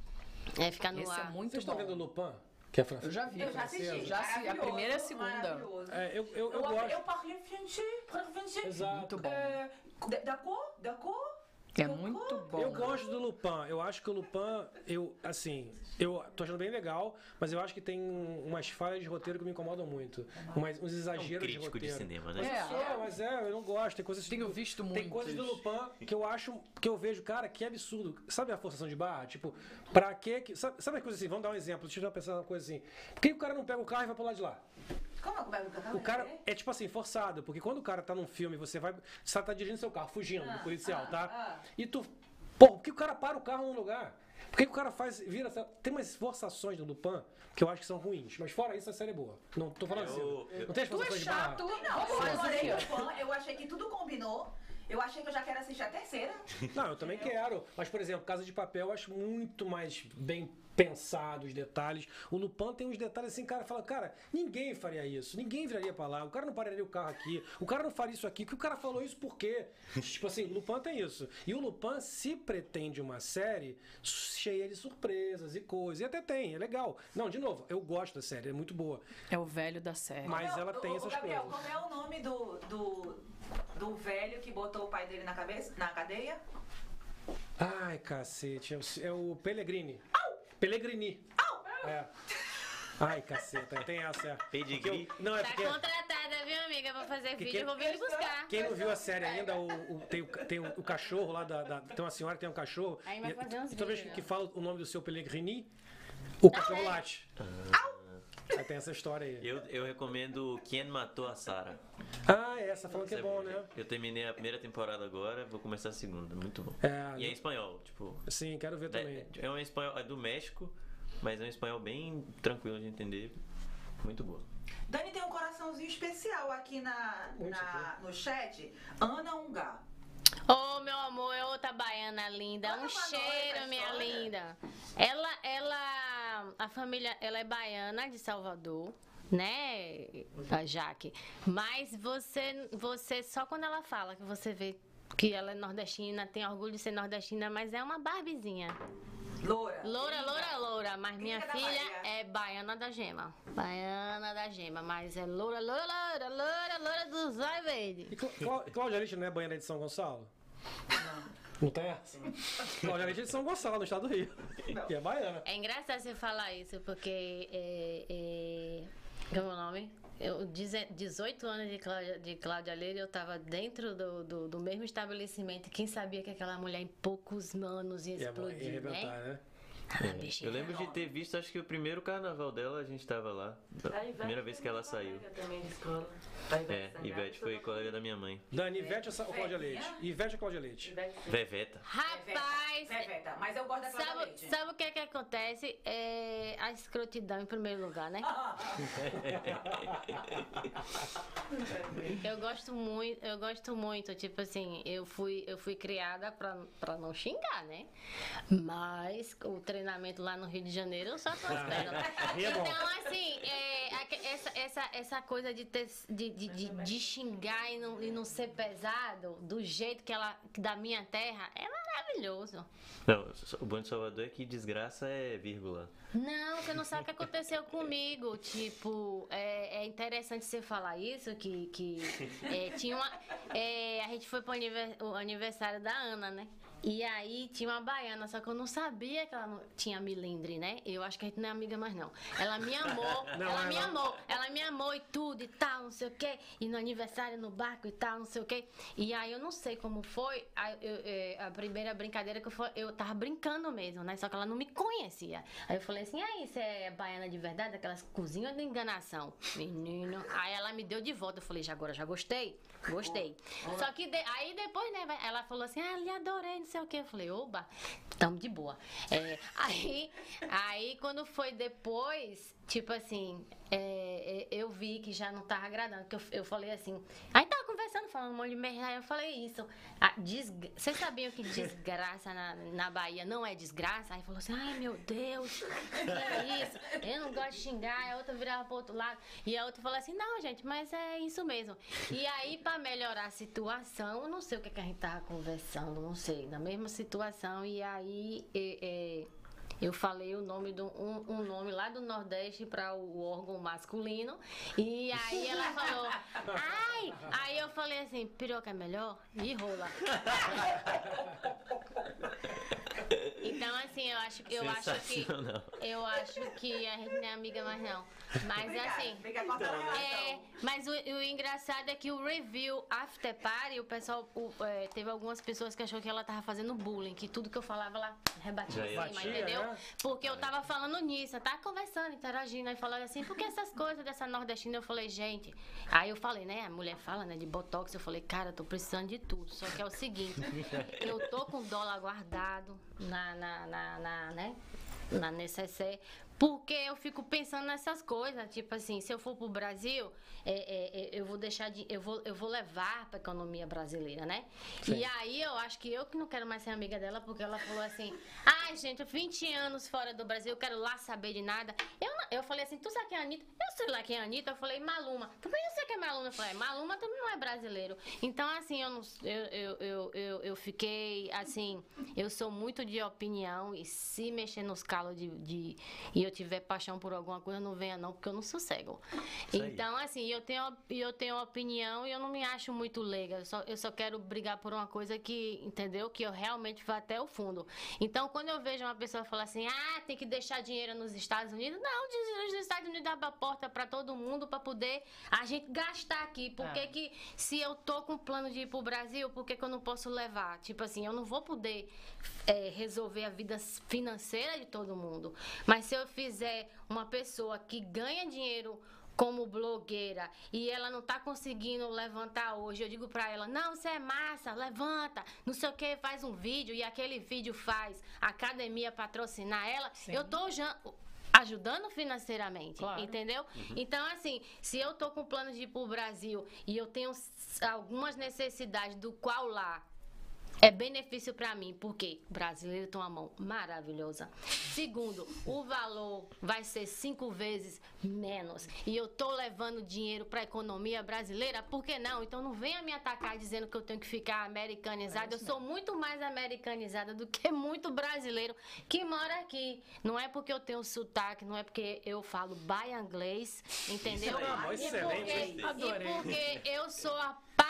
É ficar no
Esse é
ar.
muito
Vocês estão
bom.
vendo Lupin? Que é Fran-
Eu já vi.
Eu já assisti.
Já assisti. A primeira e a segunda.
maravilhoso.
É, eu, eu, eu
Eu,
gosto.
eu parlei francês, francês.
Exato.
Muito bom.
É, d- D'accord? D'accord?
É muito bom.
Eu gosto do Lupin. Eu acho que o Lupin, eu, assim, eu tô achando bem legal, mas eu acho que tem umas falhas de roteiro que me incomodam muito. Umas, uns
É um
exageros de
crítico de
roteiro.
cinema,
Mas
né?
É.
é, mas é, eu não gosto. Tem coisas
Tenho visto
Tem
muitos.
coisas do Lupin que eu acho, que eu vejo, cara, que absurdo. Sabe a forçação de barra? Tipo, pra quê que. Sabe, sabe a coisa assim? Vamos dar um exemplo. Deixa eu pensar uma coisa assim. Por que o cara não pega o carro e vai pro lado de lá?
Como é que vai o
O cara é tipo assim, forçado, porque quando o cara tá num filme, você vai. Você tá dirigindo seu carro, fugindo do
Ah,
policial,
ah,
tá?
ah.
E tu. Pô, por que o cara para o carro num lugar? Por que o cara faz. Vira. Tem umas forçações no Lupin que eu acho que são ruins. Mas fora isso, a série é boa. Não tô falando assim. Não tem as
Tu é
forçações de barra?
chato.
Não, eu adorei o fã, eu achei que tudo combinou. Eu achei que eu já quero assistir a terceira.
Não, eu também quero. Mas, por exemplo, Casa de Papel eu acho muito mais bem pensado os detalhes. O Lupin tem uns detalhes assim, cara, fala, cara, ninguém faria isso, ninguém viraria pra lá, o cara não pararia o carro aqui, o cara não faria isso aqui, que o cara falou isso por quê? *laughs* tipo assim, Lupin tem isso. E o Lupin se pretende uma série cheia de surpresas e coisas, e até tem, é legal. Não, de novo, eu gosto da série, é muito boa.
É o velho da série.
Mas ela tem
o-
essas
Gabriel,
coisas.
como é o nome do, do, do velho que botou o pai dele na cabeça, na cadeia?
Ai, cacete, é o- é o Pellegrini. Pellegrini. É. Ai, caceta, tem essa. é.
Pedigree.
Porque eu- Não, é
Tá
porque...
contratada, viu, amiga? Pra fazer
Que
vídeo, eu vou vir buscar.
Quem não viu a série ainda, o, o- tem, o, tem o, o cachorro lá da, da- Tem uma senhora que tem um cachorro.
Aí vai
e-
fazer uns
e toda vez que,
né?
fala o nome do seu Pellegrini, o cachorro late. Aí tem essa história aí.
Eu, eu recomendo Quem Matou a Sarah.
Ah, é, essa falando que é
Essa
bom, né?
Eu terminei a primeira temporada agora, vou começar a segunda. Muito bom.
É,
E é em espanhol, tipo.
sim, quero ver também.
É, é um espanhol é do México, mas é um espanhol bem tranquilo de entender. Muito boa.
Dani tem um coraçãozinho especial aqui na, na- no chat. Ana Ungá.
Ô, meu amor, é outra baiana linda.
Conta
Um
pra nós
cheiro, minha
história.
linda. Ela, ela, a família, ela é baiana de Salvador, né, a Jaque? Mas você, você, só quando ela fala que você vê que ela é nordestina, tem orgulho de ser nordestina, mas é uma barbizinha.
Loura.
Loura, loura, loura. Mas minha filha
Bahia.
é baiana da gema. Baiana da gema. Mas é loura, loura, loura, loura, loura do zóio verde.
E Clá- Clá- Cláudia Leite não é banheira de São Gonçalo? Não tem essa? É de São Gonçalo, no estado do Rio. E é baiana.
É engraçado você falar isso, porque. É, é, como é o nome? Eu, deze- 18 anos de Cláudia, de Cláudia Leite, eu tava dentro do, do, do mesmo estabelecimento. Quem sabia que aquela mulher em poucos anos ia
é bom, ia
explodir, né?
né?
Ah, bichinha.
Eu lembro de ter visto, acho que o primeiro carnaval dela a gente tava lá. A primeira vez que ela saiu.
também de escola.
É, Ivete foi colega da minha mãe.
Dani, Ivete ou Sa- ou Cláudia Leite? Ivete ou Cláudia Leite?
Veveta.
Rapaz,
Veveta, mas eu gosto da Cláudia
sabe,
Leite.
sabe o que é que acontece? É a escrotidão em primeiro lugar, né? *laughs* Eu gosto muito, eu gosto muito, tipo assim, eu fui, eu fui criada pra, pra não xingar, né? Mas o treinamento lá no Rio de Janeiro eu só tô esperando.
É.
Então, assim, é, essa, essa, essa coisa de, ter, de, de, de, de xingar e não, e não ser pesado, do jeito que ela, da minha terra, é maravilhoso.
Não, o bom de Salvador é que desgraça é vírgula.
Não, você não sabe o que aconteceu comigo. Tipo, é, é interessante você falar isso, que, que é, tinha uma. é, a gente foi pro aniver- o aniversário da Ana, né? E aí tinha uma baiana, só que eu não sabia que ela não tinha milindre, né? Eu acho que a gente não é amiga mais, não. Ela me amou, *laughs*
Não,
ela me
ela-
amou, ela me amou e tudo e tal, não sei o quê. E no aniversário no barco e tal, não sei o quê. E aí eu não sei como foi. A, eu- é, a primeira brincadeira que eu, fui, eu tava brincando mesmo, né? Só que ela não me conhecia. Aí eu falei assim: aí, você é baiana de verdade? Aquelas cozinhas de enganação. Menino. Aí ela me deu de volta. Eu falei: já agora já gostei? Gostei. Só que de- aí depois, né, ela falou assim: ah, lhe adorei, não sei o quê. Eu falei: oba, tamo de boa. É, *laughs* aí, aí, quando foi depois, tipo assim, é, é, eu vi que já não tava agradando. Que eu, eu falei assim. Aí tava conversando, falando um monte de merda. Aí eu falei isso. A desgra- Vocês sabiam que desgraça na, na Bahia não é desgraça? Aí falou assim: ai meu Deus, que é isso? Eu não gosto de xingar. Aí a outra virava pro outro lado. E a outra falou assim: não, gente, mas é isso mesmo. E aí, pra melhorar a situação, não sei o que, que a gente tava conversando, não sei, na mesma situação. E aí. é, é, Eu falei o nome do um, um nome lá do Nordeste para o órgão masculino. E aí ela *laughs* falou, ai! Aí eu falei assim, piroca é melhor? E rola. Então, assim, eu acho, eu acho que. Eu acho que a gente não é amiga mais não. Mas
Obrigada,
assim.
obrigada por essa
É, mas o, o engraçado é que o review after party, o pessoal o, é, teve algumas pessoas que achou que ela tava fazendo bullying, que tudo que eu falava ela rebatia em
ia.
cima, entendeu? Porque eu tava falando nisso, eu tava conversando, interagindo, aí falando assim, porque essas coisas dessa nordestina, eu falei, gente. Aí eu falei, né? A mulher fala, né, de botox, eu falei, cara, eu tô precisando de tudo. Só que é o seguinte, eu tô com dólar guardado na, na, na, na né? Na necessaire. Porque eu fico pensando nessas coisas, tipo assim, se eu for pro Brasil, é, é, é, eu vou deixar de. Eu vou, eu vou levar pra economia brasileira, né? E aí eu acho que eu que não quero mais ser amiga dela, porque ela falou assim, ai, gente, 20 anos fora do Brasil, eu quero lá saber de nada. Eu, não- eu falei assim, tu sabe quem é a Anitta? Eu sei lá quem é a Anitta, eu falei, Maluma. Também eu sei quem é Maluma. Eu falei, Maluma também não é brasileiro. Então, assim, eu não. Eu, eu, eu, eu, eu fiquei assim, eu sou muito de opinião, e se mexer nos calos de, de eu tiver paixão por alguma coisa, não venha não, porque eu não sossego. Então, assim, eu tenho, eu tenho opinião e eu não me acho muito leiga. Eu só, eu só quero brigar por uma coisa que, entendeu? Que eu realmente vá até o fundo. Então, quando eu vejo uma pessoa falar assim, ah, tem que deixar dinheiro nos Estados Unidos, não, os Estados Unidos abrem a porta para todo mundo para poder a gente gastar aqui. Por que,
É.
que se eu tô com plano de ir pro Brasil, por que, que eu não posso levar? Tipo assim, eu não vou poder é, resolver a vida financeira de todo mundo. Mas se eu fizer uma pessoa que ganha dinheiro como blogueira e ela não tá conseguindo levantar hoje, eu digo pra ela: "Não, você é massa, levanta". Não sei o que, faz um vídeo e aquele vídeo faz a academia patrocinar ela.
Sim.
Eu tô já ajudando financeiramente,
Claro.
entendeu? Então assim, se eu tô com plano de ir pro Brasil e eu tenho algumas necessidades do qual lá é benefício pra mim, porque o brasileiro tem uma mão maravilhosa. Segundo, o valor vai ser cinco vezes menos. E eu tô levando dinheiro pra economia brasileira, por que não? Então não venha me atacar dizendo que eu tenho que ficar americanizada. Eu sou muito mais americanizada do que muito brasileiro que mora aqui. Não é porque eu tenho sotaque, não é porque eu falo baianglês, entendeu?
Isso aí.
Ah,
E
excelente.
porque-
Adorei.
E porque eu sou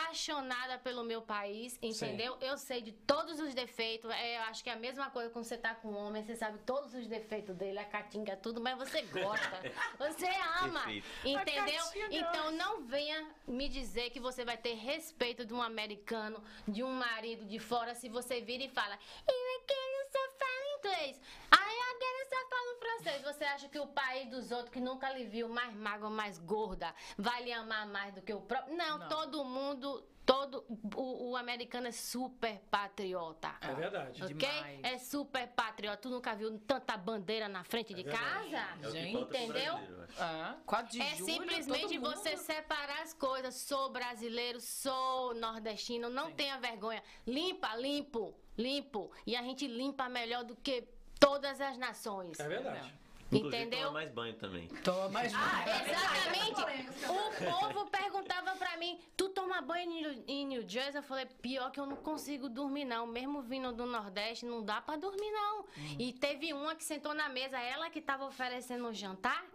apaixonada pelo meu país, entendeu? Eu sei de todos os defeitos. É, eu acho que é a mesma coisa quando você tá com um homem, você sabe todos os defeitos dele, a catinga, tudo, mas você gosta. *laughs* Você ama.
Perfeito.
Entendeu?
Caatinga.
Então não venha me dizer que você vai ter respeito de um americano, de um marido de fora, se você vira e fala, eu quero só falar inglês. Aí agora só falo francês. Você acha que o país dos outros que nunca lhe viu mais magro, mais gorda, vai lhe amar mais do que o próprio? Não,
Não.
todo mundo, todo o, o americano é super patriota.
É verdade.
Ok?
Demais.
É super patriota. Tu nunca viu tanta bandeira na frente de
verdade.
casa?
É
Gente,
entendeu?
Ah, 4 de
É
julho,
simplesmente você separar as coisas. Sou brasileiro, sou nordestino, não tenha vergonha. Limpa, limpo, limpo. E a gente limpa melhor do que todas as nações.
É verdade.
Inclusive,
Entendeu?
toma mais banho também.
Toma mais
Ah,
Exatamente.
que eu tô-
O povo perguntava pra mim, tu toma banho em New- Jersey? Eu falei, pior que eu não consigo dormir não. Mesmo vindo do Nordeste, não dá pra dormir não. E teve uma que sentou na mesa, ela que tava oferecendo o jantar.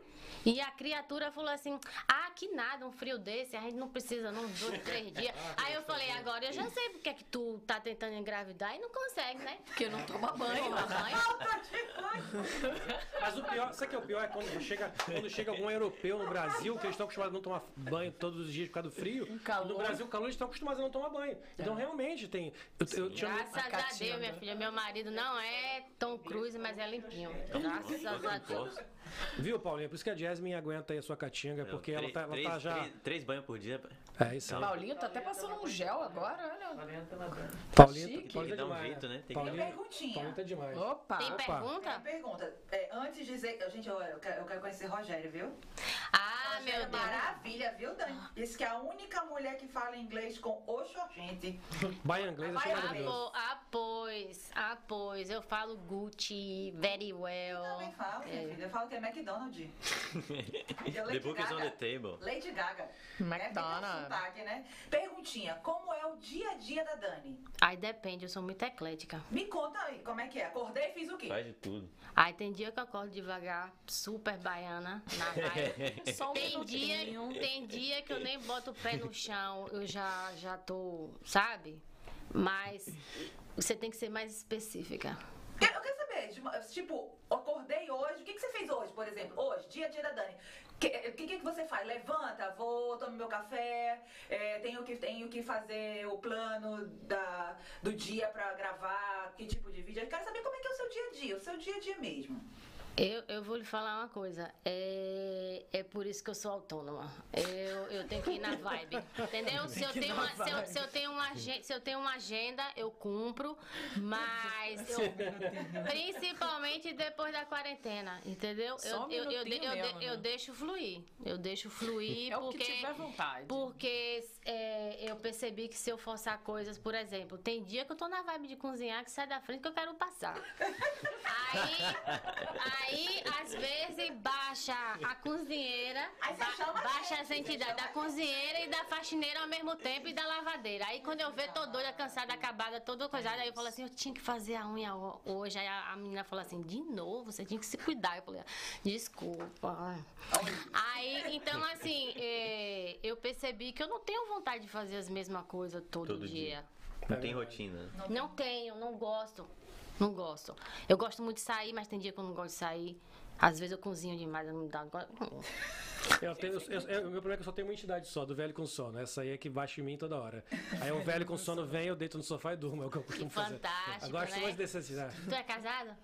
E a criatura falou assim: Ah, que nada, um frio desse, a gente não precisa, não, dois, três dias. *laughs* Aí eu falei: Agora eu já sei porque é que tu tá tentando engravidar e não consegue, né?
Porque não toma banho.
Toma banho.
Mas o pior, sabe o que é o pior? É quando chega, quando chega algum europeu no Brasil, que eles estão acostumados a não tomar banho todos os dias por causa do frio.
Um calor.
No Brasil, o calor, eles estão acostumados a não tomar banho. Então, realmente, tem. Eu, eu tinha-
Graças
A
a. Deus, minha filha. Meu marido não é Tom Cruise, mas é limpinho. Graças a Deus.
Viu, Paulinha? Por isso que a Jasmine aguenta aí a sua catinga, porque ela tá, ela
três,
tá já.
Três, três banhos por dia.
É isso aí.
Paulinho tá até passando um gel agora, olha.
Paulinha,
chique.
Paulinha
Tem que dar um
demais,
jeito, né? Tem que
Paulinha,
dar um jeito. Perguntinha.
Paulinha tá demais.
Opa.
Tem
Opa.
Tem
pergunta?
pergunta. É, antes de dizer. Gente, eu, eu quero, eu quero conhecer Rogério, viu?
Ah, Ah, meu Deus.
Maravilha, viu, Dani? Disse que é a única mulher que fala inglês com o gente.
Baian inglês, eu
Baian
maravilhoso.
Ah, ah, pois, ah, pois, eu falo Gucci, very well.
Também fala, minha
É.
filha. Eu falo que é McDonald's. *laughs*
The book is on the table.
Lady Gaga.
McDonald's.
É, sotaque, né? Perguntinha, como é o dia a dia da Dani?
Ai, depende, eu sou muito eclética.
Me conta aí, como é que é? Acordei e fiz o quê?
Faz de tudo.
Ai, tem dia que eu acordo devagar, super baiana, na vibe. *laughs*
Só um
Tem dia, tem dia que eu nem boto o pé no chão, eu já, já tô, sabe? Mas você tem que ser mais específica.
Eu eu quero saber, tipo, acordei hoje, o que, que você fez hoje, por exemplo? Hoje, dia a dia da Dani. O que, que, que você faz? Levanta, vou, tomo meu café, é, tenho, que, tenho que fazer o plano da, do dia pra gravar, que tipo de vídeo. Eu quero saber como é que é o seu dia a dia, o seu dia a dia mesmo.
Eu, eu vou lhe falar uma coisa, é, é por isso que eu sou autônoma. Eu, eu tenho que ir na vibe, entendeu? Se eu, tenho uma, se, eu, se, eu tenho uma, se eu tenho uma agenda, eu cumpro, mas eu, principalmente depois da quarentena, entendeu?
Só
Eu,
um
eu, eu, eu,
mesmo,
eu
né?
deixo fluir, eu deixo fluir
É o que
porque...
tiver vontade.
Porque é, eu percebi que se eu forçar coisas, por exemplo, tem dia que eu tô na vibe de cozinhar que sai da frente que eu quero passar. *laughs* Aí, aí às vezes, baixa a cozinheira,
Aí
ba- baixa
gente,
essa
você
entidade
chama
da cozinheira e da faxineira ao mesmo tempo e da lavadeira. Aí quando eu ver, tô doida, cansada, acabada, toda coisada, aí eu falo assim, eu tinha que fazer a unha ho- hoje. Aí a, a menina falou assim, de novo, você tinha que se cuidar. Eu falei, desculpa. Aí, então assim, é, eu percebi que eu não tenho vontade de fazer as mesmas coisas todo,
Todo
dia.
dia. Não tem rotina.
Não tenho, não gosto. Não gosto. Eu gosto muito de sair, mas tem dia que eu não gosto de sair. Às vezes eu cozinho demais, eu não dá.
Eu tenho, eu- eu- o meu problema é que eu só tenho uma entidade só, do velho com sono. Essa aí é que baixa em mim toda hora. Aí o *laughs* velho com sono vem, eu deito no sofá e durmo, é o que eu costumo fazer.
fantástico,
Eu gosto
né?
mais desse cidade.
Tu é casada?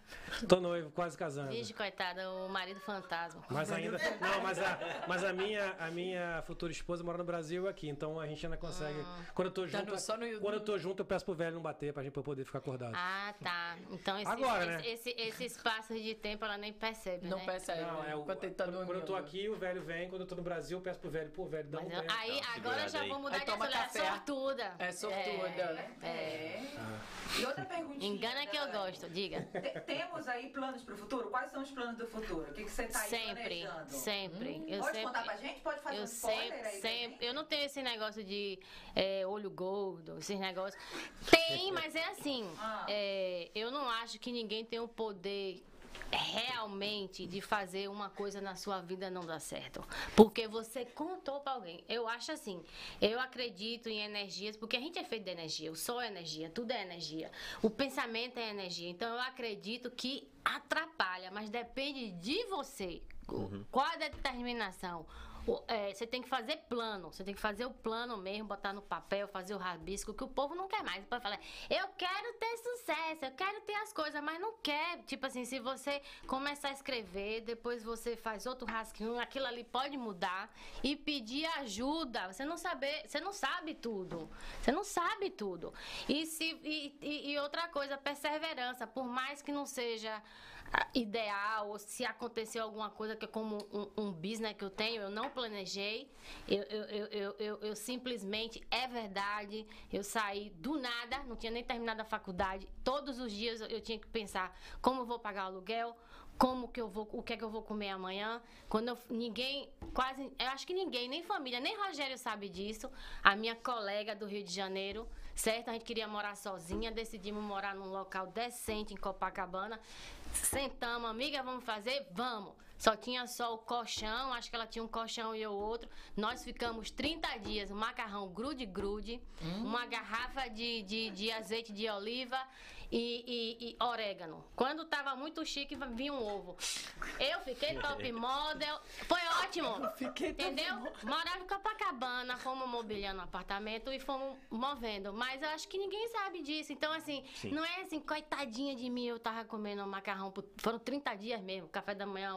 Tô noivo, quase casando.
Vixe, coitada, o marido fantasma.
Mas ainda. Não, mas a, mas a minha, a minha futura esposa mora no Brasil eu aqui, então a gente ainda consegue. Quando eu tô
Tá
junto.
só no.
Quando eu tô junto, eu peço pro velho não bater pra gente pra eu poder ficar acordado.
Ah, tá. Então esse,
Agora,
esse,
né?
esse, esse espaço de tempo ela nem percebe,
Não
né?
percebe.
Não, é o,
tá
quando, quando eu tô aqui, o velho vem, quando eu tô no Brasil, eu peço pro velho, pô, velho, dá
Mas
um tempo.
aí, agora já
aí.
vou mudar
Aí
de assunto. Ela é sortuda.
É sortuda.
É. E outra perguntinha.
Engana que eu gosto, diga.
Te- Temos aí planos pro futuro? Quais são os planos do futuro? O que, que você tá aí
Sempre,
planejando?
sempre. Eu
Pode
sempre,
contar pra gente? Pode fazer um
Eu
spoiler
sempre, sempre. Eu não tenho esse negócio de é, olho gordo, esses negócios. Tem, mas é assim.
Ah.
é, eu não acho que ninguém tem o poder realmente de fazer uma coisa na sua vida não dar certo. Porque você contou pra alguém. Eu acho assim, eu acredito em energias, porque a gente é feito de energia, o sol é energia, tudo é energia. O pensamento é energia. Então eu acredito que atrapalha, mas depende de você. Qual a determinação? O- é, você tem que fazer plano, você tem que fazer o plano mesmo, botar no papel, fazer o rabisco, que o povo não quer mais. Pode falar, eu quero ter sucesso, eu quero ter as coisas, mas não quer. Tipo assim, se você começar a escrever, depois você faz outro rascunho, aquilo ali pode mudar e pedir ajuda. Você não saber, você não sabe tudo. Você não sabe tudo. E, se, e, e- e outra coisa, perseverança, por mais que não seja ah, ideal, ou se aconteceu alguma coisa que é como um, um business que eu tenho, eu não planejei, eu, eu, eu, eu, simplesmente, é verdade, eu saí do nada, não tinha nem terminado a faculdade, todos os dias eu, eu tinha que pensar como eu vou pagar o aluguel, como que eu vou, o que é que eu vou comer amanhã. Quando eu, ninguém, quase, eu acho que ninguém, nem família, nem Rogério sabe disso. A minha colega do Rio de Janeiro, certo? A gente queria morar sozinha, decidimos morar num local decente em Copacabana. Sentamos, amiga, vamos fazer? Vamos. Só tinha só o colchão, acho que ela tinha um colchão e eu outro. Nós ficamos 30 dias, um macarrão grude-grude, uma garrafa de, de, de azeite de oliva e, e- e orégano. Quando tava muito chique, vinha um ovo. Eu fiquei top model. Foi ótimo.
Fiquei top
Entendeu? Morava em Copacabana, fomos mobiliando o apartamento e fomos movendo. Mas eu acho que ninguém sabe disso. Então, assim,
Sim.
não é assim, coitadinha de mim, eu tava comendo macarrão. por- Foram 30 dias mesmo, café da manhã.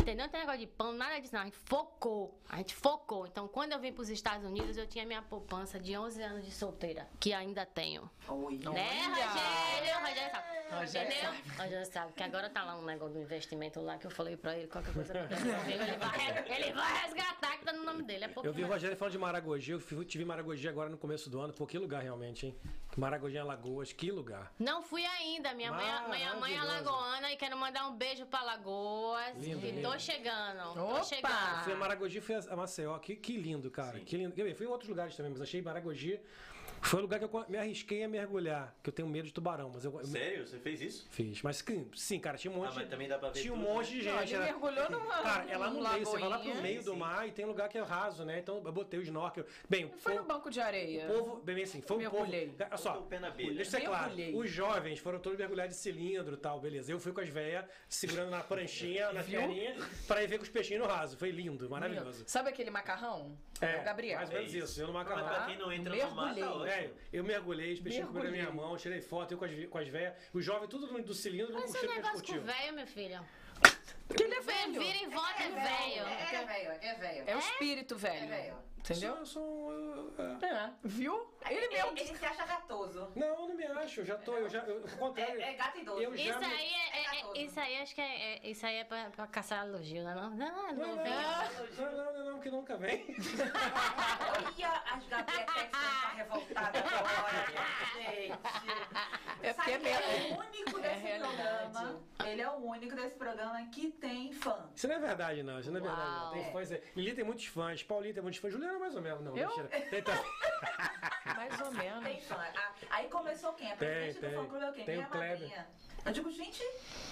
Entendeu? Não tem negócio de pão, nada disso, não. A gente focou. A gente focou. Então, quando eu vim pros Estados Unidos, eu tinha minha poupança de 11 anos de solteira, que ainda tenho.
Oi.
Né, Rogério? Ele, o Rogério sabe.
Rogério
Entendeu? O Rogério sabe que agora tá lá um negócio do investimento lá que eu falei pra ele, qualquer coisa que acontecer comigo, ele vai, ele vai resgatar que tá no nome dele. É pouco
Eu vi o Rogério falando de Maragogi, eu tive Maragogi agora no começo do ano. Pô, que lugar realmente, hein? Maragogi em Alagoas, que lugar.
Não fui ainda. Minha mãe, minha mãe é alagoana e quero mandar um beijo pra Lagoas.
Lindo,
e tô
lindo.
chegando.
Opa!
Tô chegando.
Fui a Maragogi, fui a Maceió. Que, que lindo, cara. Que lindo. Ver, fui em outros lugares também, mas achei Maragogi. Foi o lugar que eu me arrisquei a mergulhar, que eu tenho medo de tubarão, mas eu,
Sério? Você fez isso?
fiz. Mas sim, sim, cara, tinha um monte
Ah, mas
de.
também dá pra ver
Tinha um
tudo,
monte
né?
de
Não,
gente.
ele
era-
mergulhou numa
Cara, é lá no meio, você vai lá pro meio do mar e tem lugar que é raso, né? Então eu botei o snorkel. Bem,
Foi
foi
no banco de areia.
o povo, bem assim, foi um povo.
Mergulhei.
Olha só, deixa eu ser claro,
Mergulhei.
os jovens foram todos mergulhar de cilindro e tal, beleza. Eu fui com as velhas segurando na pranchinha, na perninha, pra ir ver com os peixinhos no raso. Foi lindo, maravilhoso.
Sabe aquele macarrão? É, o Gabriel.
Mais ou menos
É isso.
isso, eu no
Mas
macarrão.
pra quem não entra no ótimo.
Velho, eu mergulhei, peixinhos comigo na minha mão, tirei foto, eu com as, com as velhas. Os jovens, tudo do, cilindro, não
Mas esse
curtiram o que
negócio com
curtiu.
velho, meu filho.
Porque ele é
Vem,
velho.
vira e volta, é
É
velho.
é velho, é velho.
É o espírito velho.
É velho.
Entendeu?
Eu sou, eu sou- eu- é.
É. Viu? Ele
Ele,
mesmo.
ele se acha gatoso.
Não, eu não me acho, eu já tô, eu já, eu, ao contrário.
É, é gato idoso.
Eu já
Isso
me-
aí é, é-
gatoso.
isso aí acho que é, é- isso aí é pra, pra caçar elogio, não é não? Não,
Não,
não,
não,
vem.
não, não, não, não, que nunca vem.
Olha as Gabrietex tá revoltada agora, gente.
É porque é-
ele é o único
é
desse
realidade.
programa. Ele é o único desse programa que tem fã.
Isso não é verdade, não. Isso não é verdade, não. Tem fãs. Lili tem muitos fãs, Paulinho tem muitos fãs, Juliana mais ou menos, não.
Eu?
Mentira. Tem, tá- *laughs*
Mais ou menos.
Tem fã. Ah, Aí começou quem? A presidente
Tem,
do fã
tem.
clube é quem?
Tem
minha
o Kleber.
madrinha. Eu digo, gente,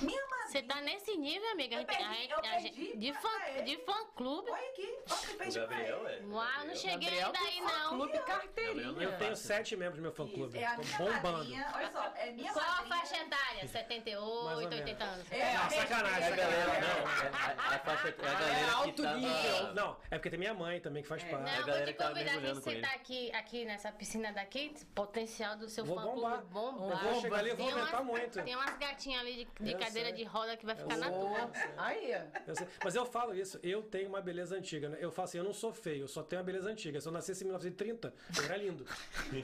minha madrinha.
Você tá nesse nível, amiga? A
Eu
a
perdi-
gente-
eu
a
perdi
gente- de, fã,
ele.
de fã clube.
Olha aqui, olha
O
perdi
Gabriel é.
Uau, não cheguei
Gabriel
ainda aí, não.
Clube carteirinha.
não
Eu tenho sete membros do meu fã
Isso,
clube.
É a minha
bombando.
madrinha. Olha só, é minha
Qual a
madrinha.
faixa etária?
Mais ou
78,
menos.
80 anos.
É,
Ah, sacanagem,
É a galera, não. É a, a faixa, é a galera
alto
tava...
nível.
Não, é porque tem minha mãe também que faz parte.
Não,
a
vou te convidar a gente sentar aqui, aqui nessa piscina daqui, potencial do seu
Vou
fã
bombar.
clube bombar.
Eu vou chegar ali e vou
Tem
aumentar
umas-
muito.
Tem umas gatinhas ali de, de cadeira
sei.
de roda que vai ficar
Eu
na tua.
Aí.
Eu. Mas eu falo isso, eu tenho uma beleza antiga. né? Eu falo assim, eu não sou feio, eu só tenho uma beleza antiga. Se eu nascesse em 1930, eu era lindo.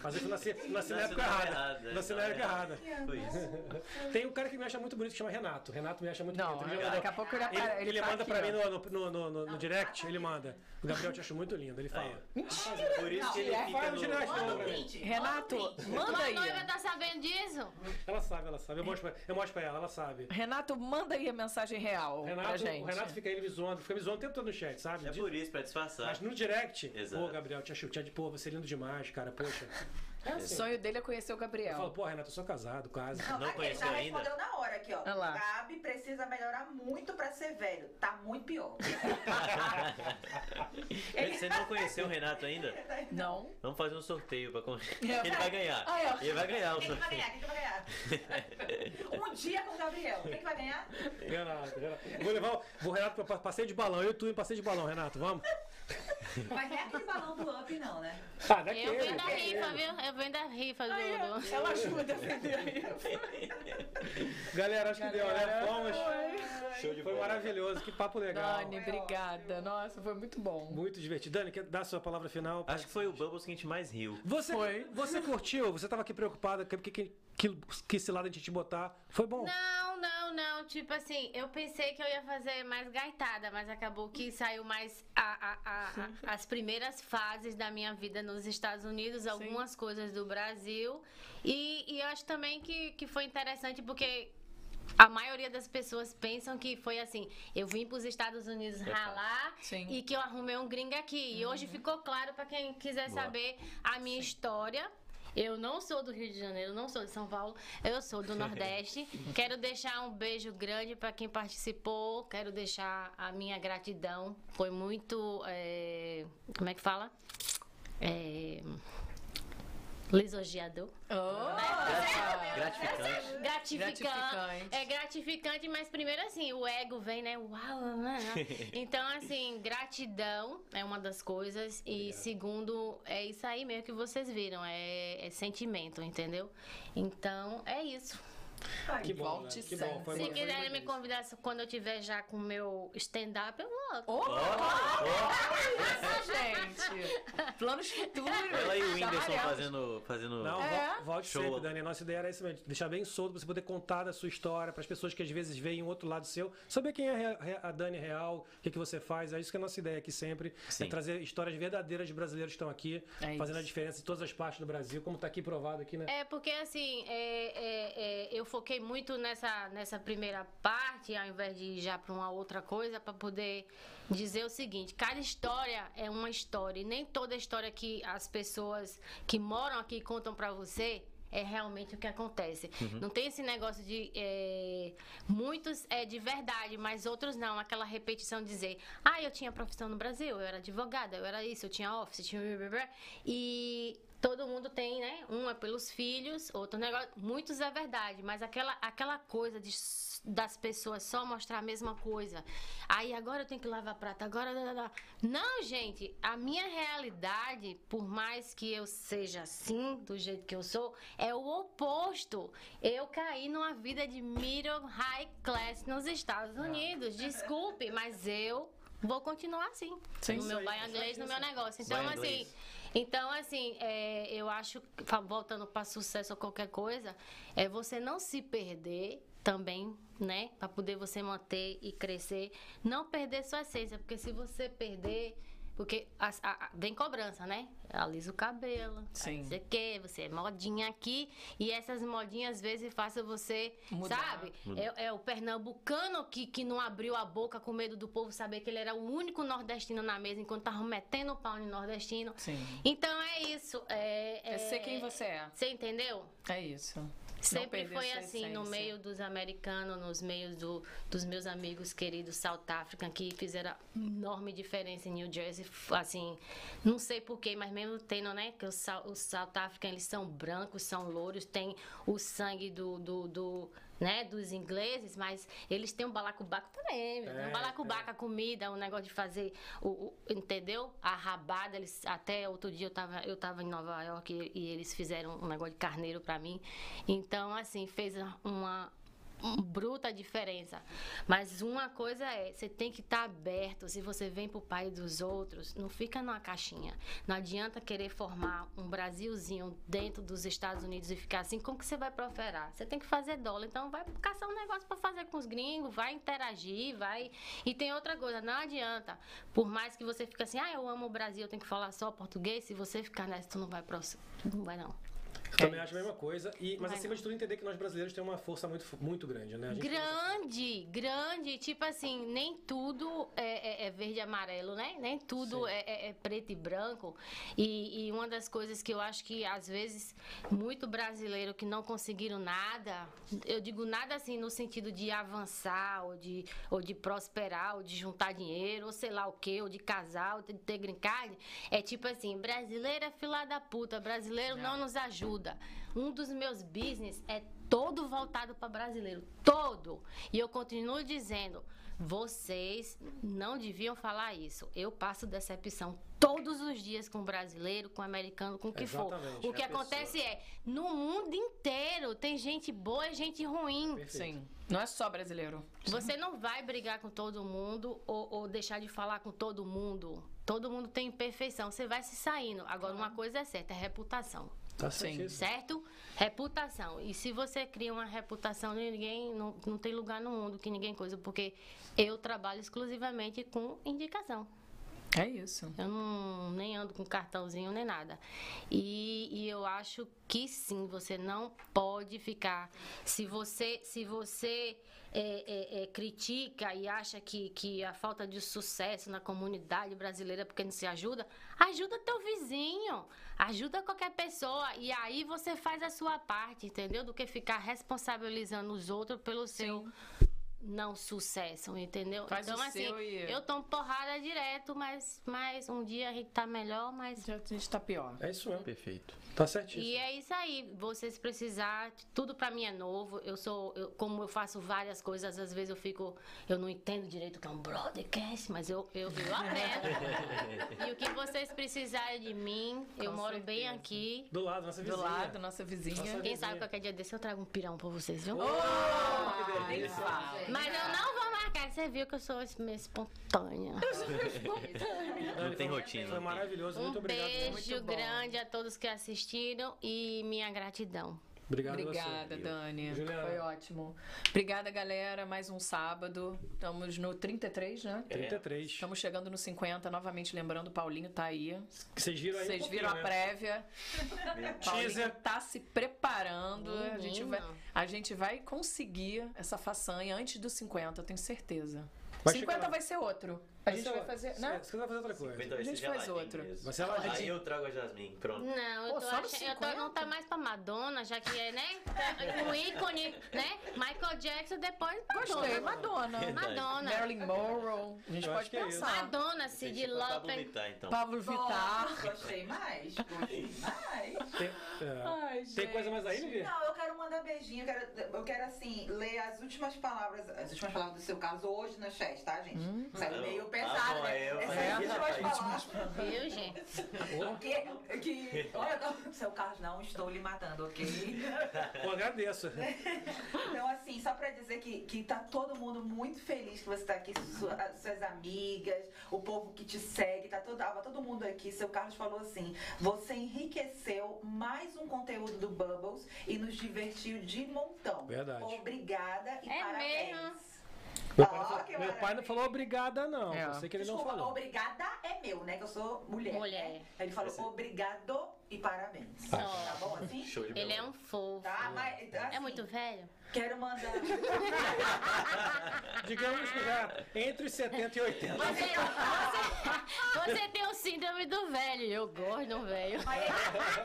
Mas eu nasci, nasci na época errada. Nasci
na
época errada. *laughs* Tem um cara que me acha muito bonito que chama Renato. Renato me acha muito
Não,
bonito. Ele,
daqui
mandou-
a pouco ele
ele, ele
ele tá
manda
aqui,
pra mim no, no, no, no- no direct, ele manda. O Gabriel te acha muito lindo, ele fala.
Por isso que ele fica
vai no.
Manda
Não,
print.
Renato,
manda print.
manda
Tua
aí.
noiva tá sabendo disso?
Ela sabe, ela sabe. Eu mostro pra, eu mostro pra ela, ela sabe.
Renato, manda aí a mensagem real pra
Renato,
gente.
o Renato fica aí me zoando, fica me zoando o tempo todo no chat, sabe?
É por isso, pra disfarçar.
Mas no direct,
Exato.
pô, Gabriel, te acho, te pô, você é lindo demais, cara, poxa. *laughs* É
O
assim.
sonho dele é conhecer o
Eu falo,
Gabriel.
pô, Renato, eu sou casado, quase.
Não
aqui, ele
conheceu
já
ainda?
respondeu na hora aqui, ó.
Olha lá.
Gabi precisa melhorar muito pra ser velho. Tá muito pior. *laughs* *laughs*
Você não conheceu o Renato ainda?
Não.
Vamos fazer um sorteio pra. *laughs* Ele vai ganhar.
Ah, é.
Ele vai ganhar o
Quem que vai
sorteio.
ganhar? Quem que vai ganhar? Um dia com o Gabriel. Quem que vai ganhar?
Renato, Renato. Vou levar o o Renato pra passeio de balão. Eu e tu em passeio de balão, Renato, vamos?
Mas não é aquele balão do up, não, né?
Ah, daquele.
Eu venho da
daquele.
rifa, viu? Eu venho da rifa do. do-
ela ajuda a defender aí.
Galera, acho que deu, né?
Galera,
Fomos.
Show de
Foi
bola.
maravilhoso, que papo legal.
Dani, obrigada. Nossa, foi muito bom.
Muito divertido. Dani, quer dar a sua palavra final?
Acho que foi o Bubbles que a gente mais riu.
Você,
Foi.
você curtiu? Você tava aqui preocupada que, que, que, que esse lado a gente te botar. Foi bom?
Não, não, não. Tipo assim, eu pensei que eu ia fazer mais gaitada, mas acabou que saiu mais a- a- a- a- *laughs* as primeiras fases da minha vida nos Estados Unidos, algumas coisas do Brasil. E, e eu acho também que, que foi interessante porque. A maioria das pessoas pensam que foi assim, eu vim para os Estados Unidos ralar
Sim.
e que eu arrumei um gringo aqui. E hoje ficou claro para quem quiser
Boa.
saber a minha história. Eu não sou do Rio de Janeiro, não sou de São Paulo, eu sou do *laughs* Nordeste. Quero deixar um beijo grande para quem participou, quero deixar a minha gratidão. Foi muito. é, como é que fala? É, lisonjeador.
Oh,
Gratificante.
Gratificante.
Gratificante.
É gratificante, mas primeiro assim, o ego vem, né? Uau, né? *laughs* Então, assim, gratidão é uma das coisas. E segundo, é isso aí mesmo que vocês viram. É, é sentimento, entendeu? Então, é isso.
Que bom,
Volte
né? que bom. Foi
Se quiserem me convidar quando eu tiver já com o meu stand-up, eu vou.
Ô, gente! Planos futuros.
Ela e o Whindersson fazendo. fazendo...
Não,
É?
vo- volte
Show.
sempre, Dani. A nossa ideia era essa mesmo, deixar bem solto pra você poder contar da sua história, para as pessoas que às vezes veem um outro lado seu, saber quem é a Dani real, o que, que você faz. É isso que é a nossa ideia aqui sempre.
Sim.
É trazer histórias verdadeiras de brasileiros que estão aqui,
É
fazendo a
isso.
diferença em todas as partes do Brasil, como tá aqui provado aqui, né?
É, porque assim, é, é, é, eu foquei muito nessa, nessa primeira parte, ao invés de ir já para uma outra coisa, para poder dizer o seguinte: cada história é uma história, e nem toda história que as pessoas que moram aqui contam para você. É realmente o que acontece. Não tem esse negócio de. é, muitos é de verdade, mas outros não. Aquela repetição de dizer: ah, eu tinha profissão no Brasil, eu era advogada, eu era isso, eu tinha office, tinha. E todo mundo tem, né? Um é pelos filhos, outro negócio. Muitos é verdade, mas aquela, aquela coisa de, das pessoas só mostrar a mesma coisa. Aí agora eu tenho que lavar prata, agora. Não, gente, a minha realidade, por mais que eu seja assim, do jeito que eu sou, é o oposto. Eu caí numa vida de middle high class nos Estados Unidos. Desculpe, mas eu. Vou continuar assim.
Sim.
no meu
isso
inglês, no meu negócio. Então, assim. Então, assim, é, eu acho, voltando para sucesso ou qualquer coisa, é você não se perder também, né? Para poder você manter e crescer. Não perder sua essência, porque se você perder. Porque a- a- vem cobrança, né? Alisa o cabelo,
Sim.
não sei o quê, você é modinha aqui, e essas modinhas às vezes fazem você,
Mudar.
sabe? É, é o pernambucano que, que não abriu a boca com medo do povo saber que ele era o único nordestino na mesa enquanto tava metendo o pau no nordestino.
Sim.
Então é isso. É,
É ser quem você é.
Você entendeu?
É isso.
Sempre foi assim, no meio dos americanos, nos meios do, dos meus amigos queridos South African, que fizeram enorme diferença em New Jersey. Assim, não sei porquê, mas mesmo tendo, né? Que os, os South eles são brancos, são louros, tem o sangue do, do, do, né, dos ingleses, mas eles têm um balacobaco também.
É,
um balacobaco, a comida, o negócio de fazer, o, o- entendeu? A rabada, eles, até outro dia eu tava, eu tava em Nova York e, e eles fizeram um negócio de carneiro pra mim. Então, assim, fez uma bruta diferença. Mas uma coisa é, você tem que estar aberto. Se você vem pro pai dos outros, não fica numa caixinha. Não adianta querer formar um Brasilzinho dentro dos Estados Unidos e ficar assim, como que você vai prosperar? Você tem que fazer dólar. Então vai caçar um negócio para fazer com os gringos, vai interagir, vai. E tem outra coisa, não adianta. Por mais que você fique assim, ah, eu amo o Brasil, eu tenho que falar só português, se você ficar nessa, tu não vai pros... Não vai não.
Eu também acho a mesma coisa. E, mas
Vai
acima de tudo, entender que nós brasileiros temos uma força muito, muito grande, né?
Grande, grande. Tipo assim, nem tudo é, é- é verde e amarelo, né? Nem tudo é, é- é preto e branco. E, e uma das coisas que eu acho que, às vezes, muito brasileiro que não conseguiram nada, eu digo nada assim no sentido de avançar, ou de, ou de prosperar, ou de juntar dinheiro, ou sei lá o quê, ou de casar, ou de ter green card, é tipo assim, brasileiro é fila da puta, brasileiro não nos ajuda. Um dos meus business é todo voltado para brasileiro, todo. E eu continuo dizendo, vocês não deviam falar isso. Eu passo decepção todos os dias com brasileiro, com americano, com o que for.
Exatamente,
O que
é a pessoa.
acontece é, no mundo inteiro tem gente boa e gente ruim.
Perfeito.
Sim. Não é só brasileiro.
Você não vai brigar com todo mundo ou, ou deixar de falar com todo mundo. Todo mundo tem imperfeição. Você vai se saindo. Agora, uma coisa é certa, é reputação.
Tá
Sim.
Certo? Reputação. E se você cria uma reputação, ninguém não, não tem lugar no mundo que ninguém coisa, porque eu trabalho exclusivamente com indicação.
É isso.
Eu não nem ando com cartãozinho nem nada. E, e eu acho que sim, você não pode ficar. Se você, se você é, é, é, critica e acha que, que a falta de sucesso na comunidade brasileira é porque não se ajuda, ajuda teu vizinho, ajuda qualquer pessoa. E aí você faz a sua parte, entendeu? Do que ficar responsabilizando os outros pelo seu não sucesso, entendeu?
Faz
então,
o
assim,
seu e-
eu tomo porrada direto, mas, mas um dia a gente tá melhor, mas.
Já a gente tá pior.
É isso mesmo.
Perfeito.
Tá certíssimo.
E é isso aí, vocês precisar, tudo pra mim é novo. Eu sou, eu- como eu faço várias coisas, às vezes eu fico, eu não entendo direito o que é um broadcast, mas eu, eu, eu aprendo. e o que vocês precisarem de mim, eu
Com
moro bem
certeza.
aqui.
Do lado, nossa
Do
vizinha.
lado, nossa vizinha.
Nossa
Quem sabe
vizinha.
qualquer dia desse eu trago um pirão pra vocês, viu?
Oh, que delícia.
Mas eu não vou marcar, você viu que eu sou meio espontânea.
Não tem rotina.
Foi maravilhoso. Muito
Um
obrigado.
beijo
Muito bom.
grande a todos que assistiram e minha gratidão.
Obrigado a você.
Obrigada, Dani.
Juliana.
Foi ótimo. Obrigada, galera. Mais um sábado. Estamos no 33, né?
33.
Estamos chegando no 50. Novamente lembrando, o Paulinho tá aí.
Vocês viram aí um
Vocês
pouquinho,
viram a
né?
prévia. Paulinho tá se preparando. A gente, vai, a gente vai conseguir essa façanha antes dos 50, eu tenho certeza.
Vai
50
chegar lá.
vai ser outro. A gente vai fazer. Né?
Se quiser fazer outra coisa.
Então vai
A gente faz outro.
Vai geladinho.
Aí eu trago a Jasmine, pronto.
Não, eu
Pô,
tô achando. Eu tô,
50?
não tá mais pra Madonna, já que é, né? O ícone, né? Michael Jackson, depois
Gostei,
Madonna.
Madonna.
Madonna.
Marilyn Monroe. A gente
Eu
pode
é
pensar.
Madonna, Cid Lauper.
Vittar, então.
Pablo Vittar.
Gostei mais. Gostei mais.
Tem, é.
Ai,
Tem coisa mais aí, Lili?
Não, eu quero mandar beijinho. Eu quero, eu quero, assim, ler as últimas palavras, as últimas palavras do seu caso hoje no chat, tá, gente? Saiu
Não.
Meio
Ah,
pesado,
bom,
né?
eu
Essas
falei,
últimas
rapaz,
palavras.
Viu, gente? *laughs*
Que, que, olha, não, seu Carlos, não estou lhe matando, ok?
Eu agradeço.
Então, assim, só pra dizer que, que tá todo mundo muito feliz que você tá aqui, sua- suas amigas, o povo que te segue, tá todo, tava todo mundo aqui. Seu Carlos falou assim: você enriqueceu mais um conteúdo do Bubbles e nos divertiu de montão.
Verdade.
Obrigada e
É
parabéns.
mesmo?
Meu pai, não falou-
que
meu pai não falou obrigada, não.
É.
Eu sei que ele não
Desculpa,
falou.
obrigada é meu, né? Que eu sou mulher.
Mulher.
né? Ele falou obrigado e parabéns.
Tá.
Tá bom assim?
Show de
Ele é um fofo.
Tá, mas assim,
É muito velho?
Quero mandar. *laughs*
Digamos que já entre os 70 e 80.
Você, você, você tem o síndrome do velho. Eu gosto do velho.
Mas ele,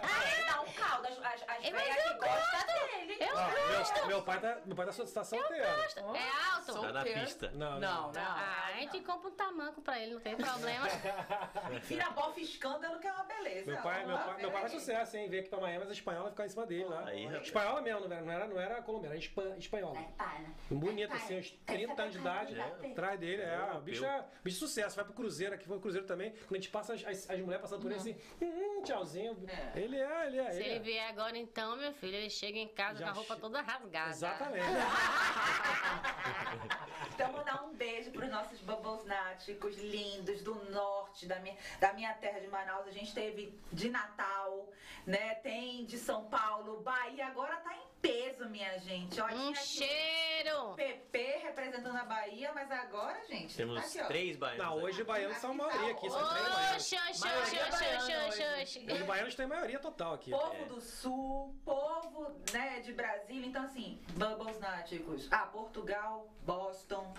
mas ele dá um caldo. As, as, as
É, mas
velhas
eu
que gostam dele.
Eu
Ó, meu, meu pai tá, meu pai tá, so- tá solteiro.
É alto?
Tá na
Solteiro.
pista.
Não,
Não, não.
Ah, a gente compra um tamanco pra ele, não tem problema.
Vira bofe escândalo que é uma beleza.
Meu pai, meu pai, meu pai faz sucesso, hein? Veio aqui pra Miami, mas a espanhola ficava em cima dele lá.
Aí,
espanhola mesmo, não era, não era, não era colombiana, era espan- espanhola. Bonita, assim, uns 30 anos de idade, atrás dele. É, o bicho é bicho de sucesso. Vai pro Cruzeiro aqui, foi pro Cruzeiro também. Quando a gente passa, as, as, as mulheres passando por ele assim, hum, tchauzinho.
É.
Ele é, ele é.
Se
Ele é.
vier agora, então, meu filho, ele chega em casa com a roupa toda rasgada.
Exatamente. *laughs*
Então, mandar um beijo pros nossos bubbles náticos lindos do norte, da minha, da minha terra de Manaus. A gente teve de Natal, né? Tem de São Paulo, Bahia. Agora tá em peso, minha gente. Ó,
Um cheiro!
o PP representando a Bahia, mas agora, gente,
Temos
tá aqui, ó.
três baianos.
Não, hoje baianos são a maioria aqui, são três baianos. Os baianos têm maioria total aqui.
Povo do Sul, povo né, de Brasília. Então, assim, Bubbles Náticos. Ah, Portugal, Boston,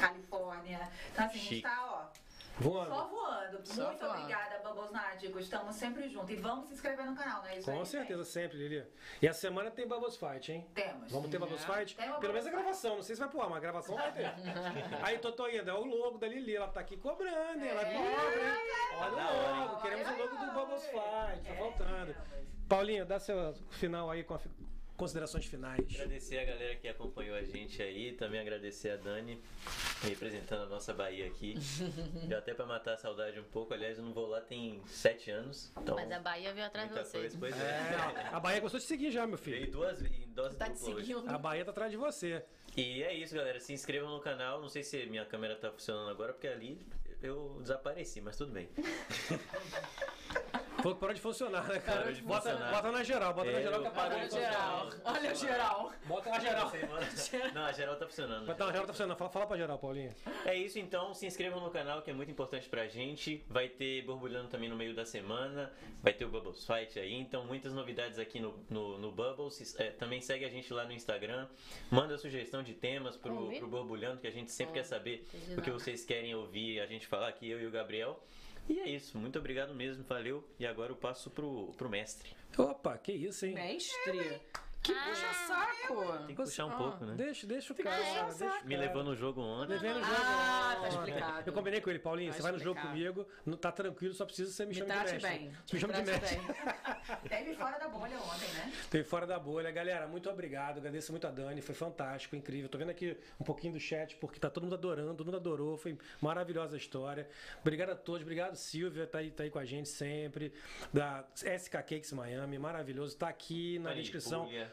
Califórnia. Então, assim, a gente
Chique.
tá, ó,
Voando.
só voando.
Só
Muito
voando.
obrigada, Bubbles Náticos. Estamos sempre juntos. E vamos se inscrever no canal, não é isso
Com
aí,
certeza, sempre, Lili. E a semana tem Bubbles Fight, hein?
Temos.
Vamos ter Bubbles Fight?
Tem
Pelo menos a gravação, não sei se vai pro ar, mas a gravação vai ter. *laughs* Aí, Totó ainda, é o logo da Lili, ela tá aqui cobrando, hein? Ela é pobre, hein? Olha o logo, queremos o logo do Bubbles Fight, tá
É,
faltando. Paulinho, dá seu final aí com a considerações finais.
Agradecer a galera que acompanhou a gente aí, também agradecer a Dani, representando a nossa Bahia aqui. *laughs* Deu até pra matar a saudade um pouco, aliás, eu não vou lá tem sete anos. Então,
Mas a Bahia veio atrás de você.
coisa, pois
É,
é.
a Bahia gostou de seguir já, meu
Veio
filho.
duas em dose
Tá seguindo.
A Bahia tá atrás de você.
E é isso, galera. Se inscrevam no canal. Não sei se minha câmera tá funcionando agora, porque ali eu desapareci, mas tudo bem. *laughs*
Falou que parou de funcionar, né, cara?
Parou
bota,
funcionar.
bota na geral, bota na
É,
geral que parou de funcionar.
Geral. Olha o geral.
Bota na geral. *laughs*
Não, a geral tá funcionando.
Mas tá, a geral tá funcionando. Fala, fala pra geral, Paulinho.
É isso então, se inscrevam no canal que é muito importante pra gente. Vai ter borbulhando também no meio da semana, vai ter o Bubbles Fight aí, então muitas novidades aqui no, no, no Bubbles. É, também segue a gente lá no Instagram, manda sugestão de temas pro,
Convite?
pro Borbulhando, que a gente sempre
Hum,
quer saber
entendi
o que
não.
vocês querem ouvir a gente falar aqui, eu e o Gabriel. E é isso, muito obrigado mesmo, valeu. E agora eu passo pro, pro mestre.
Opa, que isso, hein?
Mestre. Que puxa saco!
Tem que puxar um
Ah,
pouco, né?
Deixa, deixa o cara. deixa.
Me levou no jogo ontem.
Levei no jogo.
Ah, tá
ontem.
explicado.
Eu combinei com ele, Paulinho,
Tá
você vai no jogo comigo, não tá tranquilo, só precisa que você me,
Me
chame de mestre.
bem.
Me chama de mestre.
bem. *laughs*
Teve fora da bolha ontem, né?
Tem fora da bolha. Galera, muito obrigado. Agradeço muito a Dani. Foi fantástico, incrível. Tô vendo aqui um pouquinho do chat, porque tá todo mundo adorando, todo mundo adorou. Foi maravilhosa a história. Obrigado a todos. Obrigado, Silvia, tá aí, tá aí com a gente sempre. Da SK Cakes Miami, maravilhoso. Tá aqui na
Aí,
descrição.
Puglia.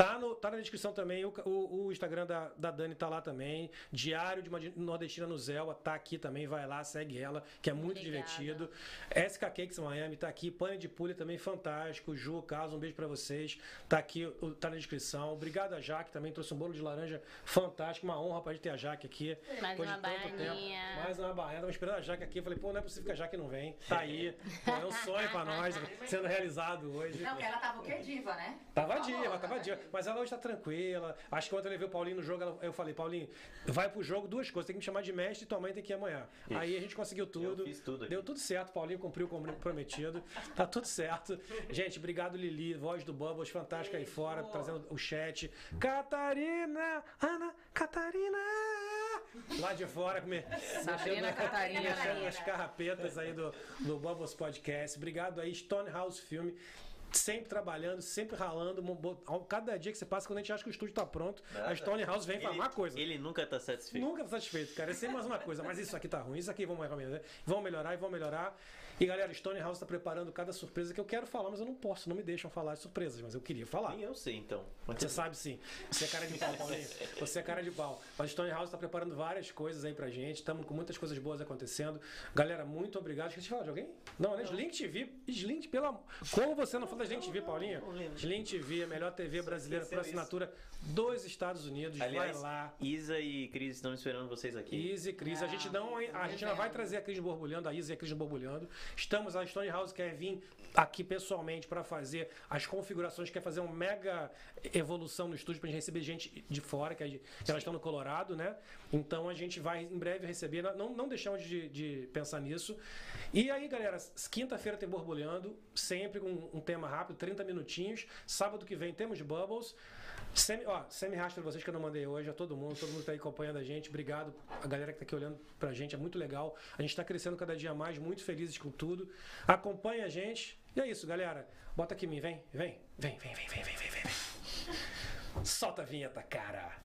Tá, no, tá na descrição também. O, o- o Instagram da, da Dani tá lá também. Diário de uma nordestina no Zelva tá aqui também. Vai lá, segue ela, que é muito
Obrigada.
divertido. SK Cakes Miami tá aqui. Pane de Pulha também, fantástico. Ju, Carlos, um beijo pra vocês. Tá aqui, o- tá na descrição. Obrigado a Jaque também. Trouxe um bolo de laranja fantástico. Uma honra pra gente ter a Jaque aqui.
Mais
Depois
uma
de tanto
baianinha.
tempo. Mais uma baiana. Tava esperando a Jaque aqui. Eu falei, pô, não é possível que a Jaque não vem. Tá aí. Pô, é um sonho pra nós, sendo realizado hoje.
Não, que ela tava o quê? Diva, né?
Tava diva, tava
né?
diva. Mas ela hoje tá tranquila. Acho que ontem eu levei o Paulinho no jogo. ela- Eu falei, Paulinho, vai pro jogo duas coisas. Tem que me chamar de mestre e tua mãe tem que ir amanhã. Aí a gente conseguiu tudo.
Eu fiz tudo aqui.
Deu tudo certo. Paulinho cumpriu o comprometido. Tá tudo certo. Gente, obrigado, Lili. Voz do Bubbles, fantástica aí fora, trazendo o chat. Catarina! Ana Catarina! Lá de fora, come...
Sabrina
mexendo-
Catarina.
mexendo nas carrapetas aí do, do Bubbles Podcast. Obrigado aí, Stonehouse Filme. Sempre trabalhando, sempre ralando. Cada dia que você passa, quando a gente acha que o estúdio tá pronto, a Stonehouse vem falar uma coisa.
ele nunca tá satisfeito.
Nunca tá satisfeito, cara. É sempre mais uma coisa. Mas isso aqui tá ruim, isso aqui vamos melhorar, vão melhorar e vão melhorar. E galera, Stonehouse tá preparando cada surpresa que eu quero falar, mas eu não posso, não me deixam falar de surpresas, mas eu queria falar.
Nem eu sei, então.
Você sabe sim. Você é cara de pau, Paulinho. *laughs* Você é cara de pau. Mas Stonehouse está preparando várias coisas aí pra gente. Estamos com muitas coisas boas acontecendo. Galera, muito obrigado. Esqueci de falar de alguém? Não, né? Slink TV. Slink, pela. Como você não falou da Slink TV, Paulinho? Slink TV, a melhor TV brasileira por assinatura dos Estados Unidos.
Aliás,
Vai lá.
Isa e Cris estão esperando vocês aqui.
Easy, Cris. A gente não, a gente ainda vai trazer a Cris borbulhando, a Isa e a Cris borbulhando. Estamos, a Stonehouse quer vir aqui pessoalmente para fazer as configurações, quer fazer uma mega evolução no estúdio gente receber gente de fora, que, gente- que elas estão no Colorado, né? Então a gente vai em breve receber, não, não deixamos de, de pensar nisso. E aí, galera, quinta-feira tem borbulhando, sempre com um tema rápido, 30 minutinhos. Sábado que vem temos Bubbles. Semi, ó, semi rastro vocês que eu não mandei hoje, a todo mundo, todo mundo que tá aí acompanhando a gente. Obrigado a galera que tá aqui olhando pra gente, é muito legal. A gente tá crescendo cada dia mais, muito felizes com tudo. Acompanha a gente. E é isso, galera. Bota aqui em mim, vem, vem, vem, vem, vem, vem, vem, vem, vem. Solta a vinheta, cara.